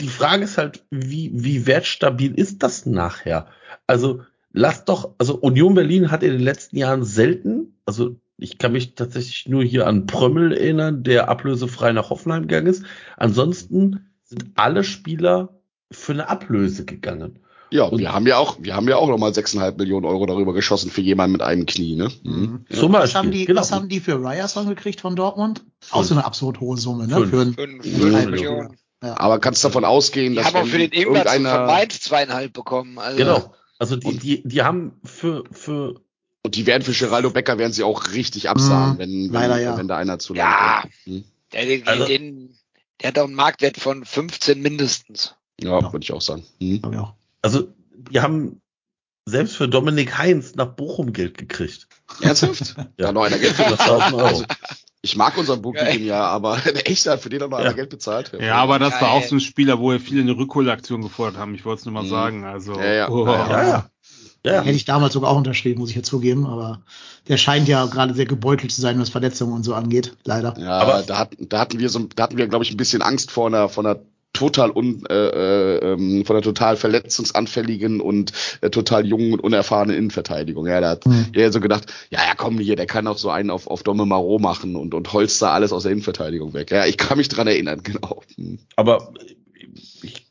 die Frage ist halt, wie, wie wertstabil ist das nachher? Also lass doch, also Union Berlin hat in den letzten Jahren selten, also ich kann mich tatsächlich nur hier an Prömmel erinnern, der ablösefrei nach Hoffenheim gegangen ist. Ansonsten sind alle Spieler für eine Ablöse gegangen. Ja, wir haben ja auch, wir haben ja auch nochmal 6,5 Millionen Euro darüber geschossen für jemanden mit einem Knie, ne? Mhm. Zum Was Beispiel. haben die, genau. was haben die für Ryerson gekriegt von Dortmund? Auch so eine absurd hohe Summe, ne? Fünf. Für einen Fünf, fünf. Millionen. ja. Aber kannst davon ausgehen, Die dass haben auch für den Ingwer von irgendeiner- Mainz zweieinhalb bekommen. Also, Genau. Also die, die, die haben für, für und die werden für Geraldo Becker werden sie auch richtig absahen, Mhm. wenn, wenn, ja. wenn da einer zu Ja. lang geht. Hm? Der, Also- den, der hat auch einen Marktwert von 15 mindestens. Ja, Ja. würde ich auch sagen. Hm? Also die haben selbst für Dominik Heinz nach Bochum Geld gekriegt. Ernsthaft? Da hat noch einer Geld für 100.000 Euro. Also, ich mag unseren Booking ja, aber echt, hat für den hat noch Ja. Geld bezahlt. Ja, aber das war auch so ein Spieler, wo wir viele eine Rückholaktion gefordert haben. Ich wollte es nur mal Mhm. sagen. Also, Ja, ja. oh. Ja, Ja, ja. Ja, Hätte ich damals sogar auch unterschrieben, muss ich jetzt zugeben, aber der scheint ja gerade sehr gebeutelt zu sein, was Verletzungen und so angeht, leider. Ja, Aber- da hatten, da hatten wir so, da hatten wir, glaube ich, ein bisschen Angst vor einer, von einer total un, äh, äh, ähm, von einer total verletzungsanfälligen und äh, total jungen und unerfahrenen Innenverteidigung. Ja, da hat Hm. er so gedacht, ja, ja, komm hier, der kann auch so einen auf, auf Domme Marot machen und, und holzt da alles aus der Innenverteidigung weg. Ja, ich kann mich dran erinnern, genau. Hm. aber ich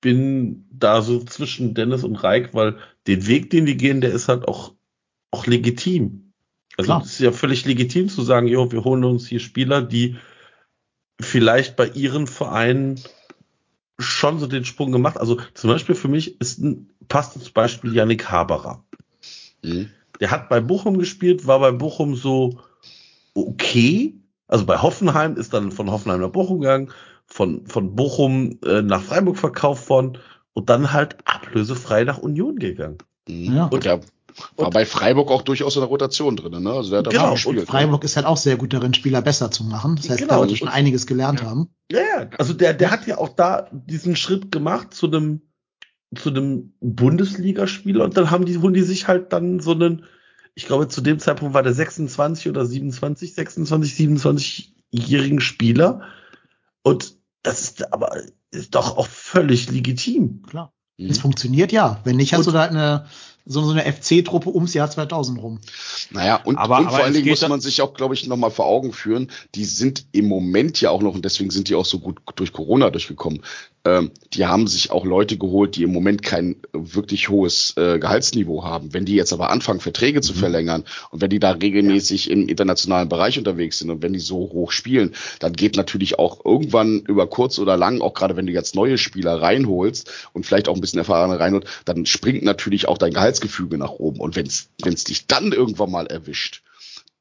bin da so zwischen Dennis und Reik, weil den Weg, den die gehen, der ist halt auch, auch legitim. Also es ist ja völlig legitim zu sagen, jo, wir holen uns hier Spieler, die vielleicht bei ihren Vereinen schon so den Sprung gemacht. Also zum Beispiel für mich ist ein passendes Beispiel Yannick Haberer. Hm. Der hat bei Bochum gespielt, war bei Bochum so okay. Also bei Hoffenheim ist dann von Hoffenheim nach Bochum gegangen, von, von Bochum äh, nach Freiburg verkauft worden und dann halt ablösefrei nach Union gegangen. Hm. Ja. Und der war bei Freiburg auch durchaus in der Rotation drin, ne? Also der hat da Genau, viel und ne? Freiburg ist halt auch sehr gut darin, Spieler besser zu machen. Das heißt, Genau. da wird schon einiges gelernt haben. Ja, ja, also der, der hat ja auch da diesen Schritt gemacht zu einem, zu einem Bundesligaspieler und dann haben die, holen die sich halt dann so einen, ich glaube, zu dem Zeitpunkt war der 26 oder 27, 26, 27-jährigen Spieler und das ist aber, ist doch auch völlig legitim. Klar. Mhm. Es funktioniert ja. Wenn nicht, hast Und- du da halt eine, so, so eine FC-Truppe ums Jahr 2000 rum. Naja, und, Aber- und aber vor allen Dingen muss man sich auch, glaube ich, nochmal vor Augen führen, die sind im Moment ja auch noch, und deswegen sind die auch so gut durch Corona durchgekommen, ähm, die haben sich auch Leute geholt, die im Moment kein wirklich hohes äh, Gehaltsniveau haben. Wenn die jetzt aber anfangen, Verträge zu verlängern und wenn die da regelmäßig im internationalen Bereich unterwegs sind und wenn die so hoch spielen, dann geht natürlich auch irgendwann über kurz oder lang, auch gerade wenn du jetzt neue Spieler reinholst und vielleicht auch ein bisschen erfahrene reinholst, dann springt natürlich auch dein Gehaltsgefüge nach oben. Und wenn es dich dann irgendwann mal erwischt,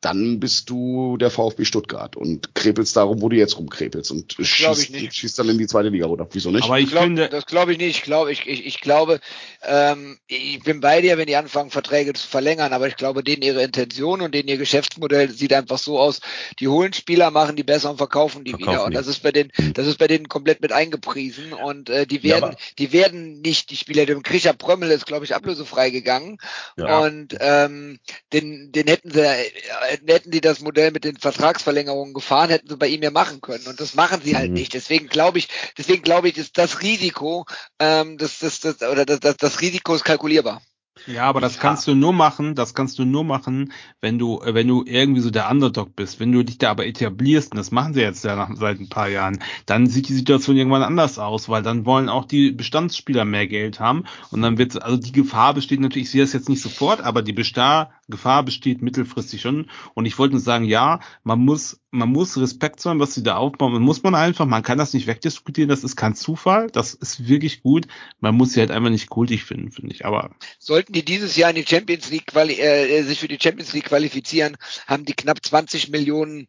dann bist du der VfB Stuttgart und krepelst darum, wo du jetzt rumkrepelst und schießt, nicht. schießt dann in die zweite Liga runter. Wieso nicht? Aber ich glaub, finde, das glaube ich nicht. Ich glaube, ich, ich, ich glaube, ähm, ich bin bei dir, wenn die anfangen, Verträge zu verlängern, aber ich glaube, denen ihre Intention und denen ihr Geschäftsmodell sieht einfach so aus, die holen Spieler, machen die besser und verkaufen die Verkaufen wieder. Und die. das ist bei denen, Hm. das ist bei denen komplett mit eingepriesen. Und äh, die Ja, werden, aber- die werden nicht, die Spieler, dem Krischer Prömmel ist, glaube ich, ablösefrei gegangen. Ja. Und ähm, den, den hätten sie, äh, hätten die das Modell mit den Vertragsverlängerungen gefahren, hätten sie bei ihm ja machen können. Und das machen sie halt Mhm. nicht. Deswegen glaube ich, deswegen glaube ich, ist das Risiko, ähm, das, das, das, oder das, das, das Risiko ist kalkulierbar. Ja, aber das kannst du nur machen, das kannst du nur machen, wenn du, äh, wenn du irgendwie so der Underdog bist. Wenn du dich da aber etablierst, und das machen sie jetzt ja nach, seit ein paar Jahren, dann sieht die Situation irgendwann anders aus, weil dann wollen auch die Bestandsspieler mehr Geld haben und dann wird, also die Gefahr besteht natürlich, ich sehe das jetzt nicht sofort, aber die Besta Gefahr besteht mittelfristig schon. Und ich wollte nur sagen, ja, man muss, man muss Respekt sein, was sie da aufbauen. Man muss man einfach, man kann das nicht wegdiskutieren, das ist kein Zufall, das ist wirklich gut. Man muss sie halt einfach nicht kultig finden, finde ich. Aber Sollten die dieses Jahr in die Champions League quali äh, sich für die Champions League qualifizieren, haben die knapp 20 Millionen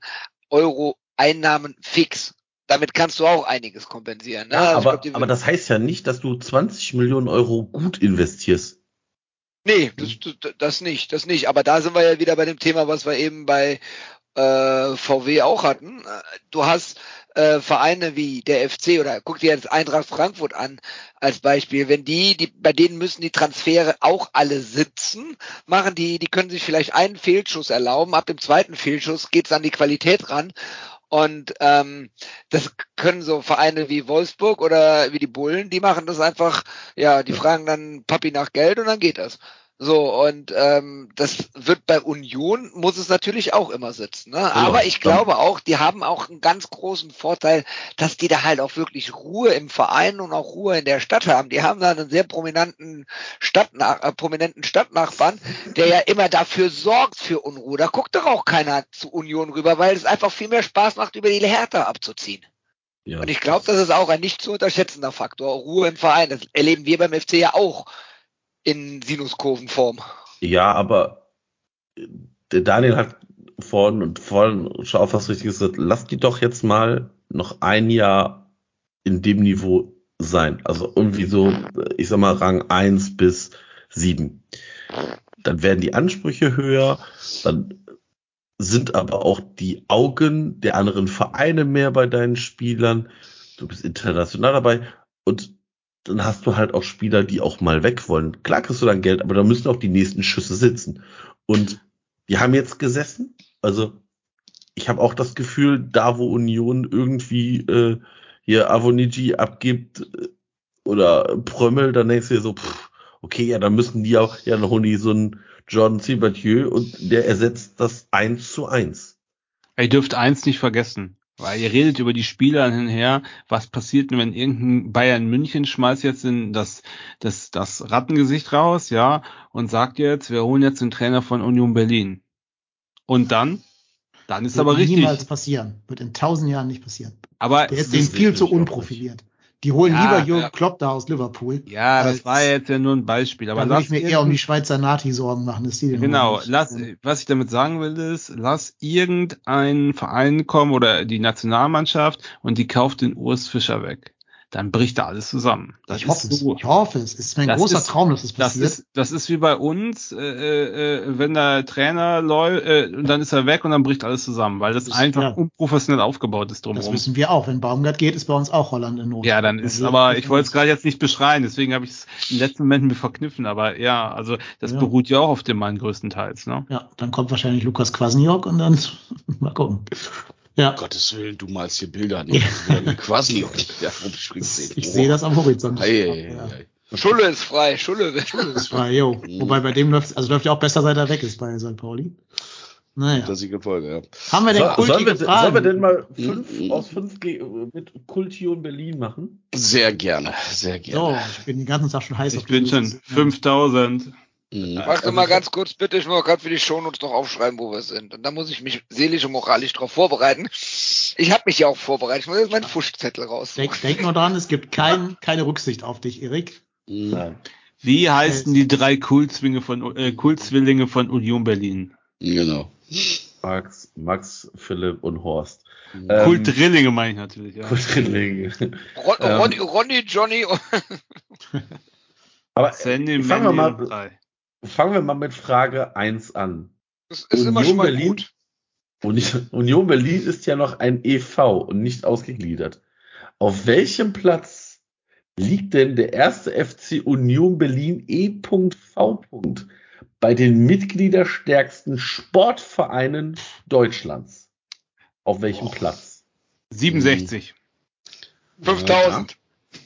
Euro Einnahmen fix. Damit kannst du auch einiges kompensieren. Ne? Ja, Also aber, glaub, aber das heißt ja nicht, dass du 20 Millionen Euro gut investierst. Nee, das, das, das nicht, das nicht. Aber da sind wir ja wieder bei dem Thema, was wir eben bei äh, VW auch hatten. Du hast äh, Vereine wie der FC oder guck dir jetzt Eintracht Frankfurt an als Beispiel. Wenn die, die, bei denen müssen die Transfere auch alle sitzen, machen die, die können sich vielleicht einen Fehlschuss erlauben. Ab dem zweiten Fehlschuss geht's an die Qualität ran. Und ähm, das können so Vereine wie Wolfsburg oder wie die Bullen, die machen das einfach, ja, die fragen dann Papi nach Geld und dann geht das. So, und ähm, das wird bei Union, muss es natürlich auch immer sitzen. Ne? Aber ich glaube auch, die haben auch einen ganz großen Vorteil, dass die da halt auch wirklich Ruhe im Verein und auch Ruhe in der Stadt haben. Die haben da einen sehr prominenten, Stadtnach äh, prominenten Stadtnachbarn, der ja immer dafür sorgt für Unruhe. Da guckt doch auch keiner zu Union rüber, weil es einfach viel mehr Spaß macht, über die Hertha abzuziehen. Ja. Und ich glaube, das ist auch ein nicht zu unterschätzender Faktor. Ruhe im Verein. Das erleben wir beim FC ja auch in Sinuskurvenform. Ja, aber äh, der Daniel hat vorhin und vorhin schon auf was Richtiges gesagt, lass die doch jetzt mal noch ein Jahr in dem Niveau sein. Also irgendwie so, ich sag mal, Rang 1 bis 7. Dann werden die Ansprüche höher, dann sind aber auch die Augen der anderen Vereine mehr bei deinen Spielern. Du bist international dabei und dann hast du halt auch Spieler, die auch mal weg wollen. Klar kriegst du dann Geld, aber da müssen auch die nächsten Schüsse sitzen. Und die haben jetzt gesessen. Also ich habe auch das Gefühl, da wo Union irgendwie äh, hier Avonigi abgibt äh, oder Prömmel, dann denkst du dir so, pff, okay, ja, dann müssen die auch, ja, dann holen die so einen Jordan Thibaudieu und der ersetzt das eins zu eins. Ihr dürft eins nicht vergessen. Weil ihr redet über die Spieler hinher, was passiert denn, wenn irgendein Bayern München schmeißt jetzt in das, das, das Rattengesicht raus, ja, und sagt jetzt, wir holen jetzt den Trainer von Union Berlin. Und dann? Dann ist Wird aber richtig. niemals passieren. Wird in tausend Jahren nicht passieren. Aber Der ist denen viel zu unprofiliert. Die holen Ja, lieber Jürgen ja. Klopp da aus Liverpool. ja, das war jetzt ja nur ein Beispiel. Aber lass ich mir eher um die Schweizer Nati Sorgen machen, dass die den Genau, lass, was ich damit sagen will, ist, lass irgendein Verein kommen oder die Nationalmannschaft und die kauft den Urs Fischer weg. Dann bricht da alles zusammen. Das Ich hoffe es. so. Ich hoffe es. Es ist mein Das großer ist- Traum, dass es Das passiert. ist, das ist wie bei uns, äh, äh, wenn der Trainer läuft, äh, und dann ist er weg und dann bricht alles zusammen, weil das Das- einfach ja. unprofessionell aufgebaut ist das drumherum. wissen wir auch. Wenn Baumgart geht, ist bei uns auch Holland in Not. Ja, dann ist, Wir- aber ich wollte es gerade jetzt nicht beschreien, deswegen habe ich es im letzten Moment mir verkniffen, aber ja, also das Ja. beruht ja auch auf dem Mann größtenteils, ne? Ja, dann kommt wahrscheinlich Lukas Kwasniok und dann mal gucken. Ja, Um Gottes Willen, du malst hier Bilder nicht. Quasi, ich sehe das am Horizont. Ei, ei, Ja. ei, ei. Schulle ist frei, Schulle. Das war, jo. Wobei bei dem läuft, also läuft ja auch besser, seit er weg ist bei St. Pauli. Naja. Das ist die Folge, ja. Haben wir denn So, sollen, wir, kultige Fragen? sollen wir denn mal fünf Mhm. aus fünf ge- mit Kultion Berlin machen? Sehr gerne, sehr So, gerne. ich bin den ganzen Tag schon heiß Ich auf bin die schon Liste. 5000. Mhm. Mach doch mal ganz kurz bitte, ich muss gerade für die Shownotes noch aufschreiben, wo wir sind. Und da muss ich mich seelisch und moralisch drauf vorbereiten. Ich habe mich ja auch vorbereitet. Ich muss jetzt meinen Fuschzettel raus. Denk, denk nur dran, es gibt kein, keine Rücksicht auf dich, Erik. Mhm. Nein. Wie heißen die drei Kultzwinge von, äh, Kultzwillinge von Union Berlin? Genau. Max, Max, Philipp und Horst. Mhm. Ähm, Kultrillinge meine ich natürlich, ja. Kultrillinge. Ron, Ähm. Ronny, Ronny, Johnny und Aber Sandy, fangen wir mal. Fangen wir mal mit Frage 1 an. das ist immer schon mal gut. Uni- Union Berlin ist ja noch ein EV und nicht ausgegliedert. Auf welchem Platz liegt denn der erste FC Union Berlin E.V. bei den mitgliederstärksten Sportvereinen Deutschlands? Auf welchem Platz? 67. 5000.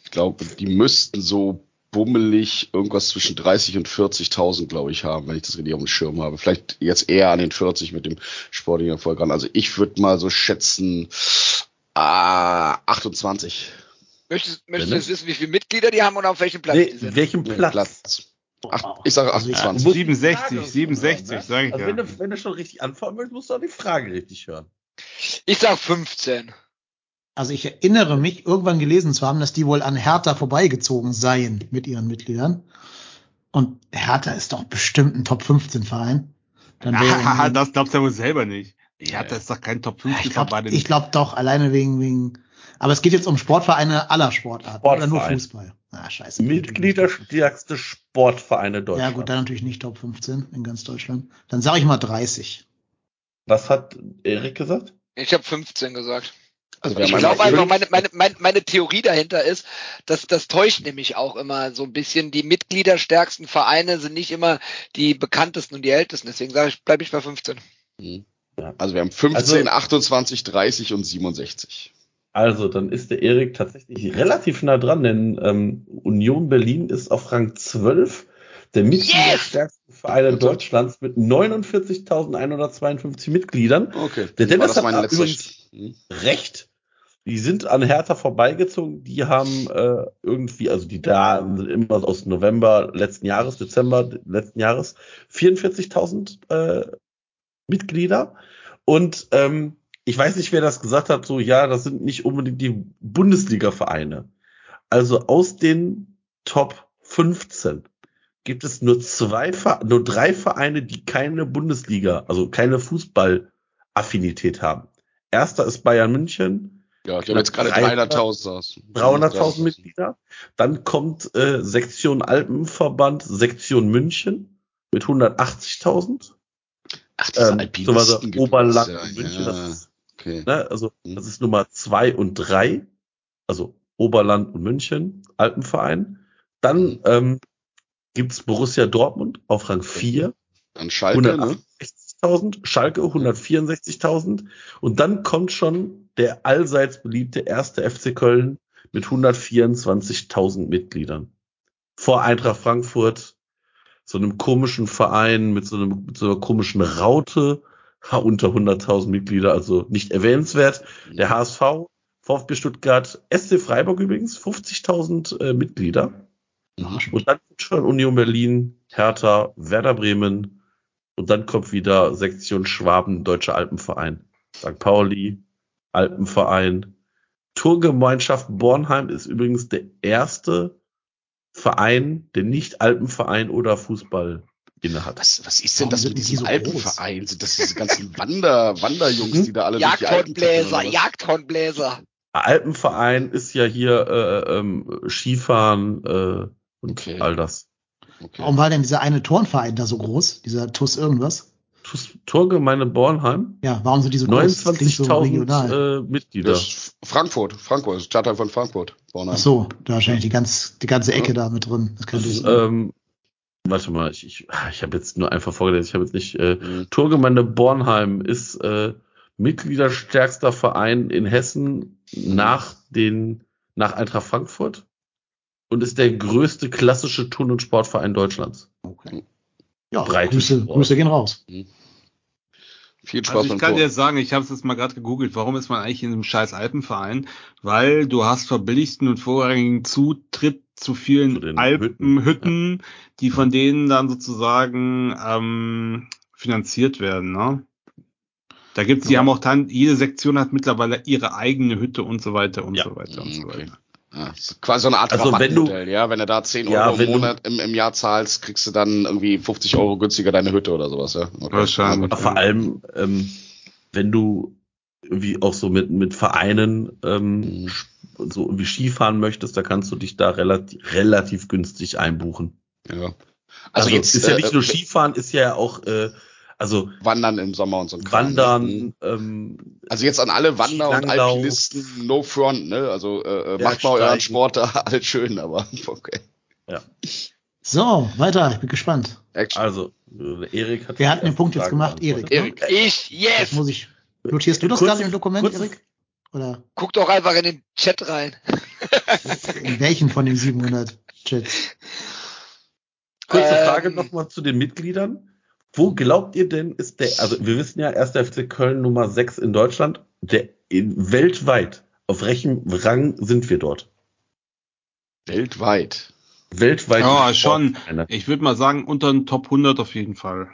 Ich glaube, die müssten so bummelig irgendwas zwischen 30 und 40.000, glaube ich, haben, wenn ich das richtig auf dem Schirm habe. Vielleicht jetzt eher an den 40 mit dem sportlichen Erfolg ran. Also ich würde mal so schätzen, ah, 28. Möchtest, möchtest du jetzt wissen, wie viele Mitglieder die haben und auf welchem Platz Nee, die sind? welchem Platz? Platz. Ach, Wow. ich sage Also ich- 28. musst die 67, Frage 67, hören, ne? sag ich also ja. wenn, du, wenn du schon richtig antworten willst, musst du auch die Frage richtig hören. Ich sag 15. Also ich erinnere mich, irgendwann gelesen zu haben, dass die wohl an Hertha vorbeigezogen seien mit ihren Mitgliedern. Und Hertha ist doch bestimmt ein Top 15 Verein. Dann Ah, das glaubst du ja wohl selber nicht. Ja, das ist doch kein Top 50 ich glaube glaub doch, alleine wegen, wegen, aber es geht jetzt um Sportvereine aller Sportarten oder nur Sportverein. Fußball. Ah, scheiße. Mitgliederstärkste Sportvereine Ja Deutschlands. gut, dann natürlich nicht Top 15 in ganz Deutschland. Dann sage ich mal 30. Was hat Erik gesagt? Ich habe 15 gesagt. Also Ich glaube einmal einfach, meine, meine, meine, meine Theorie dahinter ist, dass das täuscht nämlich auch immer so ein bisschen. Die mitgliederstärksten Vereine sind nicht immer die bekanntesten und die ältesten. Deswegen sage ich, bleibe ich bei 15. Mhm. Also wir haben 15, Also- 28, 30 und 67. Also, dann ist der Erik tatsächlich relativ nah dran, denn ähm, Union Berlin ist auf Rang 12 der mitgliederstärksten Vereine Und so? Deutschlands mit 49.152 Mitgliedern. Okay. Der Dennis das hat übrigens Sch- Hm. recht. Die sind an Hertha vorbeigezogen. Die haben äh, irgendwie, also die da sind immer aus November letzten Jahres, Dezember letzten Jahres, 44.000 äh, Mitglieder. Und ähm, ich weiß nicht, wer das gesagt hat, so ja, das sind nicht unbedingt die Bundesliga-Vereine. Also aus den Top 15 gibt es nur zwei, nur drei Vereine, die keine Bundesliga, also keine Fußball-Affinität haben. Erster ist Bayern München, Ja, die haben jetzt gerade 300.000 300.000 aus. 300.000 Mitglieder. Dann kommt äh, Sektion Alpenverband, Sektion München mit 180.000. Ach, diese Ähm, sowas gibt's, Oberland ja, München, ja, das ist, okay. ne, also Mhm. das ist Nummer zwei und drei, also Oberland und München, Alpenverein. Dann ähm, gibt's Borussia Dortmund auf Rang 4, Dann Schalke, ne? 168.000, Schalke 164.000 und dann kommt schon der allseits beliebte erste FC Köln mit 124.000 Mitgliedern. Vor Eintracht Frankfurt, so einem komischen Verein mit so, einem, mit so einer komischen Raute, unter 100.000 Mitglieder, also nicht erwähnenswert. Der HSV, VfB Stuttgart, SC Freiburg übrigens, 50.000 äh, Mitglieder. Und dann schon Union Berlin, Hertha, Werder Bremen und dann kommt wieder Sektion Schwaben, Deutscher Alpenverein. St. Pauli, Alpenverein. Tourgemeinschaft Bornheim ist übrigens der erste Verein, der nicht Alpenverein oder Fußball innehat. Was, was ist denn Warum das sind mit die diesem so Alpenverein? Sind das diese ganzen Wander, Wanderjungs, die da alle tackern, Jagdhornbläser? Jagdhornbläser. Alpenverein ist ja hier äh, ähm, Skifahren äh, und Okay. all das. Okay. Warum war denn dieser eine Turnverein da so groß? Dieser TUS irgendwas? Tus- Torgemeinde Bornheim, Ja, warum sind die so groß? Das klingt so regional. 29.000 äh, Mitglieder. Das ist Frankfurt, Frankfurt, das ist Stadtteil von Frankfurt. Bornheim. Ach so, da wahrscheinlich die, ganz, die ganze Ecke da mit drin. Das könnte Das, ich, ähm, warte mal, ich, ich, ich habe jetzt nur einfach vorgelesen, ich habe jetzt nicht. Äh, Mhm. Torgemeinde Bornheim ist äh, Mitgliederstärkster Verein in Hessen nach den nach Eintracht Frankfurt und ist der größte klassische Turn- und Sportverein Deutschlands. okay. Ja, Grüße. Grüße gehen raus. Viel Spaß Also ich kann Tor. dir jetzt sagen, ich habe es jetzt mal gerade gegoogelt, warum ist man eigentlich in einem scheiß Alpenverein? Weil du hast verbilligten und vorrangigen Zutritt zu vielen Zu Alpenhütten, die von denen dann sozusagen ähm, finanziert werden. Ne? Da gibt's, die Ja. haben auch dann, jede Sektion hat mittlerweile ihre eigene Hütte und so weiter und Ja. so weiter und so Okay. weiter. Ja, quasi so eine Art Also wenn du- Rabattmodell, ja. Wenn du da 10 Ja, Euro im du- Monat im, im Jahr zahlst, kriegst du dann irgendwie 50 Euro günstiger deine Hütte oder sowas, ja. Okay. Wahrscheinlich. Aber vor allem, ähm, wenn du irgendwie auch so mit, mit Vereinen ähm, Mhm. so irgendwie Skifahren möchtest, da kannst du dich da relativ, relativ günstig einbuchen. ja. Also, Also, jetzt ist ja äh, nicht nur äh, Skifahren, ist ja auch äh, also Wandern im Sommer und so ein Kram, ne? Mhm. Wandern, ähm, Also jetzt an alle Wander- und. Alpinisten, no front, ne? Also äh, äh, macht mal euren Sport da, alles schön, aber okay. So, weiter, ich bin gespannt. Action. also äh, Erik hat Wer hat den Punkt jetzt gemacht? Erik, ne? Ich, Das yes! muss ich. Notierst du das gerade im Dokument, Erik? Oder Guck doch einfach in den Chat rein. in welchen von den 700 Chats? Kurze Ähm, Frage nochmal zu den Mitgliedern. Wo glaubt ihr denn ist der, also wir wissen ja, 1. FC Köln Nummer 6 in Deutschland, der in, weltweit, auf welchem Rang sind wir dort? Weltweit. Weltweit. Ja, schon. Ich würde mal sagen, unter den Top 100 auf jeden Fall.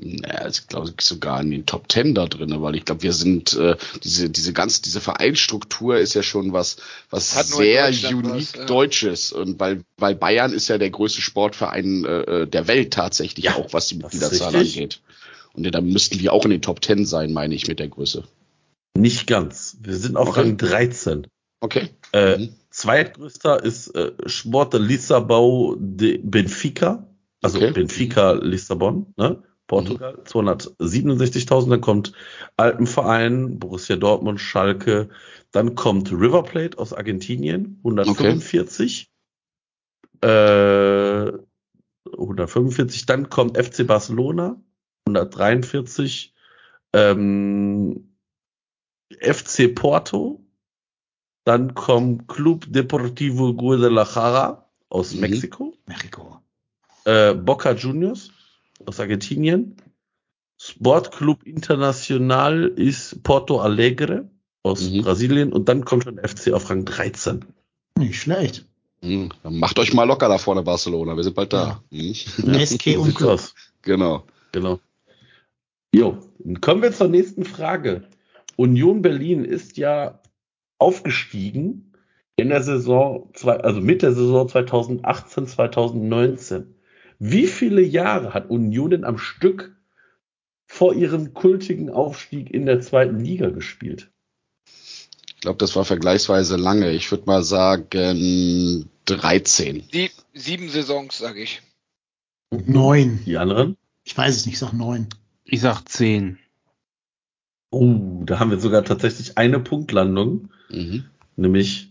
Naja, ich glaube sogar in den Top Ten da drin, weil ich glaube, wir sind äh, diese diese ganz diese Vereinsstruktur ist ja schon was was Hat sehr unique was, ja. deutsches und weil weil Bayern ist ja der größte Sportverein äh, der Welt tatsächlich Ja, auch was die Mitgliederzahl angeht. Und ja, da müssten wir auch in den Top Ten sein, meine ich, mit der Größe. Nicht ganz. Wir sind auf Okay. Rang 13. Okay. Äh, Mhm. Zweitgrößter ist äh, Sport de Lissabon de Benfica, also Okay. Benfica Lissabon, ne? Portugal, 267.000. Dann kommt Alpenverein, Borussia Dortmund, Schalke. Dann kommt River Plate aus Argentinien, 145. Äh, 145. Dann kommt FC Barcelona, 143. Ähm, FC Porto, dann kommt Club Deportivo Guadalajara aus Mhm. Mexiko, Mexiko. äh, Boca Juniors, aus Argentinien. Sportclub Internacional ist Porto Alegre aus Mhm. Brasilien und dann kommt schon der FC auf Rang 13. Nicht schlecht. Hm, dann macht euch mal locker da vorne, Barcelona. Wir sind bald da. Hm? SK So und sieht's Club. aus. Genau. Genau. Jo, dann kommen wir zur nächsten Frage. Union Berlin ist ja aufgestiegen in der Saison, zwei, also mit der Saison 2018, 2019. Wie viele Jahre hat Union denn am Stück vor ihrem kultigen Aufstieg in der zweiten Liga gespielt? Ich glaube, das war vergleichsweise lange. Ich würde mal sagen 13. Sie, sieben Saisons, sag ich. Neun. Die anderen? Ich weiß es nicht, ich sag neun. Ich sag zehn. Oh, da haben wir sogar tatsächlich eine Punktlandung, Mhm. nämlich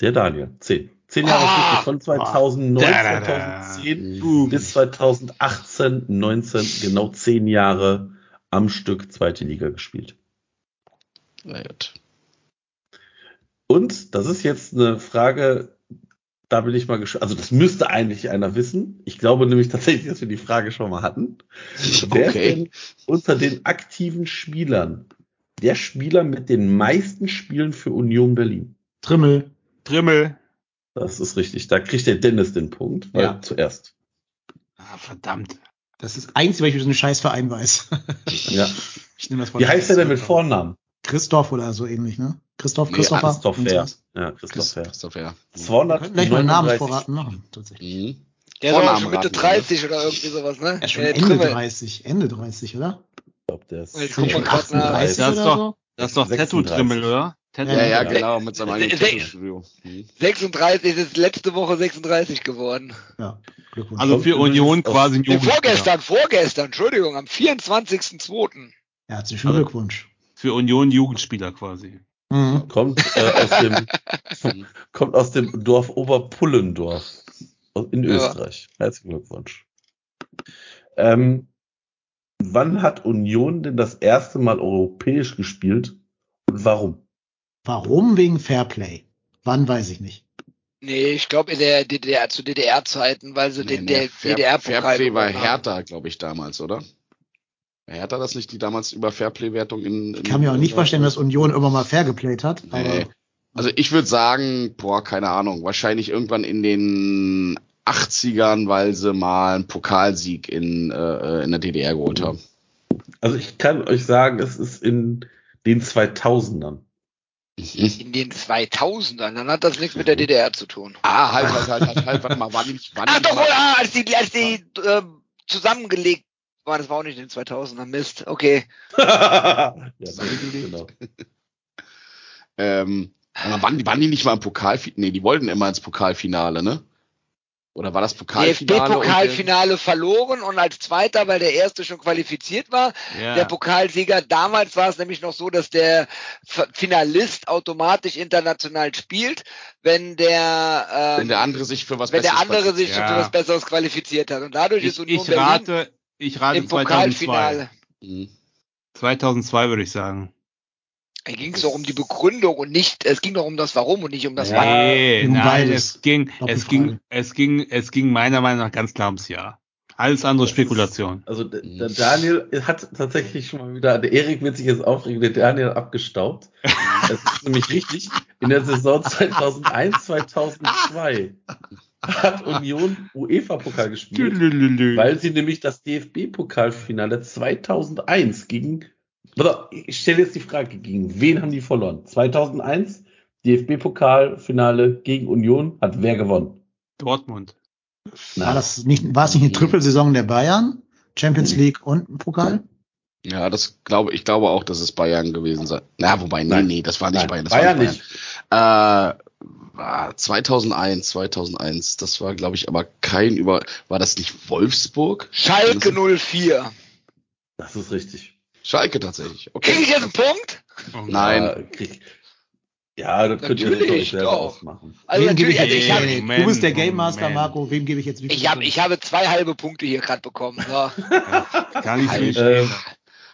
der Daniel. Zehn. Zehn Jahre Ah! Von 2009, Da, da, da. 2010 bis 2018, 19, genau zehn Jahre am Stück zweite Liga gespielt. Na gut. Und das ist jetzt eine Frage, da bin ich mal gespannt. Also das müsste eigentlich einer wissen. Ich glaube nämlich tatsächlich, dass wir die Frage schon mal hatten. Wer Okay. denn unter den aktiven Spielern der Spieler mit den meisten Spielen für Union Berlin? Trimmel. Trimmel. Das ist richtig. Da kriegt der Dennis den Punkt, weil Ja. zuerst. Ah, verdammt. Das ist das Einzige, was ich über diesen Scheißverein weiß. Ja. Ich nehme das Wie heißt der denn mit Vornamen? Christoph oder so ähnlich, ne? Christoph, Nee, Christopher. Christoph und Fair. sowas. Ja, Christoph Fair. Christoph, ja. Wir können gleich mal einen 239 Namensvorrat machen, tatsächlich. Mhm. Der ist schon Mitte raten, oder? 30 oder irgendwie sowas, ne? Er ist schon Äh, Ende Trimmel. 30, Ende 30, oder? Ich glaub, der ist Ich guck schon mal grad nach. 38 Das ist oder doch- so? Das ist doch 36. Tattoo-Trimmel, oder? Ja, ja, Ja. genau, mit seinem eigenen Se- Tattoo-Studio. Mhm. 36 ist letzte Woche 36 geworden. Ja, Glückwunsch. Also für Union quasi ein Jugendspieler. vorgestern, vorgestern, Entschuldigung, am 24.02. Herzlichen Also- Glückwunsch. Für Union Jugendspieler quasi. Mhm. Kommt äh, aus dem kommt aus dem Dorf Oberpullendorf in Ja. Österreich. Herzlichen Glückwunsch. Ähm, wann hat Union denn das erste Mal europäisch gespielt und warum? Warum wegen Fairplay? Wann weiß ich nicht. Nee, ich glaube in der DDR, zu DDR-Zeiten, weil sie Nee, den nee, DDR-Pokal Fairplay war. Hertha, glaube ich, damals, oder? War Hertha das nicht, die damals über Fairplay-Wertung in, in Ich kann mir auch nicht vorstellen, dass Union immer mal fair geplayt hat. Nee. Aber Also ich würde sagen, boah, keine Ahnung, wahrscheinlich irgendwann in den 80ern, weil sie mal einen Pokalsieg in, äh, in der DDR geholt haben. Also ich kann euch sagen, es ist in den 2000ern. In den 2000ern, dann hat das nichts mit der DDR zu tun. Ah, halt, halt, halt, halt, halt, warte mal, war war die Ach nicht doch, mal, ah, als die, als die äh, zusammengelegt waren, das war auch nicht in den 2000ern, Mist, okay. ja, genau. ähm, aber waren die, waren die nicht mal im Pokalfinale? Nee, die wollten immer ins Pokalfinale, ne? Oder war das Pokalfinale? DFB-Pokalfinale verloren und als Zweiter, weil der Erste schon qualifiziert war, Ja. der Pokalsieger. Damals war es nämlich noch so, dass der Finalist automatisch international spielt, wenn der, der, ähm, wenn der andere sich für was wenn der Besseres andere sich Ja. für was Besseres qualifiziert hat. Und dadurch ist ich, Union ich Berlin rate, ich rate im 2002. Pokalfinale. Mhm. 2002 würde ich sagen. Da ging es doch um die Begründung und nicht, es ging doch um das Warum und nicht um das Ja. Wann. nee, nein, es ging, es ging, es ging, es ging meiner Meinung nach ganz klar ums Jahr. Alles andere Spekulation. Also der, der Daniel hat tatsächlich schon mal wieder, der Erik wird sich jetzt aufregen, der Daniel hat abgestaubt. Das ist nämlich richtig. In der Saison 2001, 2002 hat Union UEFA-Pokal gespielt, weil sie nämlich das DFB-Pokalfinale 2001 gegen, ich stelle jetzt die Frage, gegen wen haben die verloren? 2001 DFB-Pokalfinale gegen Union hat wer gewonnen? Dortmund. war das nicht, war es nicht eine Trippelsaison der Bayern? Champions League und ein Pokal? Ja, das glaube ich glaube auch, dass es Bayern gewesen sei. Na, wobei, nee, Nein. nee, das war nicht Nein, Bayern. Das Bayern war nicht. Bayern. Äh, war 2001, 2001, das war, glaube ich, aber kein über, war das nicht Wolfsburg? Schalke 04. Das ist richtig. Schalke tatsächlich. Okay. Kriege ich jetzt einen Punkt? Nein. Ja, krieg, ja das könnt ihr Natürlich, euch selber doch. ausmachen. Also Wem gebe ich natürlich, jetzt, also ich, hab, Moment, du bist der Game Master, Moment. Marco. Wem gebe ich jetzt wie ich, hab, ich habe zwei halbe Punkte hier gerade bekommen. So. Gar nicht Alter. schlimm.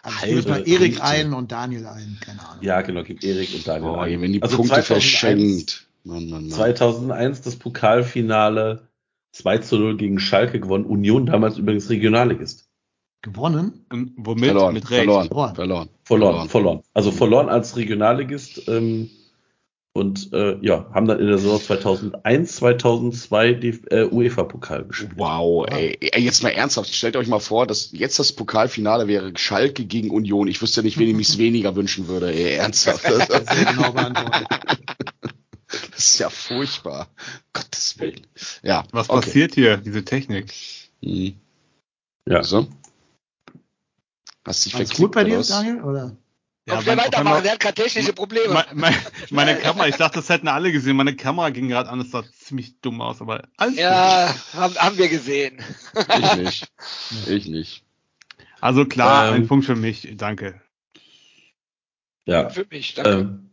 Also ich mal Erik Punkte. ein und Daniel ein. Keine Ahnung. Ja, genau, gibt Erik und Daniel. Boah, ein. hier werden die Also Punkte 2001 verschenkt. Mann, Mann, Mann. 2001 das Pokalfinale 2 zu 0 gegen Schalke gewonnen. Union damals übrigens Regionalligist. Gewonnen? Und womit? Verloren, Mit Recht. verloren, Verloren. verloren, Verloren, verloren. Also verloren als Regionalligist ähm, und äh, ja, haben dann in der Saison 2001, 2002 die äh, UEFA-Pokal gespielt. Wow, ey, jetzt mal ernsthaft, stellt euch mal vor, dass jetzt das Pokalfinale wäre Schalke gegen Union. Ich wüsste nicht, wen ich mich's weniger wünschen würde, ey, ernsthaft. Das, Sehr genau das ist ja furchtbar. Gottes Willen. Ja, Was okay. passiert hier? Diese Technik. Mhm. Ja. So. Hast dich Alles verklickt, gut bei dir, was? Daniel? Oder? Auf der mein- auf weitermachen, einmal- der hat gerade technische Probleme. Me- me- meine Kamera, ich dachte, das hätten alle gesehen. Meine Kamera ging gerade an, das sah ziemlich dumm aus, aber alles ja, haben, haben wir gesehen. Ich nicht. Ich nicht. Also klar, Ähm, ein Punkt für mich. Danke. Ja. Für mich, danke. Ähm,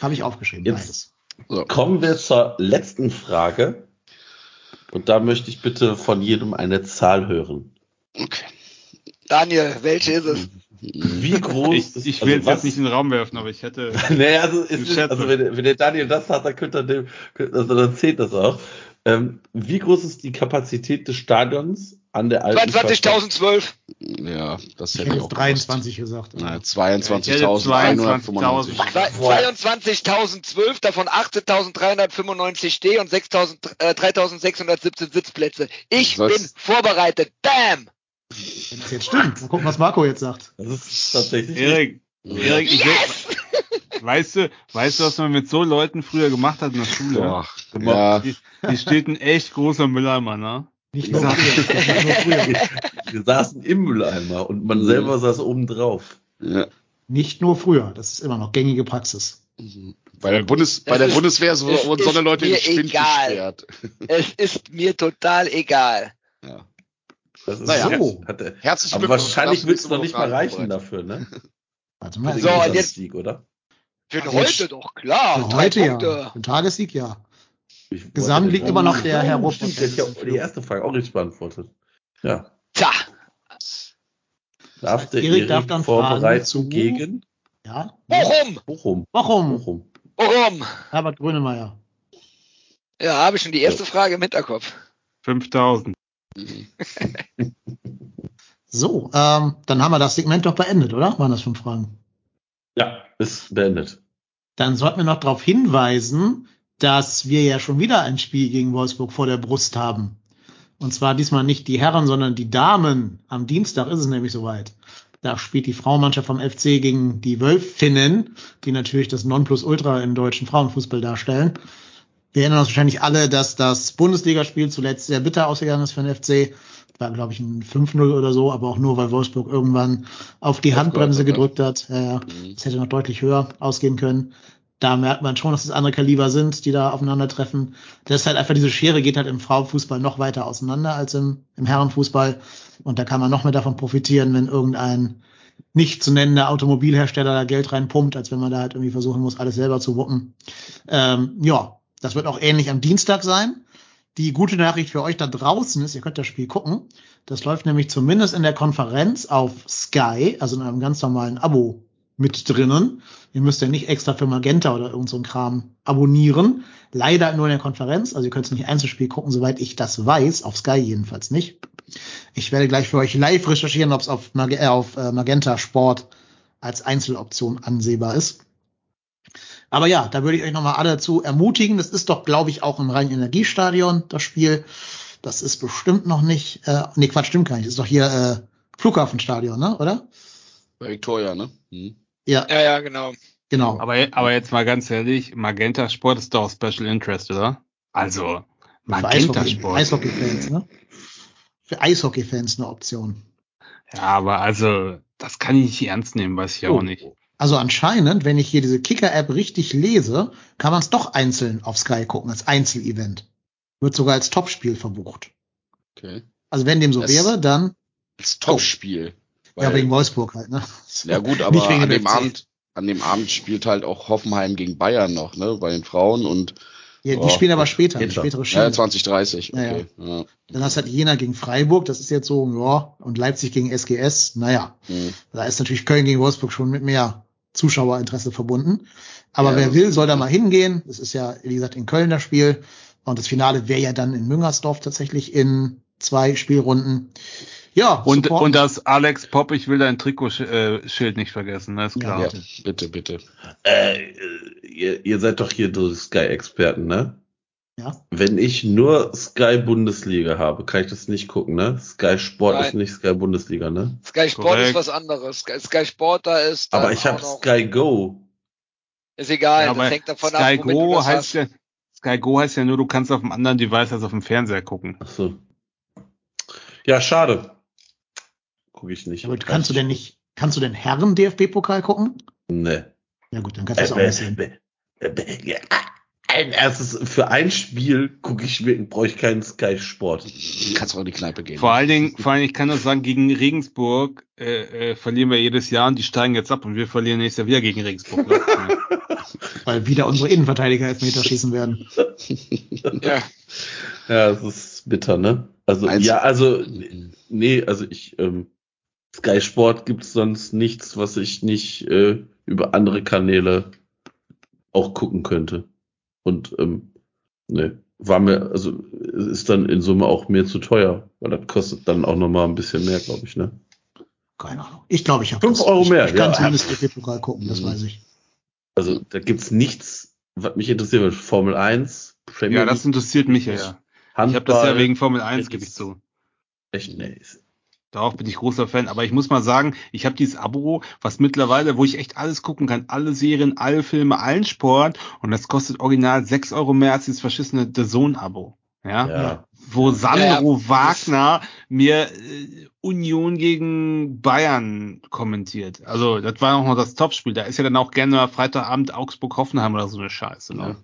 Habe ich aufgeschrieben, Jetzt-. So. kommen wir zur letzten Frage. Und da möchte ich bitte von jedem eine Zahl hören. Okay. Daniel, welche ist es? Wie groß Ich, ich also will es was- jetzt nicht in den Raum werfen, aber ich hätte. naja, also, ist, also wenn, wenn der Daniel das hat, dann könnte er dem, also dann zählt das auch. Ähm, wie groß ist die Kapazität des Stadions an der alten 22.012. Ja, das Ich hätte hätte ich auch jetzt 23 gesagt. gewusst. Na, Ich hätte 22.195. 22.012, davon 18.395 Steh- und 6.000 äh, 3.617 Sitzplätze. Ich Was? bin vorbereitet. Bam! Wenn das jetzt stimmt, mal gucken, was Marco jetzt sagt. Das ist tatsächlich. Erik, Erik, ich will, weißt du, weißt du, was man mit so Leuten früher gemacht hat in der Schule? Boah, ja. Die, die steht ein echt großer Mülleimer, ne? Nicht nur früher, nicht nur früher. Wir saßen im Mülleimer und man selber saß oben drauf. ja. Nicht nur früher. Das ist immer noch gängige Praxis. Bei der, Bundes, bei der ist- Bundeswehr so, wurden so eine ist Leute in mir den Spind egal. gesperrt. Es ist mir total egal. Ja. Das ist Naja. so. Hatte, Herzlichen aber Glückwunsch. wahrscheinlich wird es du noch nicht mal Fragen reichen dafür, ne? Warte mal. So, ich- und jetzt- Sieg, oder? Für Ach, heute jetzt- doch, klar. Für heute Punkte. ja. Für den Tagessieg ja. Ich Gesamt liegt immer noch der Herr Rupp. Ja auch die erste Frage auch richtig beantwortet. Ja. Tja, Darf der Erik darf dann fragen vorbereiten zu- gegen Ja. Bochum! Bochum? Warum? Bochum. Bochum! Herbert Grönemeyer. Ja, habe ich schon die erste Frage im Hinterkopf. 5000. So, ähm, dann haben wir das Segment doch beendet, oder? Waren das fünf Fragen? Ja, ist beendet. Dann sollten wir noch darauf hinweisen, dass wir ja schon wieder ein Spiel gegen Wolfsburg vor der Brust haben. Und zwar diesmal nicht die Herren, sondern die Damen. Am Dienstag ist es nämlich soweit. Da spielt die Frauenmannschaft vom FC gegen die Wölfinnen, die natürlich das Nonplusultra im deutschen Frauenfußball darstellen. Wir erinnern uns wahrscheinlich alle, dass das Bundesligaspiel zuletzt sehr bitter ausgegangen ist für den FC. War, glaube ich, ein 5-0 oder so, aber auch nur, weil Wolfsburg irgendwann auf die Handbremse hat, ne? gedrückt hat. Ja. Mhm. Es hätte noch deutlich höher ausgehen können. Da merkt man schon, dass es andere Kaliber sind, die da aufeinandertreffen. Das ist halt einfach, diese Schere geht halt im Frauenfußball noch weiter auseinander als im, im Herrenfußball. Und da kann man noch mehr davon profitieren, wenn irgendein nicht zu nennender Automobilhersteller da Geld reinpumpt, als wenn man da halt irgendwie versuchen muss, alles selber zu wuppen. Ähm, ja, das wird auch ähnlich am Dienstag sein. Die gute Nachricht für euch da draußen ist, ihr könnt das Spiel gucken. Das läuft nämlich zumindest in der Konferenz auf Sky, also in einem ganz normalen Abo mit drinnen. Ihr müsst ja nicht extra für Magenta oder irgend so ein Kram abonnieren. Leider nur in der Konferenz, also ihr könnt es nicht Einzelspiel gucken, soweit ich das weiß, auf Sky jedenfalls nicht. Ich werde gleich für euch live recherchieren, ob es auf, Mag äh, auf äh, Magenta Sport als Einzeloption ansehbar ist. Aber ja, da würde ich euch nochmal alle zu ermutigen. Das ist doch, glaube ich, auch im reinen Energiestadion, das Spiel. Das ist bestimmt noch nicht, äh, nee, Quatsch, stimmt gar nicht. Das ist doch hier äh, Flughafenstadion, ne, oder? Bei Victoria, ne? Mhm. Ja, Ja, ja, genau. genau. Aber, aber jetzt mal ganz ehrlich, Magenta Sport ist doch Special Interest, oder? Also, Magenta Eishockey- Sport. Eishockey-Fans, ne? Für Eishockey-Fans eine Option. Ja, aber also, das kann ich nicht ernst nehmen, weiß ich Oh. auch nicht. Also anscheinend, wenn ich hier diese Kicker-App richtig lese, kann man es doch einzeln auf Sky gucken, als Einzelevent. Wird sogar als Topspiel verbucht. Okay. Also wenn dem so Das- wäre, dann, Das Topspiel. ja, Weil- wegen Wolfsburg halt, ne? Ja gut, aber an dem. Abend, an dem Abend spielt halt auch Hoffenheim gegen Bayern noch, ne? Bei den Frauen und Ja, die Oh, spielen aber später, schon. spätere ja, Schiene. 2030, Ja, ja. okay. Ja. Dann hast du halt Jena gegen Freiburg, das ist jetzt so, ja, und Leipzig gegen SGS, naja. Mhm. Da ist natürlich Köln gegen Wolfsburg schon mit mehr Zuschauerinteresse verbunden. Aber Ja, wer das- will, soll da mal hingehen. Das ist ja, wie gesagt, in Köln das Spiel. Und das Finale wäre ja dann in Müngersdorf tatsächlich in zwei Spielrunden. Ja, Und, und das Alex Pop, ich will dein Trikotschild nicht vergessen, ne? ist klar. Ja, bitte, bitte. Äh, ihr, ihr seid doch hier so Sky-Experten, ne? Ja. Wenn ich nur Sky Bundesliga habe, kann ich das nicht gucken, ne? Sky Sport Nein. ist nicht Sky Bundesliga, ne? Sky Sport Korrekt. ist was anderes. Sky, Sky Sport, da ist Aber ich habe Sky Go. Ist egal, Ja, das aber hängt davon Sky ab, du Go das heißt hast. ja, Sky Go heißt ja nur, du kannst auf einem anderen Device als auf dem Fernseher gucken. Ach so. Ja, schade. Guck ich nicht. Aber kannst du denn nicht, kannst du denn Herren DFB-Pokal gucken? Ne. Ja gut, dann kannst du das Äh, auch nicht sehen. äh, äh, äh, ja, Ein erstes, für ein Spiel gucke ich mir, brauche ich keinen Sky Sport. Du kannst auch in die Kneipe gehen. Vor allen Dingen, vor allen Dingen, ich kann nur sagen, gegen Regensburg äh, äh, verlieren wir jedes Jahr und die steigen jetzt ab und wir verlieren nächstes Jahr wieder gegen Regensburg. Weil wieder unsere Innenverteidiger Elfmeter schießen werden. Ja. Ja, das ist bitter, ne? Also, Meinst ja, du? also, nee, also ich, ähm, Sky Sport gibt's sonst nichts, was ich nicht äh, über andere Kanäle auch gucken könnte. Und, ähm, nee, war mir, also, ist dann in Summe auch mir zu teuer, weil das kostet dann auch nochmal ein bisschen mehr, glaube ich, ne? Keine Ahnung. Ich glaube, ich habe Fünf Euro mehr, Ich, ich kann ja. zumindest DFB-Pokal gucken, das Mhm. weiß ich. Also, da gibt's nichts, was mich interessiert. Formel 1, Premier ja, das interessiert mich ja. ja. Ich habe das ja Handball. wegen Formel 1, Jetzt gebe ich zu. Echt, nee. ist- Darauf bin ich großer Fan. Aber ich muss mal sagen, ich habe dieses Abo, was mittlerweile, wo ich echt alles gucken kann, alle Serien, alle Filme, allen Sport. Und das kostet original 6 Euro mehr als dieses verschissene The Zone-Abo. Ja? Ja. Wo Sandro Ja, ja. Wagner mir äh, Union gegen Bayern kommentiert. Also, das war auch noch das Topspiel. Da ist ja dann auch gerne mal Freitagabend Augsburg-Hoffenheim oder so eine Scheiße. Ne?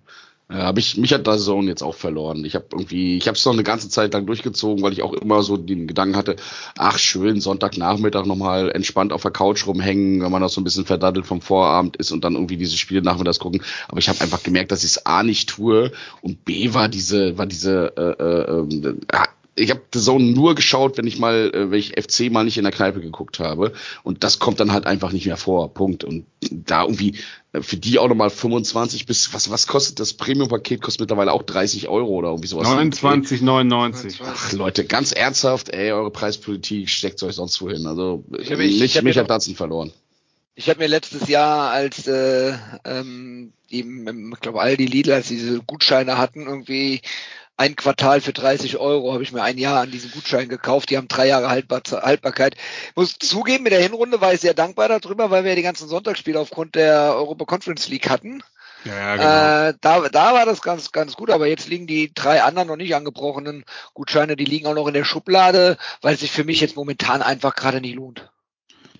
Ja. Hab ich, mich hat da Zone jetzt auch verloren. Ich habe irgendwie, ich habe es noch eine ganze Zeit lang durchgezogen, weil ich auch immer so den Gedanken hatte, ach schön, Sonntagnachmittag nochmal entspannt auf der Couch rumhängen, wenn man noch so ein bisschen verdattelt vom Vorabend ist und dann irgendwie diese Spiele nachmittags gucken. Aber ich habe einfach gemerkt, dass ich es A nicht tue und B war diese, war diese, äh, äh, äh, ich habe The Zone nur geschaut, wenn ich mal, äh, wenn ich FC mal nicht in der Kneipe geguckt habe. Und das kommt dann halt einfach nicht mehr vor. Punkt. Und da irgendwie für die auch nochmal 25 bis, was, was kostet das Premium-Paket? Kostet mittlerweile auch 30 Euro oder irgendwie sowas. 29,99. Ach, Leute, ganz ernsthaft, ey, eure Preispolitik steckt euch sonst wohin. Also, Ich hab- ich- mich, ich mich mir hat Datsen verloren. Ich habe mir letztes Jahr, als äh, ähm, die, ich glaube, Aldi Lidl, als diese Gutscheine hatten, irgendwie ein Quartal für 30 Euro, habe ich mir ein Jahr an diesen Gutschein gekauft. Die haben drei Jahre Haltbar Haltbarkeit. Muss zugeben, mit der Hinrunde war ich sehr dankbar darüber, weil wir die ganzen Sonntagsspiele aufgrund der Europa Conference League hatten. Ja, ja, genau. Äh, da, da war das ganz, ganz gut, aber jetzt liegen die drei anderen noch nicht angebrochenen Gutscheine, die liegen auch noch in der Schublade, weil es sich für mich jetzt momentan einfach gerade nicht lohnt.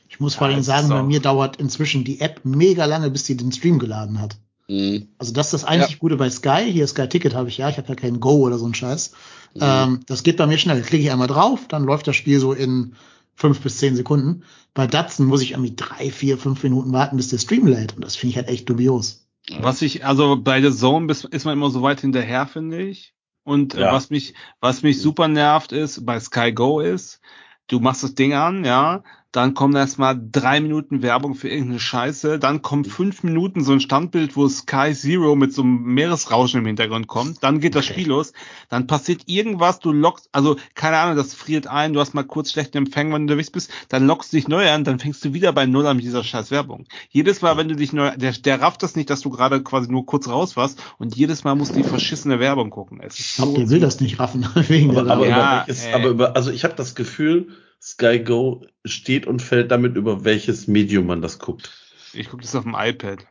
Ich muss vor allem sagen, ist bei mir dauert inzwischen die App mega lange, bis die den Stream geladen hat. Mhm. Also das ist das einzig Gute bei Sky. Hier Sky Ticket habe ich ja. Ich habe ja kein Go oder so ein Scheiß. Ähm, das geht bei mir schnell. Klicke ich einmal drauf, dann läuft das Spiel so in fünf bis zehn Sekunden. Bei Datsen muss ich irgendwie drei, vier, fünf Minuten warten, bis der Stream lädt. Und das finde ich halt echt dubios. Was ich, also bei der Zone ist, ist man immer so weit hinterher, finde ich. Und äh, Ja. was mich, was mich super nervt ist, bei Sky Go ist, du machst das Ding an, ja, dann kommen erstmal drei Minuten Werbung für irgendeine Scheiße, dann kommt fünf Minuten so ein Standbild, wo Sky Zero mit so einem Meeresrauschen im Hintergrund kommt, dann geht das Okay. Spiel los, dann passiert irgendwas, du lockst, also keine Ahnung, das friert ein, du hast mal kurz schlechten Empfang, wenn du unterwegs bist, dann lockst du dich neu an, dann fängst du wieder bei Null an mit dieser scheiß Werbung. Jedes Mal, wenn du dich neu, der, der rafft das nicht, dass du gerade quasi nur kurz raus warst und jedes Mal musst du die verschissene Werbung gucken. Es ist Ich glaube, der will das nicht raffen. wegen der Aber, aber, Werbung. Ja, über welches, ey. aber über, also ich habe das Gefühl, Sky Go steht und fällt damit, über welches Medium man das guckt. Ich gucke das auf dem iPad.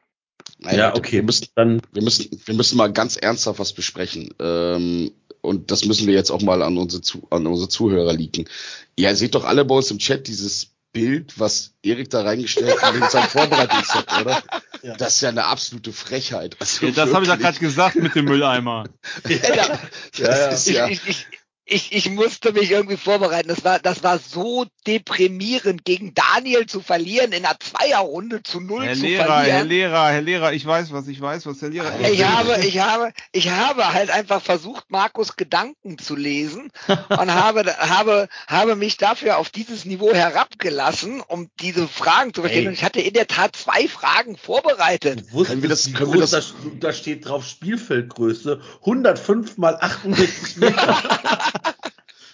Naja, ja, okay. Wir müssen, Dann, wir müssen, wir müssen mal ganz ernsthaft was besprechen. Ähm, und das müssen wir jetzt auch mal an unsere, Zu an unsere Zuhörer leaken. Ihr seht doch alle bei uns im Chat dieses Bild, was Erik da reingestellt hat in seinem Vorbereitungsset, oder? Ja. Das ist ja eine absolute Frechheit. Also Ja, das habe ich doch wirklich. gerade gesagt mit dem Mülleimer. Ja, das Ja, ja. ist ja. ich, ich, ich, ich musste mich irgendwie vorbereiten. Das war, das war so deprimierend, gegen Daniel zu verlieren, in einer Zweierrunde zu null Herr zu Lehrer, verlieren. Herr Lehrer, Herr Lehrer, ich weiß was, ich weiß was, Herr Lehrer. Ich habe, ich habe, ich habe halt einfach versucht, Markus Gedanken zu lesen und habe, habe, habe mich dafür auf dieses Niveau herabgelassen, um diese Fragen zu verstehen. Ey. Und ich hatte in der Tat zwei Fragen vorbereitet. Du wusstest, Können wir das- können wir das- da, da steht drauf Spielfeldgröße 105 mal 68 Meter.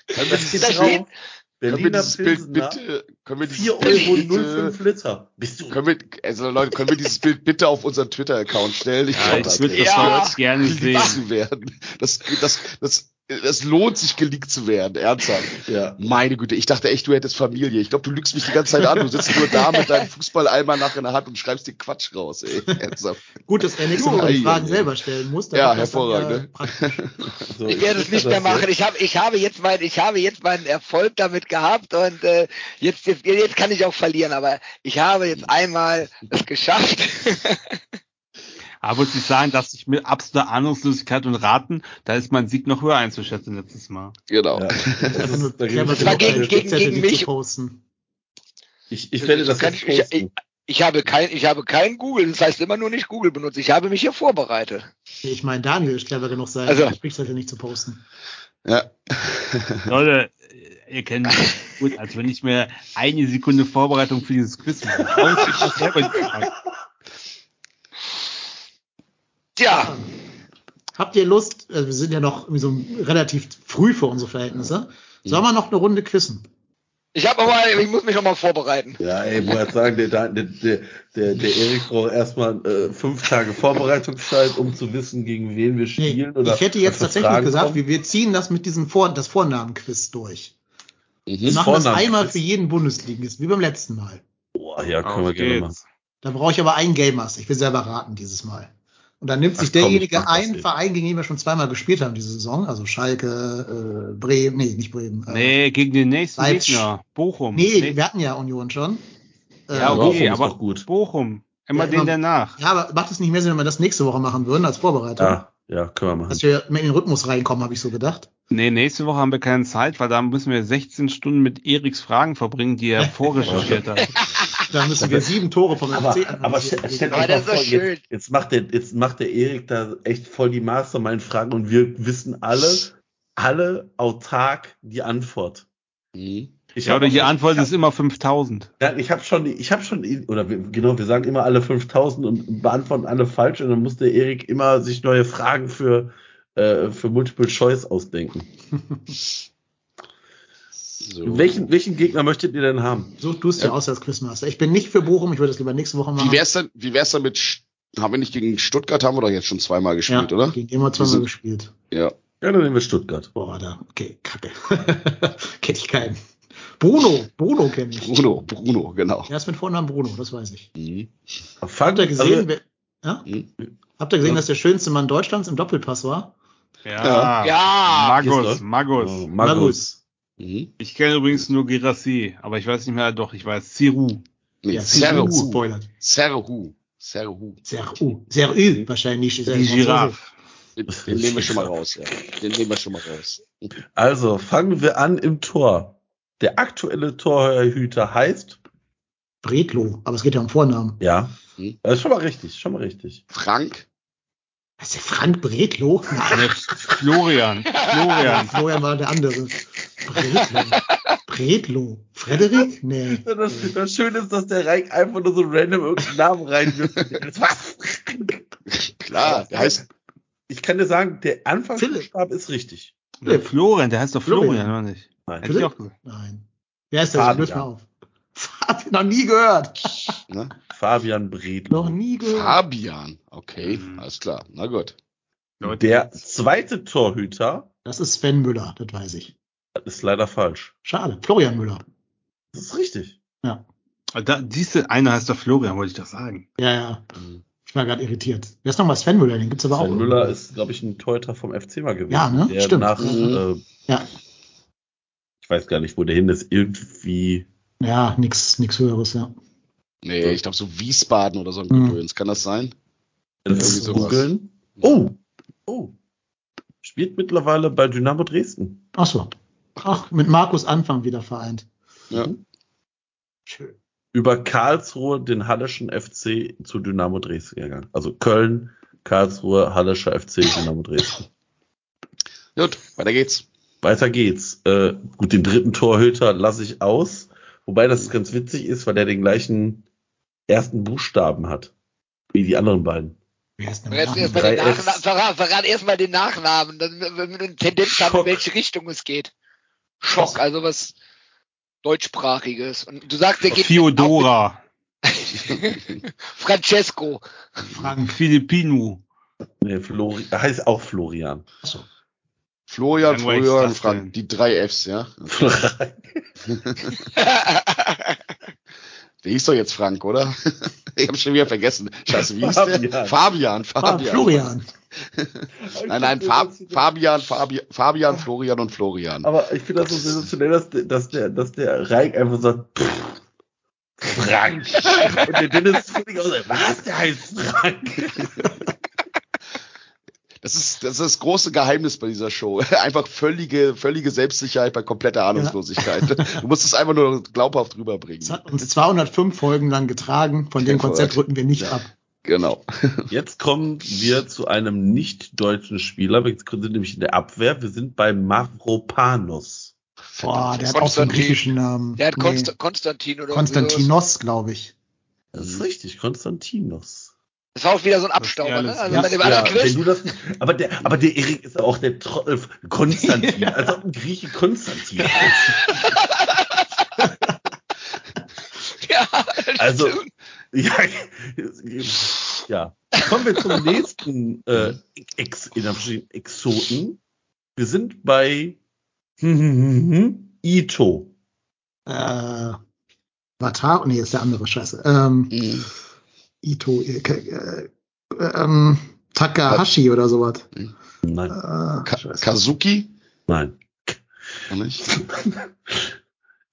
Können wir Das dieses, Da steht- Berliner Bild bitte, können wir dieses 4 Bild Euro bitte, 05 Liter. Bist du können wir, also Leute, können wir dieses Bild bitte auf unseren Twitter-Account stellen? Ich Ja, glaube, ich das würde das Ja. gerne sehen. werden. Das, das, das, das lohnt sich geleakt zu werden, ernsthaft. Ja. Meine Güte, ich dachte echt, du hättest Familie. Ich glaube, du lügst mich die ganze Zeit an. Du sitzt nur da mit deinem Fußballeimer nach in der Hand und schreibst dir Quatsch raus, ey. Ernsthaft. Gut, dass er nächste Woche die Fragen ei. selber stellen muss. Ja, hervorragend, ja ne? So, Ich werde es nicht mehr machen. Ich habe, ich habe jetzt mein, ich habe jetzt meinen Erfolg damit gehabt und äh, jetzt, jetzt, jetzt kann ich auch verlieren. Aber ich habe jetzt einmal es geschafft. Aber muss ich sagen, dass ich mit absoluter Ahnungslosigkeit und Raten, da ist mein Sieg noch höher einzuschätzen letztes Mal. Genau. Ja. Nur Da gebe clever ich dir war gegen- mich. Ich, ich werde das Kann jetzt ich, ich, ich, posten. ich habe kein, ich habe kein Google. Das heißt immer nur nicht Google benutzt. Ich habe mich hier vorbereitet. Ich meine, Daniel ist clever genug sein, Also- Spickzettel nicht zu posten. Ja. Leute, ihr kennt mich gut, als wenn ich mir eine Sekunde Vorbereitung für dieses Quiz mache. Tja, Habt ihr Lust, also wir sind ja noch so relativ früh für unsere Verhältnisse, sollen wir noch eine Runde quissen? ich habe aber, ich muss mich noch mal vorbereiten. Ja, ey, muss jetzt sagen, der, der, der, der, der Erik braucht erstmal äh, fünf Tage Vorbereitungszeit, um zu wissen, gegen wen wir Nee, spielen. oder ich hätte jetzt tatsächlich Fragen gesagt, wir, wir ziehen das mit diesem Vor das Vornamen-Quiz durch. Wir Mhm. machen das einmal für jeden Bundesligist, wie beim letzten Mal. Boah, ja, können wir Auf gerne machen. geht's. Da brauche ich aber einen Game Master. Ich will selber raten dieses Mal. Und dann nimmt sich Ach komm, ich derjenige das einen. Verein, gegen den wir schon zweimal gespielt haben diese Saison, also Schalke, äh, Bremen, nee, nicht Bremen. Äh, Nee, gegen den nächsten Leipzig. Gegner. Bochum. nee, wir hatten ja Union schon. Ja, Bochum okay, ist aber gut. Bochum. Immer Ja, den immer- danach. Ja, aber macht es nicht mehr Sinn, wenn wir das nächste Woche machen würden als Vorbereitung? Ja, ja, können wir machen. Dass wir mehr in den Rhythmus reinkommen, habe ich so gedacht. Nee, nächste Woche haben wir keine Zeit, weil da müssen wir 16 Stunden mit Eriks Fragen verbringen, die er vorrecherchiert hat. Da müssen wir sieben Tore vom Aber, FC aber stell- stellt euch mal vor, schön. jetzt, jetzt macht der, jetzt macht der Erik da echt voll die Mastermind-Fragen und wir wissen alle, alle autark die Antwort. Mhm. Ich Ja, oder die Antwort ich hab- ist immer 5000. Nein, ich habe schon, ich habe schon, oder wir, genau, wir sagen immer alle 5000 und beantworten alle falsch und dann muss der Erik immer sich neue Fragen für, äh, für Multiple Choice ausdenken. So. Welchen, welchen Gegner möchtet ihr denn haben? Such du es dir aus als Quizmaster. Ich bin nicht für Bochum, ich würde das lieber nächste Woche machen. Wie wär's denn, wie wär's denn mit, haben wir nicht gegen Stuttgart, haben wir doch jetzt schon zweimal gespielt, ja, oder? Gegen immer zweimal sind- gespielt. Ja. Ja, dann nehmen wir Stuttgart. Boah, da, okay, kacke. Kenn ich keinen. Bruno, Bruno kenne ich. Bruno, Bruno, genau. Er ist mit Vornamen Bruno, das weiß ich. Mhm. Habt ihr gesehen, also, wer, ja? Mhm. Habt ihr gesehen, dass der schönste Mann Deutschlands im Doppelpass war? Ja. Ja. Magus, Ist er? Magus. oh, Magus. Mhm. Ich kenne übrigens nur Girassi, aber ich weiß nicht mehr, doch, ich weiß Ciru. Nee, Ja, Serhu. Spoilert. Serhu. Serhu. Serhu. Serhu, wahrscheinlich. Ist Die Giraffe. Den, den nehmen wir schon mal raus, ja. Den nehmen wir schon mal raus. Also, fangen wir an im Tor. Der aktuelle Torhüter heißt, Bredlo, aber es geht ja um Vornamen. ja, Hm. das ist schon mal richtig, schon mal richtig. Frank. Was ist der Frank Bredlo? Florian. Florian. Florian war der andere. Bredlo. Bredlo. Frederik? Nee. Das, das Schöne ist, dass der Reich einfach nur so random irgendeinen Namen reinwirft. Was? Klar, der heißt, Ich kann dir sagen, der Anfangsbuchstabe ist richtig. Der Florian, der heißt doch Florian, oder nicht? Nein. Hätte ich auch gesagt. Nein. Wer ist das? Fabian. Löst mal auf. Fabian, noch nie gehört. ne? Fabian Bredlo. Noch nie gehört. Fabian. Okay, Mhm. alles klar. Na gut. Der zweite Torhüter Das ist Sven Müller, das weiß ich. Das ist leider falsch. Schade. Florian Müller. Das ist richtig. Da, diese eine heißt doch Florian, wollte ich doch sagen. Ja, ja. Mhm. Ich war gerade irritiert. Wer ist nochmal Sven Müller? Den gibt's aber auch. Sven Müller ist, glaube ich, ein Torhüter vom FC mal gewesen. Ja, ne? Der Stimmt. nach, Mhm. äh, Ja. ich weiß gar nicht, wo der hin ist, irgendwie. Ja, nix, nix höheres, ja. Nee, ich glaube so Wiesbaden oder so ein Mhm. Gedöns. Kann das sein? Das Irgendwie sowas. googeln. Oh, oh. Spielt mittlerweile bei Dynamo Dresden. Ach so. Ach, mit Markus Anfang wieder vereint. Ja. Schön. Über Karlsruhe den Halleschen FC zu Dynamo Dresden gegangen. Also Köln, Karlsruhe, Hallischer FC, Dynamo Dresden. Gut, weiter geht's. Weiter geht's. Äh, gut, den dritten Torhüter lasse ich aus. Wobei das ganz witzig ist, weil der den gleichen ersten Buchstaben hat. Wie die anderen beiden. Verrat erstmal den, Drei Nachna Fs. verrat, verrat erstmal den Nachnamen, dann wir eine Tendenz haben, in welche Richtung es geht. Schock, also was deutschsprachiges. Und du sagst, der geht Fiodora, Francesco. Frank? Filipino. Nee, Flori er heißt auch Florian. Florian, ist Florian, das Frank, die drei Fs, ja. Der hieß doch jetzt Frank, oder? Ich habe schon wieder vergessen. Scheiße, wie hieß der? Fabian. Fabian, Ah, Fabian. Florian. Nein, nein, Fab, Fabian, Fabian, Fabian, Florian und Florian. Aber ich finde das so sensationell, dass, der- dass der, dass der Reik einfach sagt, pff, Frank. Und der Dennis ist völlig aus, was, der heißt Frank? Das ist, das ist das große Geheimnis bei dieser Show. Einfach völlige, völlige Selbstsicherheit bei kompletter Ahnungslosigkeit. Du musst es einfach nur glaubhaft rüberbringen. Es hat uns 205 Folgen lang getragen. Von dem Konzept rücken wir nicht ab. Genau. Jetzt kommen wir zu einem nicht deutschen Spieler. Wir sind nämlich in der Abwehr. Wir sind bei Mavropanos. Boah, der hat auch so einen Konstantin. griechischen Namen. Der hat Nee, Konst Konstantin oder. Konstantinos, glaube ich. Das ist richtig, Konstantinos. Das war auch wieder so ein Abstauber, ne? Also Ja, bei dem Ja, wenn das aber der, aber der Erik ist auch der Trottel Konstantin, als ob ein Grieche Konstantin ist. Ja, Also, ja, ja. Kommen wir zum nächsten äh, Ex, in Anführungsstrichen Exoten. Wir sind bei Ito. Äh, Vatar, nee, ist der andere Scheiße. Ähm, Mhm. Ito, äh, äh, ähm, Takahashi oder sowas. Nein, Äh, Ka. Kazuki? nein. Nicht?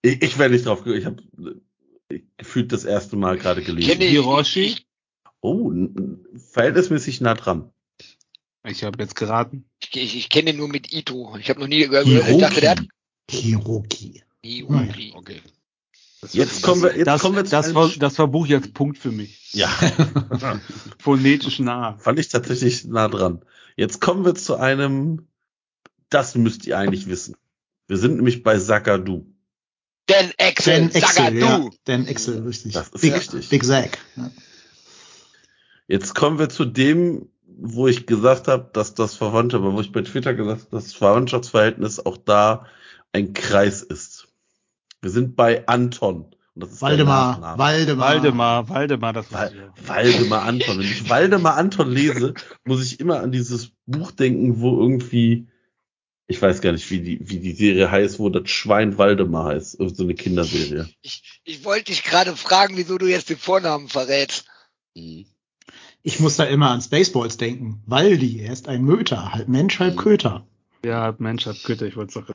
Ich, ich wäre nicht drauf. Ich habe gefühlt das erste Mal gerade gelesen. Hiroshi. Oh, verhältnismäßig nah dran. Ich habe jetzt geraten. Ich, ich, ich kenne nur mit Ito. Ich habe noch nie gehört. Ich dachte, der hat Hiroki. Hiroki. Okay. Jetzt kommen wir, jetzt Das, kommen wir zu das, war, das war Buch jetzt Punkt für mich. Ja, Phonetisch nah. fand ich tatsächlich nah dran. Jetzt kommen wir zu einem, das müsst ihr eigentlich wissen. Wir sind nämlich bei Sagadu. Dan Excel, ja. Sagadu. Dan Excel, richtig. Das ist Big, richtig. Big Zack. Ja. Jetzt kommen wir zu dem, wo ich gesagt habe, dass das Verwandte, aber wo ich bei Twitter gesagt habe, dass das Verwandtschaftsverhältnis auch da ein Kreis ist. Wir sind bei Anton. Und das ist Waldemar. Waldemar. Waldemar, Waldemar, das war Wal Waldemar Anton. Wenn ich Waldemar Anton lese, muss ich immer an dieses Buch denken, wo irgendwie, ich weiß gar nicht, wie die, wie die Serie heißt, wo das Schwein Waldemar heißt. Irgend So eine Kinderserie. Ich, ich wollte dich gerade fragen, wieso du jetzt den Vornamen verrätst. Mhm. Ich muss da immer an Spaceballs denken. Waldi, er ist ein Möter, halb Mensch, halb Köter. Ja, Mensch hat Güte, ich wollte sagen.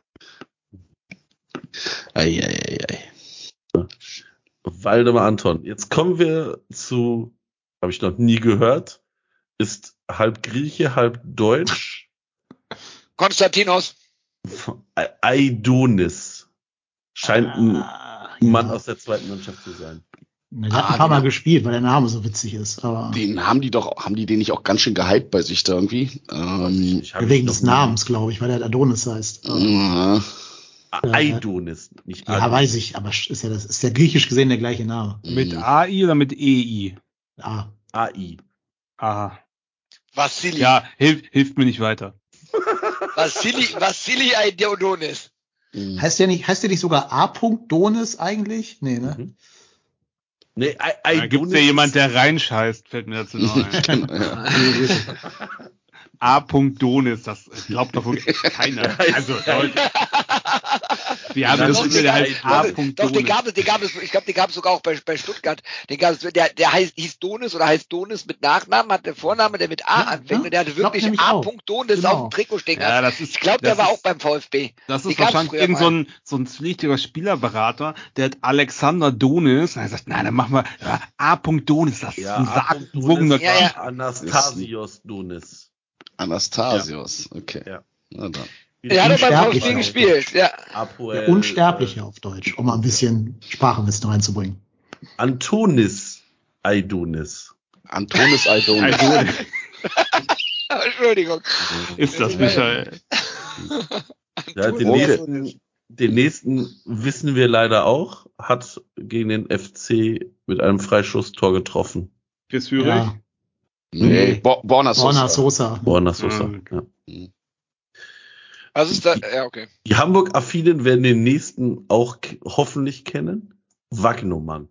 Eieiei. Waldemar Anton. Jetzt kommen wir zu, habe ich noch nie gehört, ist halb Grieche, halb Deutsch. Konstantinos. Aidonis. Scheint ein Ah, Mann ja. aus der zweiten Mannschaft zu sein. Der hat Ah, ein paar Mal gespielt, weil der Name so witzig ist. Aber Den haben die doch, haben die den nicht auch ganz schön gehypt bei sich da irgendwie? Ähm, wegen des Namens, glaube ich, weil der Adonis heißt. ja. Aidonis, nicht Ja, Adonis. weiß ich, aber ist ja, das ist ja griechisch gesehen der gleiche Name. Mit. AI oder mit EI? Ah, AI. Aha. Vassili. Ja, hilft, hilft mir nicht weiter. Vassili, Vassili Aidiodonis. Mhm. heißt der nicht, heißt der nicht sogar A. Donis eigentlich? Nee, ne? Mhm. Nee, Ai- Da gibt Aidonis. ja jemand, der reinscheißt, fällt mir dazu noch ein. Genau, ja. A. Donis, das glaubt doch wohl keiner. Also, Leute. Wir haben Ja, das doch, immer, der heißt A. Doch, den gab es, den gab es, ich glaube, den gab es sogar auch bei, bei Stuttgart. Den gab es, der, der heißt, hieß Donis oder heißt Donis mit Nachnamen, hat der Vorname, der mit A Ja, anfängt ja, und der hatte wirklich A. auch. Donis Genau. auf dem Trikot stehen. Ja, das ist, ich glaube, der war ist- auch beim VfB. Das ist wahrscheinlich früher irgend so ein, so ein zwielichtiger Spielerberater, der hat Alexander Donis, und er sagt, nein, dann machen wir ja, A. Donis, das ist ein Donis, Ja, ja. Anastasios Donis. Anastasios, okay. Ja. Na dann. Er hat beim. VfB gespielt, ja. Apoel, Der Unsterbliche auf Deutsch, um mal ein bisschen Sprachenwissen reinzubringen. Äh, Antonis Aidonis. Antonis Aidonis. Also, Entschuldigung. ist das Michael? Ja, den, nächsten, den nächsten wissen wir leider auch, hat gegen den FC mit einem Freischusstor getroffen. Für Zürich? Ja, Nee, Bo Borna Borna Sosa. Sosa. Borna Sosa. Ah, okay. Ja. Was ist da? Ja, okay. Die Hamburg-Affinen werden den nächsten auch hoffentlich kennen. Wagnumann.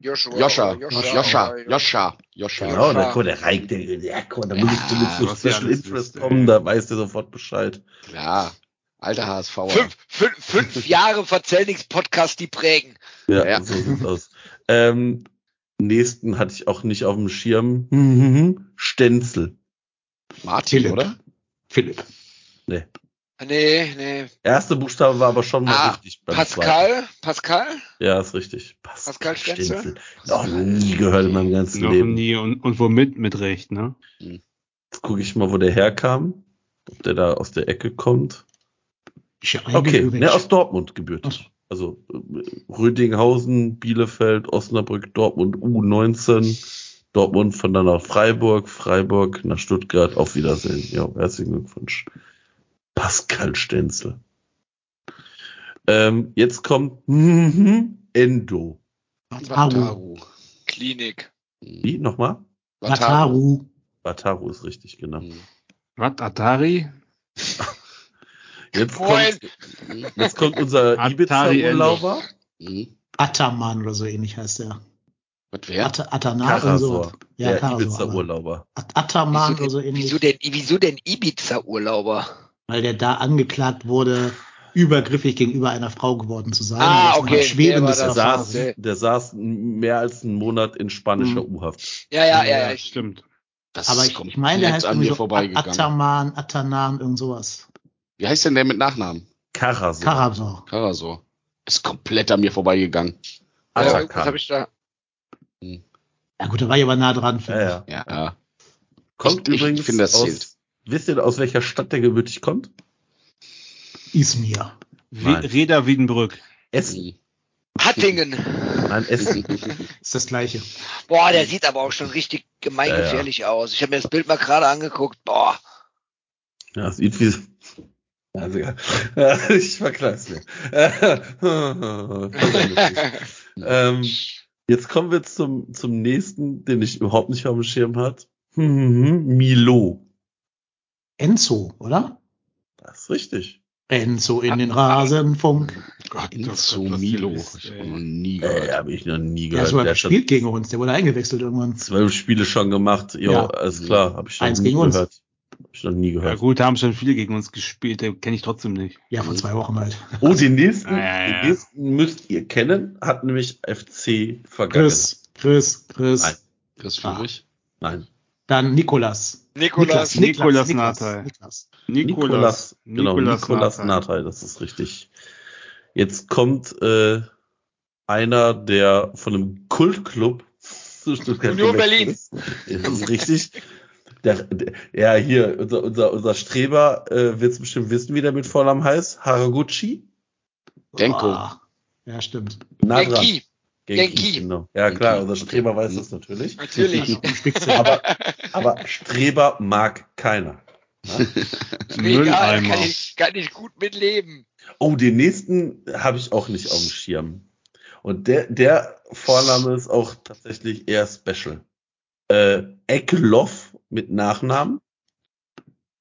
Joshua. Joscha, Joscha. Joscha, Joscha, Joscha. Genau, der, guck mal, der reicht, der, der, guck mal, da muss ich zu ihr so Special Interest kommen, ey. da weiß der sofort Bescheid. Ja, alter HSV. Fünf, fünf, fünf Jahre Verzellnix-Podcast, die prägen. Ja, Ja. so sieht's aus. Ähm, nächsten hatte ich auch nicht auf dem Schirm. Mhm. Stenzel. Martin, Philipp. oder? Philipp. Nee, nee. Erste Buchstabe war aber schon mal Ah, richtig. beim Pascal? Pascal? zweiten. Ja, ist richtig. Pascal Stenzel? Noch nie gehört in meinem ganzen Noch Leben. nie und, und womit mit Recht, ne? Jetzt gucke ich mal, wo der herkam. Ob der da aus der Ecke kommt. Okay, ne, aus Dortmund gebürtig. Also äh, Rödinghausen, Bielefeld, Osnabrück, Dortmund U19, Dortmund von dann nach Freiburg, Freiburg nach Stuttgart, auf Wiedersehen. Ja, herzlichen Glückwunsch. Pascal Stenzel. Ähm, jetzt kommt mhm, Endo. Wataru. Klinik. Wie? Nochmal? Wataru. Wataru ist richtig, genau. Mhm. Was, Atari? Jetzt Moin. kommt, jetzt kommt unser Ibiza-Urlauber. Mhm. Ataman oder so ähnlich heißt der. Was wer? At Atana und so. Ja, der Ibiza-Urlauber. At Ataman Wieso oder so denn, ähnlich. wieso denn, wieso denn Ibiza-Urlauber? Weil der da angeklagt wurde, übergriffig gegenüber einer Frau geworden zu sein. Ah, okay, Schwebendes der saß, der saß mehr als einen Monat in spanischer Mhm. U-Haft. Ja, ja, ja, ja. Ich, Stimmt. Das Aber ist ich, ich meine, der komplett heißt an irgendwie mir so vorbeigegangen. Ataman, Atanan, irgend sowas. Wie heißt denn der mit Nachnamen? Karasor. Karasor. Karasor. Ist komplett an mir vorbeigegangen. ja, Atakan. irgendwas habe ich da. Ja gut, da war ich aber nah dran. Ja, ja. Ja, ja. Kommt Ich- ich übrigens finde, das aus, zählt. Wisst ihr, aus welcher Stadt der gebürtig kommt? Izmir. Reda Wiedenbrück. Essen. Hattingen. Nein, Essen. Ist das gleiche. Boah, der sieht aber auch schon richtig gemeingefährlich aus. Ich habe mir das Bild mal gerade angeguckt. Boah. Ja, sieht wie. Also, ja. ich verkleid's mir. ähm, jetzt kommen wir zum, zum nächsten, den ich überhaupt nicht auf dem Schirm hat. Milo. Enzo, oder? Das ist richtig. Enzo in den Rasenfunk. Gott, Inzo was du Milo. bist, Ich ey. habe noch nie Äh, gehört. habe ich noch nie gehört. sogar Der hat schon gespielt gegen uns. Der wurde eingewechselt irgendwann. zwölf Spiele schon gemacht. Jo, Ja. alles klar. Habe ich noch Eins nie gegen uns. gehört. Hab ich noch nie Ja gehört. gut, da haben schon viele gegen uns gespielt, den kenne ich trotzdem nicht. Ja, vor zwei Wochen halt. Oh, den nächsten, Ja, ja, ja. den nächsten müsst ihr kennen. Hat nämlich FC vergangen. Chris, Chris, Chris. Nein. Chris Führig. Nein. Dann Nikolas. Nikolas. Nikolas Nathai. Niklas. Nikolas, genau, Nikolas, Nikolas Nathai. Das ist richtig. Jetzt kommt äh, einer, der von einem Kultclub zu Stuttgart Union Berlin. ist. Das ist richtig. Der, der, ja, hier, unser, unser, unser Streber äh, wird es bestimmt wissen, wie der mit Vornamen heißt. Haraguchi? Denko. Ah, ja, stimmt. Nah dran. Genki. Genki. Genau. Ja, klar, unser Streber weiß das natürlich. Natürlich. Aber, aber Streber mag keiner. Egal, Mülleimer. kann ich, kann ich gut mitleben. Oh, den nächsten habe ich auch nicht auf dem Schirm. Und der, der Vorname ist auch tatsächlich eher special. Äh, Eckloff mit Nachnamen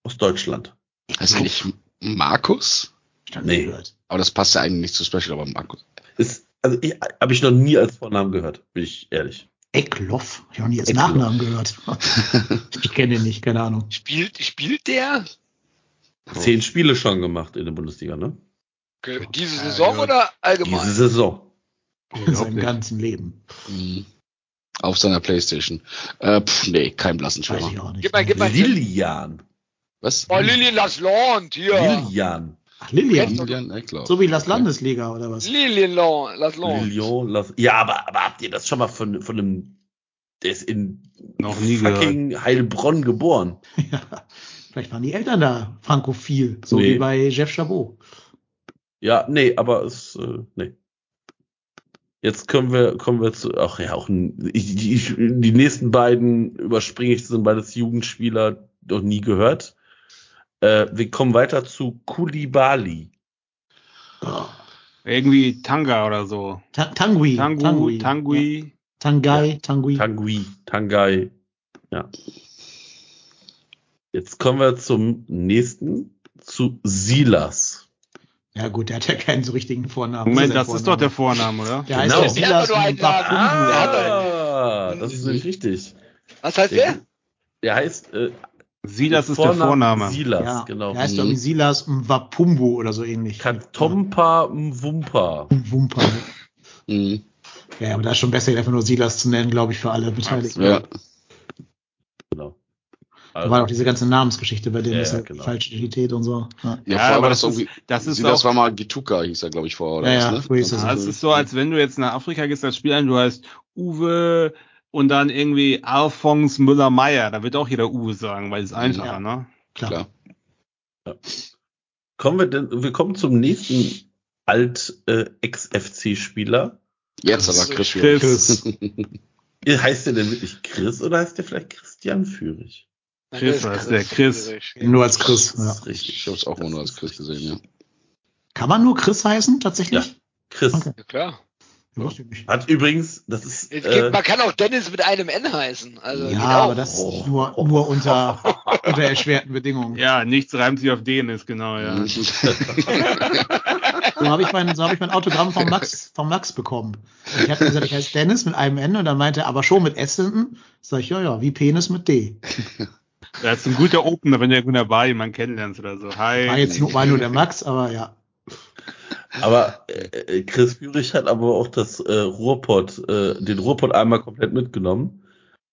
aus Deutschland. Er nicht Markus? Nee. Aber das passt ja eigentlich nicht zu Special, aber Markus. Ist, also ich, habe ich noch nie als Vornamen gehört, bin ich ehrlich. Eckloff. Ich habe noch nie als Eckloff. Nachnamen gehört. ich kenne den nicht, keine Ahnung. Spielt, spielt der Zehn Spiele schon gemacht in der Bundesliga, ne? Ge- diese Saison ja. oder Diese allgemein? Saison. In seinem ganzen Leben. Mhm. Auf seiner Playstation. Äh, pf, nee, kein blassen Weiß ich Schwimmer. auch nicht. Gib mal, gib mal. Lilian. Was? Oh, Lilian Lasland, hier. Lilian. Ach, Lilian. Lilian Eckloff. So wie Las Landesliga oder was? Lilian La- Lasland. Lilian. Las ja, aber, aber habt ihr das schon mal von, von einem, der ist in Noch nie gehört. fucking Heilbronn geboren. ja. Vielleicht waren die Eltern da frankophil, so Nee. wie bei Jeff Chabot. Ja, nee, aber es, äh, nee. Jetzt können wir, kommen wir zu, ach ja, auch ich, die, ich, die nächsten beiden überspringe ich, das sind beides Jugendspieler, noch nie gehört. Äh, wir kommen weiter zu Kulibali. Irgendwie Tanga oder so. Ta Tangui. Tangu, Tangui. Tangui. Ja. Tangai, Tangui. Tangui, Tangai, ja. Jetzt kommen wir zum nächsten, zu Silas. Ja gut, der hat ja keinen so richtigen Vornamen. Moment, das ist doch der Vorname. Oder? Der heißt Genau. ja Silas Der. Der hat Ah, das ist nämlich richtig. Was heißt der? Der heißt, äh, Silas ist der Vorname. Silas, Ja, genau. Der heißt Mhm. irgendwie Silas Mwapumbu oder so ähnlich. Kantompa Mwumpa. Wumpa. Mhm. Ja, aber da ist schon besser, ihn einfach nur Silas zu nennen, glaube ich, für alle Beteiligten. Ja. Genau. Da war doch diese ganze Namensgeschichte bei denen, Ja, das ist ja, genau. falsche Identität und so. Ja, Ja, Ja, vorher aber war das, das ist- irgendwie. Das ist Sie, das auch, war mal Gituka, hieß er, glaube ich, vorher. Oder Ja, was, ja, ne? ja, es ist so, als wenn du jetzt nach Afrika gehst als Spieler und du heißt Uwe und dann irgendwie Alphonse Müller-Meyer. Da wird auch jeder Uwe sagen, weil es einfacher, Ja. ne? klar. Klar. Kommen wir denn, wir kommen zum nächsten Alt-Ex-FC-Spieler. Jetzt aber Chris. Chris. heißt der denn wirklich Chris oder heißt der vielleicht Christian Führig? Chris heißt der, Chris. Nur als Chris. Das Ja. ist richtig. Ich habe es auch mal nur als Chris gesehen, ja. Kann man nur Chris heißen, tatsächlich? Chris. Okay. Ja, klar. Hat übrigens, das ist, Es äh, gibt, man kann auch Dennis mit einem N heißen. Also Ja, aber das Oh. nur, nur unter, unter erschwerten Bedingungen. Ja, nichts reimt sich auf den, ist genau, ja. Mhm. So habe ich mein, so habe ich mein Autogramm vom Max, vom Max bekommen. Ich habe gesagt, ich heiße Dennis mit einem N und dann meinte er, aber schon mit S hinten. Sag ich, ja, ja, wie Penis mit D. Das ist ein guter Opener, wenn du irgendwo dabei jemanden kennenlernst oder so. Hi. War jetzt nur, war nur der Max, aber ja. Aber äh, äh, Chris Führig hat aber auch das äh, Ruhrpott, äh, den Ruhrpott einmal komplett mitgenommen.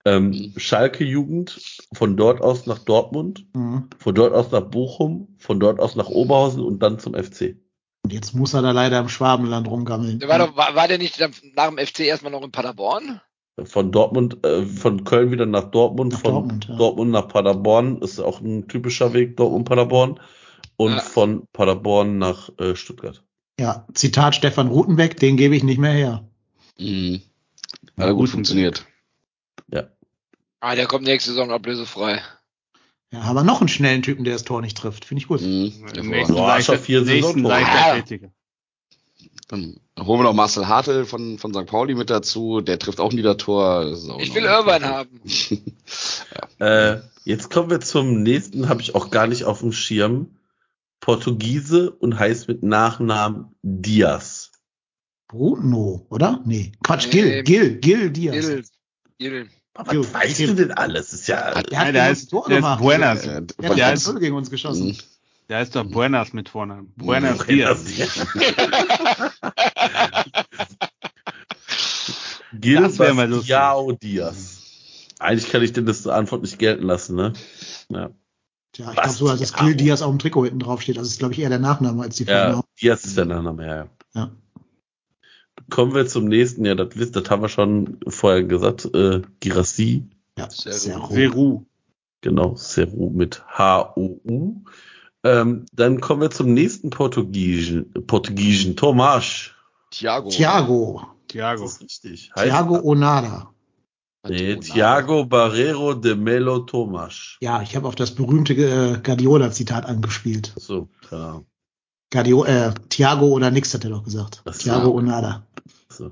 Ähm, Schalke Jugend, von dort aus nach Dortmund, Mhm. von dort aus nach Bochum, von dort aus nach Oberhausen und dann zum FC. Und jetzt muss er da leider im Schwabenland rumgammeln. War, doch, war, war der nicht nach dem FC erstmal noch in Paderborn? Von Dortmund, äh, von Köln wieder nach Dortmund, Nach von Dortmund, ja. Dortmund nach Paderborn, ist auch ein typischer Weg, Dortmund-Paderborn. Und Ja. von Paderborn nach äh, Stuttgart. Ja, Zitat Stefan Rutenbeck, den gebe ich nicht mehr her. Mhm. Hat ja, gut funktioniert. Ah, der kommt nächste Saison ablösefrei. Ja, aber noch einen schnellen Typen, der das Tor nicht trifft. Finde ich gut. Mhm. Im Ja, nächsten Boah, Leichter- vier nächsten. Dann holen wir noch Marcel Hartl von, von St. Pauli mit dazu. Der trifft auch Niedertor. Das auch Ich will Irvine haben. Äh, jetzt kommen wir zum nächsten, habe ich auch gar nicht auf dem Schirm. Portugiese und heißt mit Nachnamen Diaz. Bruno, oder? Nee. Quatsch, Nee. Gil, Gil, Gil Diaz. Gil. Gil. Was weißt Gil. du denn alles? Ist ja, Der hat der heißt, Tor der ist gemacht. Buenas. Der hat der ist- Tor gegen uns geschossen. Mhm. Der heißt doch Buenas mit Vornamen. Mhm. Buenas Dias. Gil Das Diaz. Eigentlich kann ich denn das Antwort nicht gelten lassen, ne? Ja, Tja, ich glaube sogar, dass Ja. Gil Diaz auf dem Trikot hinten drauf steht. Das ist, glaube ich, eher der Nachname als die ja Vorname. Diaz ist der Nachname, ja, ja. Ja. Kommen wir zum nächsten. Ja, das wisst, das haben wir schon vorher gesagt. Äh, Girassi, Ja, Sehr sehr gut. hoch. Seru. genau, Seru mit H-O-U. Ähm, dann kommen wir zum nächsten Portugiesen. Portugiesen, Tomas. Thiago. Thiago. Thiago. Das ist richtig. Heißt, Thiago Onada. Nee, Thiago Barrero de Melo Tomas. Ja, ich habe auf das berühmte äh, Guardiola-Zitat angespielt. So, keine Ahnung. Guardio, äh, Thiago oder nix hat er doch gesagt. Ach so. Thiago Onada. So.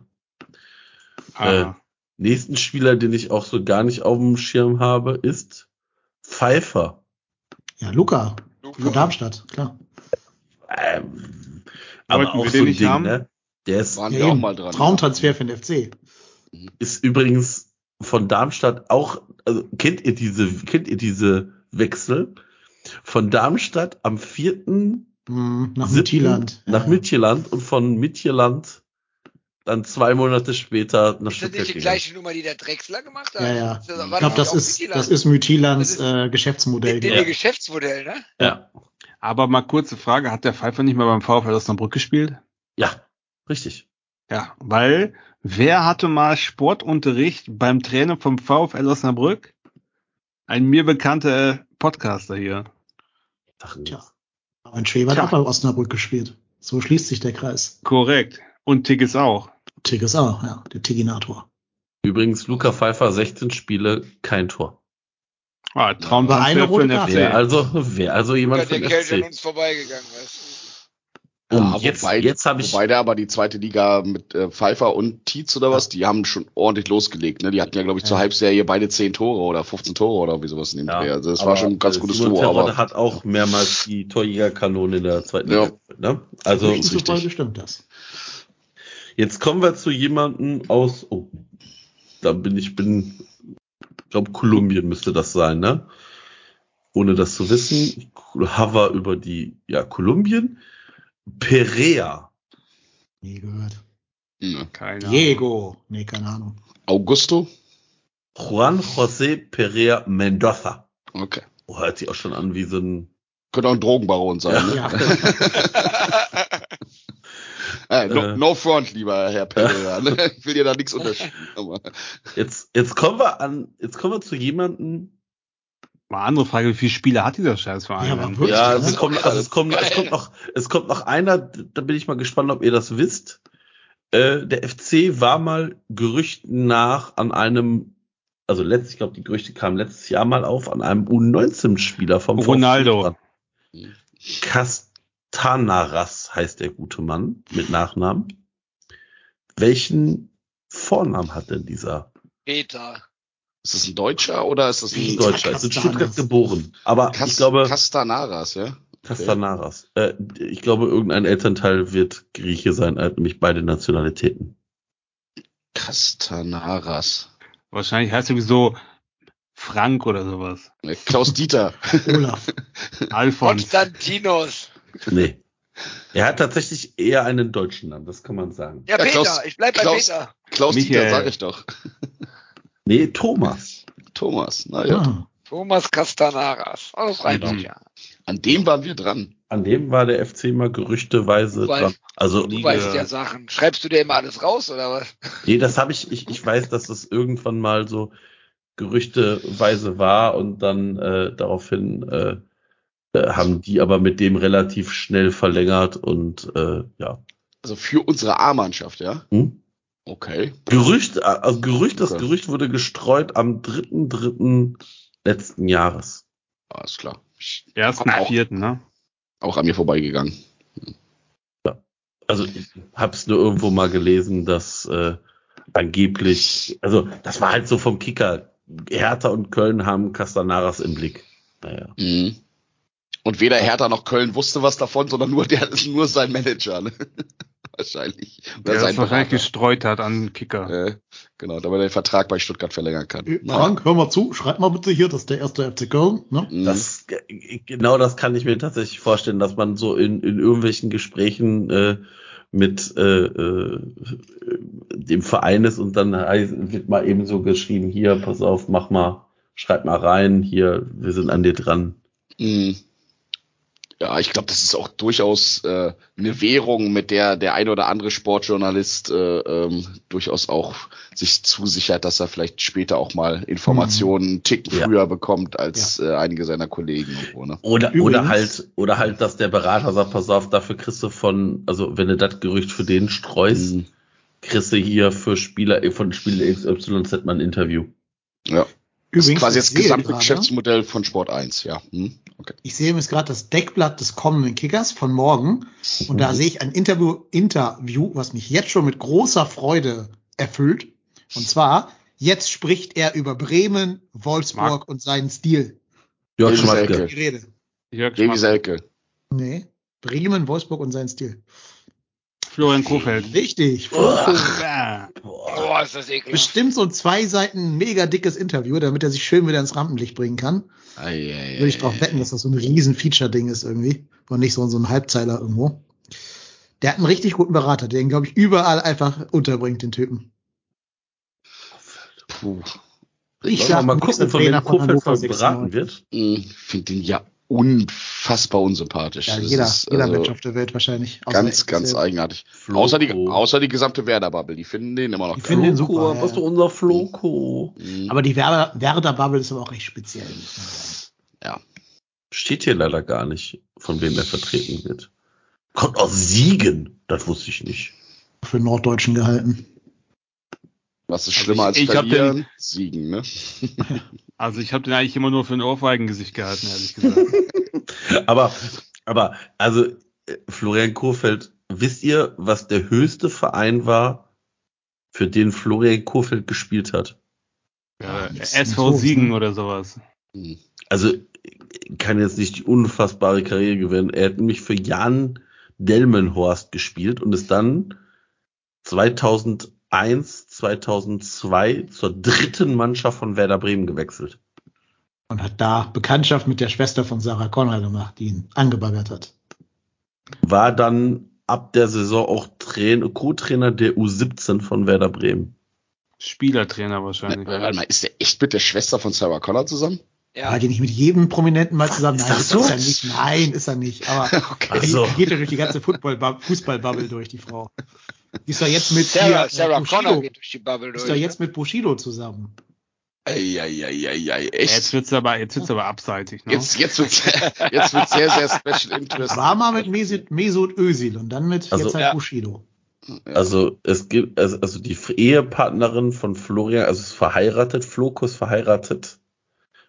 Ah. Nächsten Spieler, den ich auch so gar nicht auf dem Schirm habe, ist Pfeiffer. Ja, Luca. Von Luca. Darmstadt, klar. Ähm, aber Wollten auch wir so den ein nicht Ding, haben? ne? Der ist, Ja, auch mal dran. Traumtransfer für den FC. ist übrigens von Darmstadt auch, also kennt ihr diese, kennt ihr diese Wechsel? Von Darmstadt am 4. Hm, nach Mittelland. nach Midtjylland und von Midtjylland dann zwei Monate später nach Ist das Stuttgart nicht die gleiche Nummer, die der Drechsler gemacht hat? Ja, ja. Das Ich glaube, das ist, Mittelland. das ist Das ist- äh, Geschäftsmodell. der, der ich. Geschäftsmodell, ne? Ja, Aber mal kurze Frage, hat der Pfeiffer nicht mal beim VfL Osnabrück gespielt? ja, richtig. Ja, weil wer hatte mal Sportunterricht beim Trainer vom VfL Osnabrück? Ein mir bekannter Podcaster hier. Nichts. Tja. Aber in Schwebe hat auch bei Osnabrück gespielt. So schließt sich der Kreis. Korrekt. Und Tickets auch. Tigges auch, ja, der Tiginator. Übrigens, Luca Pfeiffer, 16 Spiele, kein Tor. Ah, War eine Traumtransfer für rote den Karte. FC. also, wäre also jemand Ja, für der Kerl ist an uns vorbeigegangen, du. Um, Ja, jetzt, wobei, jetzt habe ich, wobei der aber die zweite Liga mit äh, Pfeiffer und Tietz oder was, die haben schon ordentlich losgelegt. Ne? Die hatten ja, glaube ich, zur Ja. Halbserie beide 10 Tore oder 15 Tore oder wie sowas in dem Ja, Dreh. Also das aber, war schon ein ganz äh, gutes Simon Duo. Terodde Aber hat auch mehrmals die Torjägerkanone in der zweiten Ja. Liga. Ne? Also. Zufolge stimmt das. jetzt kommen wir zu jemandem aus, oh, da bin ich, bin, ich glaube, Kolumbien müsste das sein, ne? Ohne das zu wissen, ich hover über die, ja, Kolumbien. Perea. Nie gehört. mh. Keine Ahnung. Diego. Nee, keine Ahnung. Augusto? Juan José Perea Mendoza. Okay. Oh, hört sich auch schon an wie so ein, Könnte auch ein Drogenbaron sein. Ne? Ja. Äh, no, Äh. no front, lieber Herr Pereira. ne? Ich will dir da nichts unterschieben. Jetzt, jetzt kommen wir an, jetzt kommen wir zu jemandem, Mal andere Frage, wie viele Spiele hat dieser Scheißverein? Ja, aber denn? wirklich, Ja, es kommt, also es kommt, es kommt noch, es kommt noch einer, da bin ich mal gespannt, ob ihr das wisst. Äh, der FC war mal Gerüchten nach an einem, also letztes, ich glaube, die Gerüchte kamen letztes Jahr mal auf, an einem U19-Spieler vom Ronaldo. Castanaras heißt der gute Mann mit Nachnamen. Welchen Vornamen hat denn dieser Peter. Ist das ein Deutscher oder ist das ein Peter Deutscher? Ist in. Stuttgart geboren. Aber Kas ich glaube, Castanaras, ja? Castanaras. Äh, ich glaube, irgendein Elternteil wird Grieche sein, er hat nämlich beide Nationalitäten. Castanaras. Wahrscheinlich heißt er so Frank oder sowas. Äh, Klaus Dieter. Olaf. Alfons. Konstantinos. Nee. Er hat tatsächlich eher einen deutschen Namen, das kann man sagen. Ja, Ja, Peter. Klaus- ich bleib bei Klaus- Peter. Klaus Michael. Dieter, sag ich doch. Nee, Thomas. Thomas, naja. Ja. Thomas Castanaras. Das sich ja. An dem waren wir dran. An dem war der FC mal gerüchteweise Du weißt- dran. Also, Du weißt gehört. ja Sachen. Schreibst du dir immer alles raus, oder was? nee, das habe ich, ich, ich weiß, dass es irgendwann mal so gerüchteweise war und dann äh, daraufhin äh, äh, haben die aber mit dem relativ schnell verlängert und äh, ja. Also für unsere A-Mannschaft, ja? Hm? Okay. Gerücht, also Gerücht, das Okay. Gerücht wurde gestreut am 3.3. letzten Jahres. Alles klar. Ersten, Auch. vierten, ne? Auch an mir vorbeigegangen. Also ich hab's nur irgendwo mal gelesen, dass äh, angeblich, also das war halt so vom Kicker. Hertha und Köln haben Castanaras im Blick. Naja. Mhm. Und weder Hertha noch Köln wusste was davon, sondern nur der nur sein Manager, ne? Wahrscheinlich. Oder Der sein das wahrscheinlich Berater. gestreut hat an Kicker. Äh, genau, damit er den Vertrag bei Stuttgart verlängern kann. Äh, Frank, hör mal zu, schreib mal bitte hier, das ist der erste FC Köln. Ne? Mhm. Das, genau das kann ich mir tatsächlich vorstellen, dass man so in, in irgendwelchen Gesprächen äh, mit äh, äh, dem Verein ist und dann wird mal eben so geschrieben, hier, pass auf, mach mal, schreib mal rein, hier, wir sind an dir dran. Mhm. Ja, ich glaube, das ist auch durchaus äh, eine Währung, mit der der ein oder andere Sportjournalist äh, ähm, durchaus auch sich zusichert, dass er vielleicht später auch mal Informationen einen Ticken Ja. früher bekommt als äh, einige seiner Kollegen irgendwo, ne? Oder, Übrigens- oder halt, oder halt, dass der Berater sagt, pass auf, dafür kriegst du von, also wenn du das Gerücht für den streust, Mhm. kriegst du hier für Spieler, von Spieler XYZ mal ein Interview. Ja. Das ist Übrigens, quasi das gesamte gerade- Geschäftsmodell von Sport 1, ja. Mhm. Okay. Ich sehe jetzt gerade das Deckblatt des kommenden Kickers von morgen und da sehe ich ein Interview, Interview, was mich jetzt schon mit großer Freude erfüllt. Und zwar, jetzt spricht er über Bremen, Wolfsburg Marc. und seinen Stil. Jörg Schmatke. Die Rede. Jörg Schmatke. Selke. Nee. Bremen, Wolfsburg und sein Stil. Florian Kofeld. Richtig. Ja. Ist das ekelhaft. Bestimmt so ein zwei Seiten mega dickes Interview, damit er sich schön wieder ins Rampenlicht bringen kann. Ei, ei, Würde ich drauf wetten, dass das so ein riesen Feature-Ding ist irgendwie. Und nicht so, so ein Halbzeiler irgendwo. Der hat einen richtig guten Berater, der ihn, glaube ich, überall einfach unterbringt, den Typen. Puh. Ich sag, mal gucken, von wem Kofeld beraten 96. wird. Ich finde den ja unfassbar unsympathisch. Ja, jeder, ist, jeder also, Mensch auf der Welt wahrscheinlich. Außer Ganz, ganz eigenartig. Floco. Außer die, außer die gesamte Werder-Bubble. Die finden den immer noch Die geil. finden den super, ja, was du unser Floco. Mhm. Aber die Werder- Werder-Bubble ist aber auch recht speziell. ja. Steht hier leider gar nicht, von wem er vertreten wird. Kommt aus Siegen. Das wusste ich nicht. Für Norddeutschen gehalten. Was ist Also schlimmer als ich- ich hab verlieren? den- Siegen, ne? Also ich habe den eigentlich immer nur für ein Ohrfeigengesicht gehalten, ehrlich gesagt. Aber, aber, also, äh, Florian Kohfeldt, wisst ihr, was der höchste Verein war, für den Florian Kohfeldt gespielt hat? ja, SV so, Siegen ne? oder sowas. Hm. Also, kann jetzt nicht die unfassbare Karriere gewinnen. Er hat nämlich für Jan Delmenhorst gespielt und ist dann 2001, 2002 zur dritten Mannschaft von Werder Bremen gewechselt. Und hat da Bekanntschaft mit der Schwester von Sarah Connor gemacht, die ihn angebaggert hat. War dann ab der Saison auch Train- Co-Trainer der U17 von Werder Bremen. Spielertrainer Ne, wahrscheinlich. warte mal, ist der echt mit der Schwester von Sarah Connor zusammen? Ja. War die nicht mit jedem Prominenten mal zusammen? Ist Nein, das ist, so? ist er nicht. Nein, ist er nicht. Aber Ach die, so. die geht ja durch die ganze Fußballbubble durch, die Frau. Die ist doch jetzt mit Sarah, hier, Sarah Bushido, Connor geht durch die Bubble durch. ist doch jetzt mit Bushido zusammen. Eieieiei, Jetzt echt? wird's aber, jetzt wird's aber abseitig, ne? Jetzt, jetzt wird's, jetzt wird's sehr, sehr special interest. War mal mit Mesut, Mesut Özil und dann mit Also- jetzt halt Ja. Bushido. Also es gibt, also, also die Ehepartnerin von Florian, also ist verheiratet, Flokus verheiratet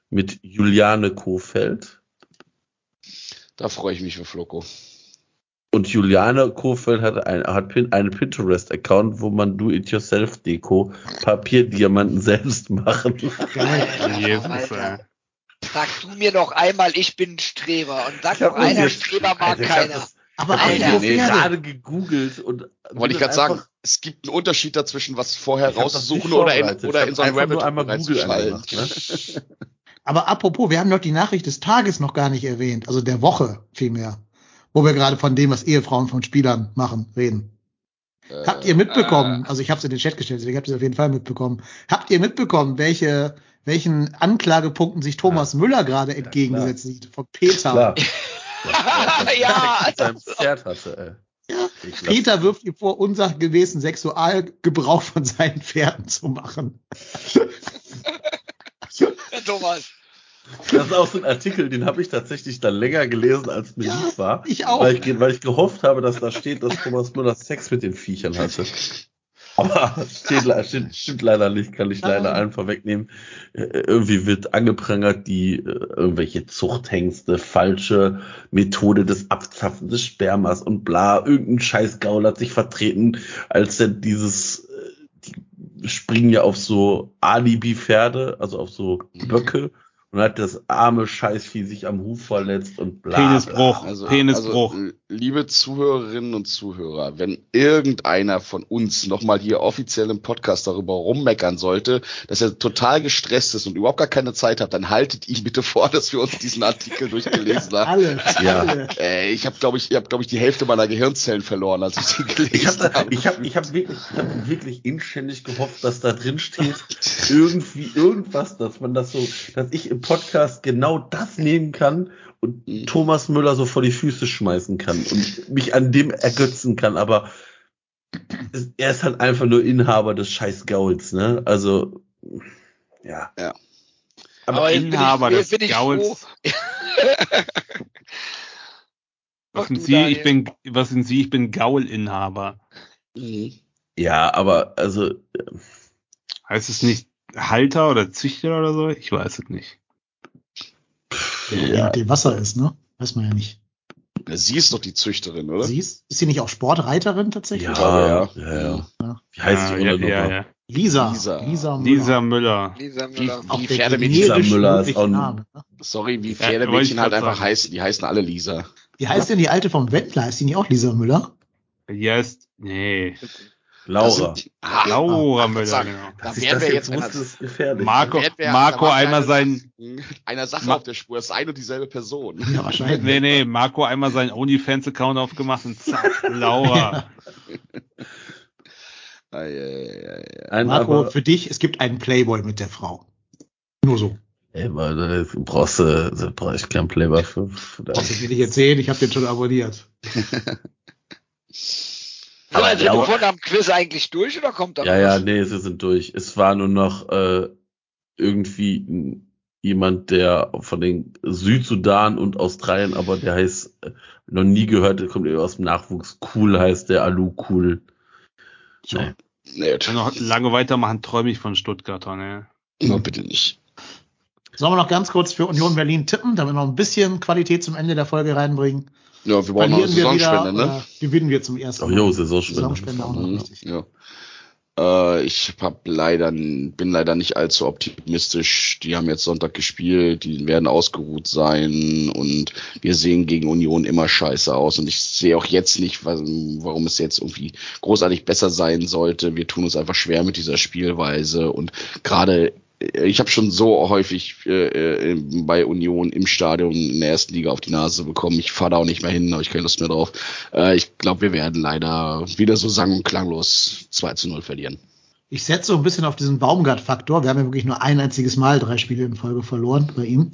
mit Juliane Kofeld. Da freue ich mich für Floco. Und Juliane Kofeld hat, ein, hat Pin, einen Pinterest-Account, wo man Do-it-yourself-Deko, Papierdiamanten selbst machen. Geil. Jesus, Alter. ey. Sag du mir noch einmal, ich bin ein Streber. Und sag doch einer, jetzt- Streber mag Alter, keiner. das- Aber Alter, nee, gerade gegoogelt und Wollte ich gerade sagen, es gibt einen Unterschied dazwischen, was vorher nicht oder in, oder in so hab ein einfach Rabbit nur einmal Google angemacht, ne? Aber apropos, wir haben doch die Nachricht des Tages noch gar nicht erwähnt, also der Woche vielmehr, wo wir gerade von dem, was Ehefrauen von Spielern machen, reden. Äh, Habt ihr mitbekommen, also ich habe es in den Chat gestellt, deswegen habt ihr es auf jeden Fall mitbekommen, habt ihr mitbekommen, welche, welchen Anklagepunkten sich Thomas Müller gerade entgegengesetzt sieht? Von Peter. Klar. ja, Pferd hatte, ey. Ja. Peter wirft ihm vor, unsachgemäßen Sexualgebrauch von seinen Pferden zu machen. Thomas. Das ist auch so ein Artikel, den habe ich tatsächlich dann länger gelesen, als mir Ja, lieb war. ich auch. Weil ich, weil ich gehofft habe, dass da steht, dass Thomas Müller Sex mit den Viechern hatte. Aber steht, le- stimmt, leider nicht, kann ich leider Nein. allen vorwegnehmen. Äh, Irgendwie wird angeprangert, die äh, irgendwelche Zuchthengste, falsche Methode des Abzapfen des Spermas und bla. Irgendein Scheißgaul hat sich vertreten, als er dieses, äh, die springen ja auf so Alibi-Pferde, also auf so Böcke. Und hat das arme Scheißvieh sich am Huf verletzt und bla. Penisbruch. bla. Also, Penisbruch. also, liebe Zuhörerinnen und Zuhörer, wenn irgendeiner von uns nochmal hier offiziell im Podcast darüber rummeckern sollte, dass er total gestresst ist und überhaupt gar keine Zeit hat, dann haltet ihm bitte vor, dass wir uns diesen Artikel durchgelesen haben. Alle, Ja. alle. Äh, ich habe, glaube ich, ich habe, glaube ich, die Hälfte meiner Gehirnzellen verloren, als ich den gelesen Ich habe habe. ich hab, ich hab wirklich, ich hab wirklich inständig gehofft, dass da drin steht, irgendwie irgendwas, dass man das so, dass ich im Podcast genau das nehmen kann und Thomas Müller so vor die Füße schmeißen kann und mich an dem ergötzen kann, aber er ist halt einfach nur Inhaber des scheiß Gauls, ne? Also, ja. Ja. Aber, Aber Inhaber ich, des Gauls. Was sind Sie? Ich bin, was sind Sie? Ich bin Gaulinhaber. Mhm. ja, aber, also, Heißt es nicht Halter oder Züchter oder so? Ich weiß es nicht. Ja, nachdem, was er ist, ne? Weiß man ja nicht. Sie ist doch die Züchterin, oder? Sie ist, ist sie nicht auch Sportreiterin tatsächlich? ja, ja, ja, Ja. Wie heißt ja, die ja, ja, ja. Lisa. Lisa. Lisa Müller. Lisa Müller. Lisa Wie, Müller. Auch wie der Pferdemädchen, Lisa Müller ist auch ein- ne? sorry, wie Pferdemädchen halt einfach sagen. heißen. Die heißen alle Lisa. Wie heißt denn die alte vom Wendler? Ist die nicht auch Lisa Müller? Die heißt, nee, Laura. Sind- ah, Laura ah, Müller, sagen, genau. Da wären das wir jetzt jetzt gefährlich. Marco, wir- Marco einmal sein, einer Sache Ma- auf der Spur. Es ist eine und dieselbe Person. Ja, wahrscheinlich. nee, nee, Marco einmal seinen OnlyFans-Account aufgemacht und zack, Laura. Ei, Marco, für dich, es gibt einen Playboy mit der Frau. Nur so. ey, weil, da brauchst du, da brauch ich keinen Playboy für, für das. Das will ich jetzt sehen, ich habe den schon abonniert. Aber also Laura- wir vor dem Quiz eigentlich durch oder kommt da Ja, noch ja, was? nee, sie sind durch. Es war nur noch äh, irgendwie jemand, der von den Südsudan und Australien, aber der heißt, äh, noch nie gehört, der kommt aus dem Nachwuchs. Cool heißt der, Alu Cool. Nee. Nee, Wenn noch lange weitermachen, träume ich von Stuttgarter, ne? no, bitte nicht. Sollen wir noch ganz kurz für Union Berlin tippen, damit wir noch ein bisschen Qualität zum Ende der Folge reinbringen? Ja, wir brauchen noch eine wir wieder Saisonspende, ne? oder gewinnen wir zum ersten Ach jo, Saisonspende. Saisonspende auch noch Mhm, richtig. Ja. Äh, ich hab leider, bin leider nicht allzu optimistisch. Die haben jetzt Sonntag gespielt, die werden ausgeruht sein und wir sehen gegen Union immer scheiße aus. Und ich sehe auch jetzt nicht, was- warum es jetzt irgendwie großartig besser sein sollte. Wir tun uns einfach schwer mit dieser Spielweise und gerade äh, ich habe schon so häufig äh, äh, bei Union im Stadion in der ersten Liga auf die Nase bekommen. Ich fahre da auch nicht mehr hin, habe ich keine Lust mehr drauf. Äh, ich glaube, wir werden leider wieder so sang- und klanglos 2 zu 0 verlieren. Ich setze so ein bisschen auf diesen Baumgart-Faktor. Wir haben ja wirklich nur ein einziges Mal drei Spiele in Folge verloren bei ihm.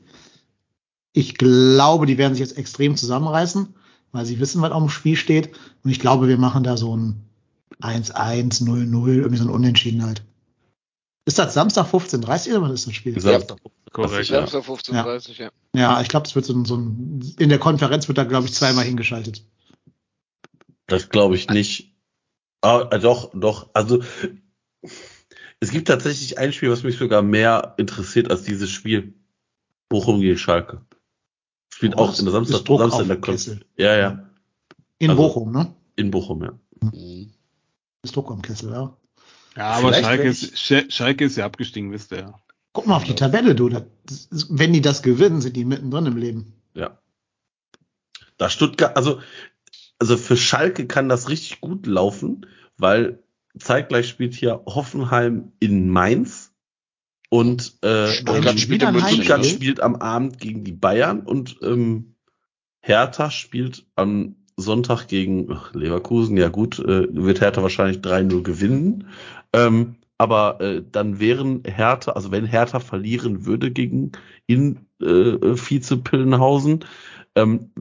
Ich glaube, die werden sich jetzt extrem zusammenreißen, weil sie wissen, was auf dem Spiel steht. Und ich glaube, wir machen da so ein 1-1, 0-0, irgendwie so ein Unentschieden halt. Ist das Samstag 15.30 oder wann ist das Spiel? Samstag. Korrekt. Ja. Samstag 15.30 ja. Ja, ich glaube, es wird so ein, so ein, in der Konferenz wird da, glaube ich, zweimal hingeschaltet. Das glaube ich nicht. Ah, äh, doch, doch. Also es gibt tatsächlich ein Spiel, was mich sogar mehr interessiert als dieses Spiel. Bochum gegen Schalke. Spielt Oh, auch in der Samstag, Samstag in der dem Kon Kessel. Ja, ja. In Also- Bochum, ne? In Bochum, ja. Mhm. Ist Druck am Kessel, ja. Ja, aber Schalke ist, Sch- Schalke ist ja abgestiegen, wisst ihr ja. Guck mal auf die Tabelle, du. Das, wenn die das gewinnen, sind die mittendrin im Leben. Ja. Da Stuttgart, also, also für Schalke kann das richtig gut laufen, weil zeitgleich spielt hier Hoffenheim in Mainz und äh, Stuttgart spielt Stuttgart ne? spielt am Abend gegen die Bayern und ähm, Hertha spielt am Sonntag gegen ach, Leverkusen. Ja gut, äh, wird Hertha wahrscheinlich 3-0 gewinnen. Ähm, aber äh, dann wären Hertha, also wenn Hertha verlieren würde gegen in äh, Vize Pillenhausen, ähm,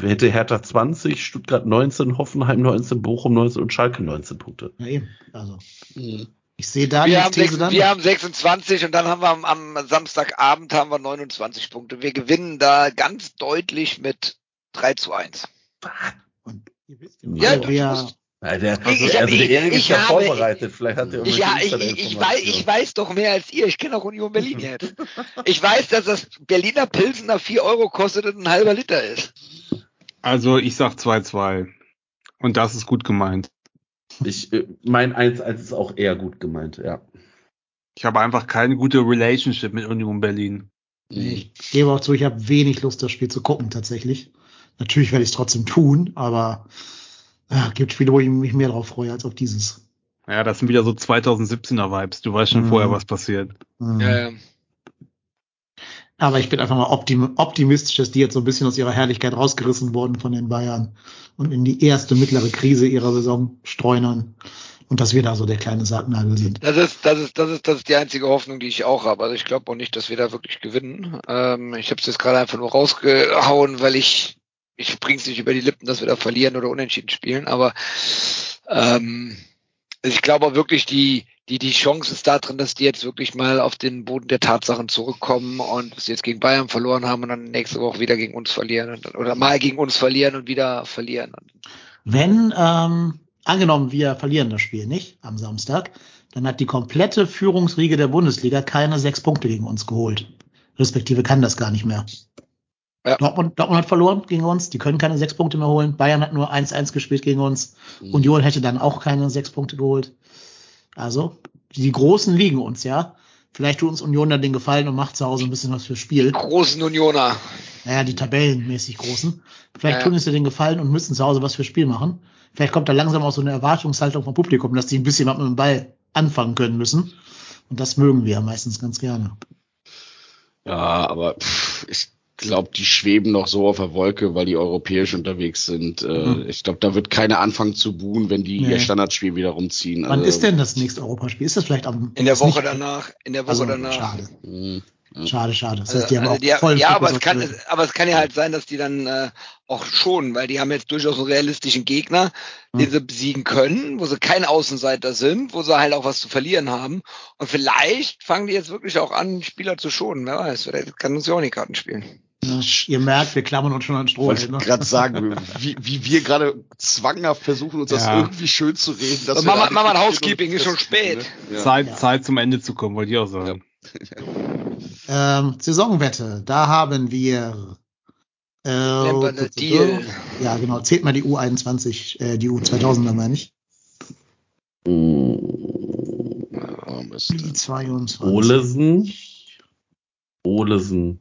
hätte Hertha 20, Stuttgart 19, Hoffenheim 19, Bochum 19 und Schalke 19 Punkte. Ja, eben. Also, Mhm. ich sehe da Wir haben, These sechs, dann. wir haben 26 und dann haben wir am, am Samstagabend haben wir 29 Punkte. Wir gewinnen da ganz deutlich mit 3 zu 1. Und ihr wisst Ja, ja, doch, der, Ich- also der Erik ich ist ja habe- vorbereitet. Vielleicht hat er Ich, ja, ich, ich, ich, weiß, ich weiß doch mehr als ihr. Ich kenne auch Union Berlin jetzt. Ich weiß, dass das Berliner Pilsener 4 Euro kostet und ein halber Liter ist. Also ich sag 2-2. Und das ist gut gemeint. Ich, äh, mein 1-1 ist auch eher gut gemeint, ja. Ich habe einfach keine gute Relationship mit Union Berlin. Ich gebe auch zu, ich habe wenig Lust, das Spiel zu gucken, tatsächlich. Natürlich werde ich es trotzdem tun, aber ja, gibt Spiele, wo ich mich mehr drauf freue, als auf dieses. Ja, das sind wieder so 2017er Vibes. Du weißt schon Mhm. vorher, was passiert. Hm. Ja, ja. Aber ich bin einfach mal optim optimistisch, dass die jetzt so ein bisschen aus ihrer Herrlichkeit rausgerissen wurden von den Bayern und in die erste mittlere Krise ihrer Saison streunern. Und dass wir da so der kleine Sargnagel sind. Das ist, das ist, das ist, das ist die einzige Hoffnung, die ich auch habe. Also ich glaube auch nicht, dass wir da wirklich gewinnen. Ähm, ich habe es jetzt gerade einfach nur rausgehauen, weil ich, ich bring's nicht über die Lippen, dass wir da verlieren oder unentschieden spielen. Aber ähm, ich glaube wirklich, die, die, die Chance ist da drin, dass die jetzt wirklich mal auf den Boden der Tatsachen zurückkommen und sie jetzt gegen Bayern verloren haben und dann nächste Woche wieder gegen uns verlieren und, oder mal gegen uns verlieren und wieder verlieren. Wenn, ähm, angenommen, wir verlieren das Spiel nicht am Samstag, dann hat die komplette Führungsriege der Bundesliga keine sechs Punkte gegen uns geholt. Respektive kann das gar nicht mehr. Ja. Dortmund, Dortmund hat verloren gegen uns, die können keine sechs Punkte mehr holen. Bayern hat nur 1-1 gespielt gegen uns. Mhm. Union hätte dann auch keine sechs Punkte geholt. Also, die Großen liegen uns, ja. Vielleicht tut uns Union dann den Gefallen und macht zu Hause ein bisschen was fürs Spiel. Großen Unioner. Naja, die tabellenmäßig Großen. Vielleicht Ja. tun sie den Gefallen und müssen zu Hause was fürs Spiel machen. Vielleicht kommt da langsam auch so eine Erwartungshaltung vom Publikum, dass die ein bisschen was mit dem Ball anfangen können müssen. Und das mögen wir ja meistens ganz gerne. Ja, aber pff, ich glaube, die schweben noch so auf der Wolke, weil die europäisch unterwegs sind. Äh, Mhm. Ich glaube, da wird keiner anfangen zu buhen, wenn die Nee. ihr Standardspiel wieder rumziehen. Wann Also, ist denn das nächste Europaspiel? Ist das vielleicht am In der Woche nicht- danach. In der Woche Also, danach. schade. mh, Schade, schade. Das Also, heißt, die haben also auch die, vollen ja, aber es, kann, aber es kann ja halt sein, dass die dann äh, auch schon, weil die haben jetzt durchaus einen realistischen Gegner, den sie besiegen können, wo sie kein Außenseiter sind, wo sie halt auch was zu verlieren haben. Und vielleicht fangen die jetzt wirklich auch an, Spieler zu schonen. Wer weiß, vielleicht kann uns ja auch nicht Karten spielen. Ihr merkt, wir klammern uns schon an Stroh. Wollte ich Ne? gerade sagen, wie, wie wir gerade zwanghaft versuchen, uns das Ja. irgendwie schön zu reden. Dass Mama- Mama, ein Housekeeping ist schon spät. Ne? Ja. Zeit, Ja. Zeit zum Ende zu kommen, wollte ich auch sagen. Ähm, Saisonwette, da haben wir äh. Ja, genau. Zählt mal die U21, äh, die U2000er meine ich. Oh. Die 22. Olesen. Olesen.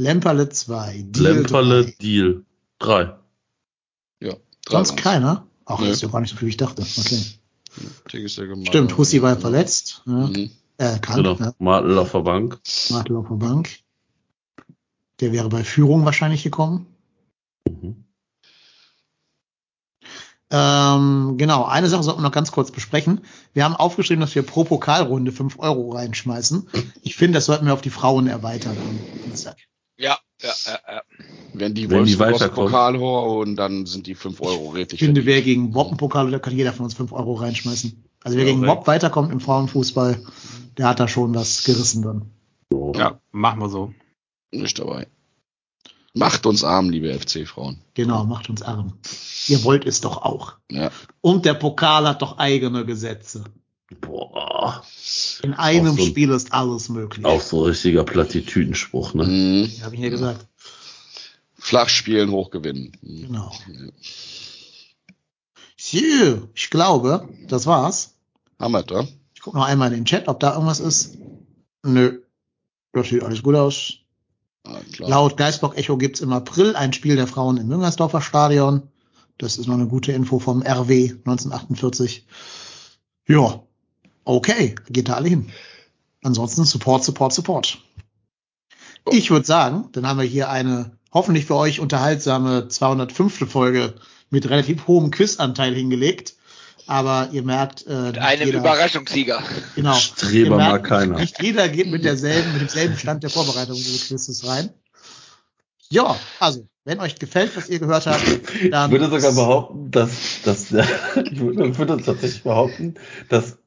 Lemperle 2. Deal Lemperle. Deal. Drei. Ja, Sonst waren's. keiner? Ach, Nö. ist ja gar nicht so viel, wie ich dachte. Okay. Ja. Stimmt, Hussi war ja verletzt. Ja. Mhm. Äh, krank, Genau. ja. Martel auf der Bank. Martel auf der Bank. Der wäre bei Führung wahrscheinlich gekommen. Mhm. Ähm, genau, eine Sache sollten wir noch ganz kurz besprechen. Wir haben aufgeschrieben, dass wir pro Pokalrunde 5 Euro reinschmeißen. Ich finde, das sollten wir auf die Frauen erweitern am Dienstag. Ja, ja, ja. Wenn die Wenn die weiterkommen. Pokal holen, dann sind die 5 Euro Ich richtig. finde, verdient. wer gegen Woppenpokal, da kann jeder von uns 5 Euro reinschmeißen. Also wer Ja, gegen. Wop weiterkommt im Frauenfußball, der hat da schon was gerissen dann. So. Ja, machen wir so. Nicht dabei. Macht uns arm, liebe FC-Frauen. Genau, macht uns arm. Ihr wollt es doch auch. Ja. Und der Pokal hat doch eigene Gesetze. Boah. In einem so ein- Spiel ist alles möglich. Auch so richtiger Plattitüdenspruch, ne? Mhm. Habe ich ja gesagt. Flach spielen, hoch gewinnen. Mhm. Genau. So, ich glaube, das war's. Haben wir da? Ich gucke noch einmal in den Chat, ob da irgendwas ist. Nö. Das sieht alles gut aus. Ah, klar. Laut Geisbock Echo gibt's im April ein Spiel der Frauen im Müngersdorfer Stadion. Das ist noch eine gute Info vom RW 1948. Ja, okay, geht da alle hin. Ansonsten Support, Support, Support. Ich würde sagen, dann haben wir hier eine hoffentlich für euch unterhaltsame 205. Folge mit relativ hohem Quizanteil hingelegt. Aber ihr merkt, äh, Mit nicht einem jeder- Überraschungssieger. Genau. Streber Ihr mal merkt, keiner. Nicht jeder geht mit derselben, mit demselben Stand der Vorbereitung in die Quizzes rein. Ja, also, wenn euch gefällt, was ihr gehört habt, dann. Ich würde sogar behaupten, dass, dass ich würde, würde tatsächlich behaupten, dass,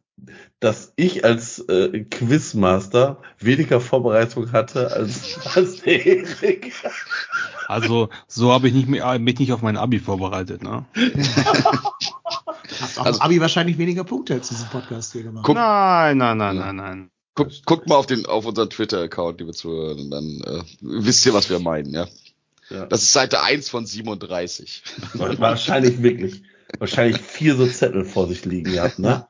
dass ich als äh, Quizmaster weniger Vorbereitung hatte als, als der Erik. Also, so habe ich nicht mehr, mich nicht auf mein Abi vorbereitet, ne? Habt auch Also- Abi wahrscheinlich weniger Punkte als diesen Podcast hier gemacht. Guck- Nein, nein, nein, nein, nein. Guck, guckt mal auf den auf unseren Twitter-Account, liebe Zuhörer, und dann äh, wisst ihr, was wir meinen, ja. Ja. Das ist Seite 1 von 37. Wahrscheinlich wirklich, wahrscheinlich vier so Zettel vor sich liegen gehabt, ne?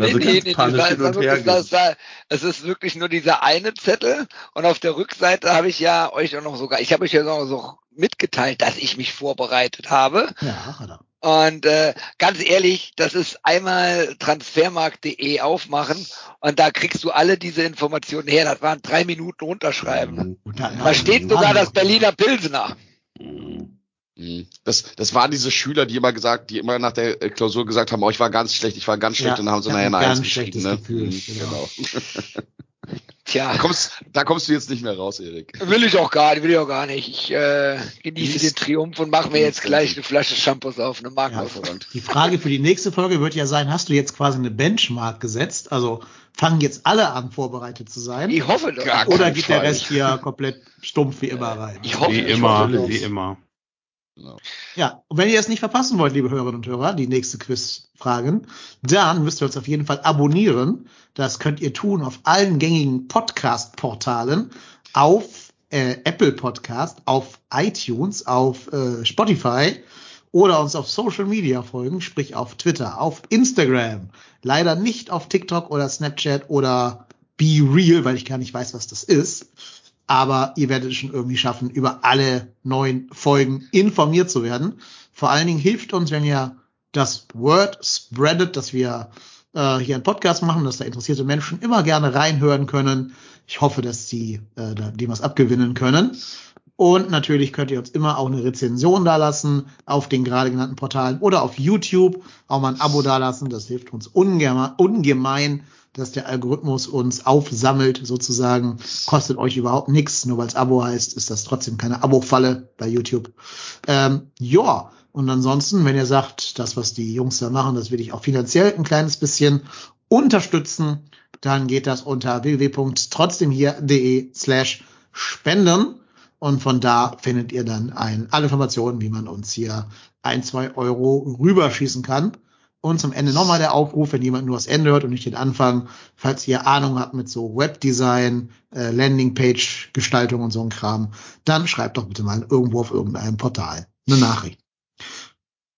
Also ganz panisch das, hin und her das, das, es ist wirklich nur dieser eine Zettel und auf der Rückseite habe ich ja euch auch noch sogar, ich habe euch ja noch so mitgeteilt, dass ich mich vorbereitet habe. Ja, hat er. Und äh, ganz ehrlich, das ist einmal transfermarkt.de aufmachen und da kriegst du alle diese Informationen her. Das waren drei Minuten runterschreiben. Und da, Da steht sogar das Berliner Pilsener. Mhm. Das, das waren diese Schüler, die immer gesagt, die immer nach der äh, Klausur gesagt haben, oh, ich war ganz schlecht, ich war ganz schlecht, Ja, und dann haben sie nachher eine ein Eins ganz geschrieben. Ne? Gefühl, Mhm, genau. Genau. Tja, Da kommst, da kommst du jetzt nicht mehr raus, Erik. will ich auch gar nicht, will ich auch gar nicht. Ich äh, genieße Genieß- den Triumph und mache mir jetzt gleich eine Flasche Shampoos auf, eine Marke Ja. auf. Die Frage für die nächste Folge wird ja sein, hast du jetzt quasi eine Benchmark gesetzt? Also fangen jetzt alle an, vorbereitet zu sein? Ich hoffe doch. Gar Oder geht der Fall. Rest hier komplett stumpf wie immer rein? Ich hoffe, Wie ich immer, wie immer. Ja, und wenn ihr es nicht verpassen wollt, liebe Hörerinnen und Hörer, die nächste Quizfragen, dann müsst ihr uns auf jeden Fall abonnieren. Das könnt ihr tun auf allen gängigen Podcast-Portalen, auf äh, Apple Podcast, auf iTunes, auf äh, Spotify oder uns auf Social Media folgen, sprich auf Twitter, auf Instagram, leider nicht auf TikTok oder Snapchat oder Be Real, weil ich gar nicht weiß, was das ist aber ihr werdet es schon irgendwie schaffen, über alle neuen Folgen informiert zu werden. Vor allen Dingen hilft uns, wenn ihr das Word spreadet, dass wir äh, hier einen Podcast machen, dass da interessierte Menschen immer gerne reinhören können. Ich hoffe, dass sie äh, dem was abgewinnen können. Und natürlich könnt ihr uns immer auch eine Rezension dalassen auf den gerade genannten Portalen oder auf YouTube. Auch mal ein Abo dalassen. Das hilft uns ungemein, ungemein dass der Algorithmus uns aufsammelt, sozusagen. Kostet euch überhaupt nichts, nur weil es Abo heißt, ist das trotzdem keine Abo-Falle bei YouTube. Ähm, ja, und ansonsten, wenn ihr sagt, das, was die Jungs da machen, das will ich auch finanziell ein kleines bisschen unterstützen, dann geht das unter www.trotzdemhier.de slash spenden. Und von da findet ihr dann ein, alle Informationen, wie man uns hier ein, zwei Euro rüberschießen kann. Und zum Ende nochmal der Aufruf, wenn jemand nur das Ende hört und nicht den Anfang, falls ihr Ahnung habt mit so Webdesign, äh, Landingpage-Gestaltung und so ein Kram, dann schreibt doch bitte mal irgendwo auf irgendeinem Portal eine Nachricht.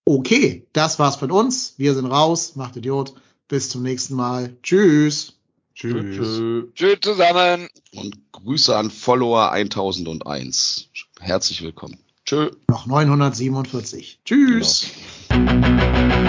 Okay, das war's von uns. Wir sind raus. Macht Idiot. Bis zum nächsten Mal. Tschüss. Tschüss. Tschüss zusammen. Und Grüße an Follower 1001. Herzlich willkommen. Tschö. Noch 947. Tschüss. Genau.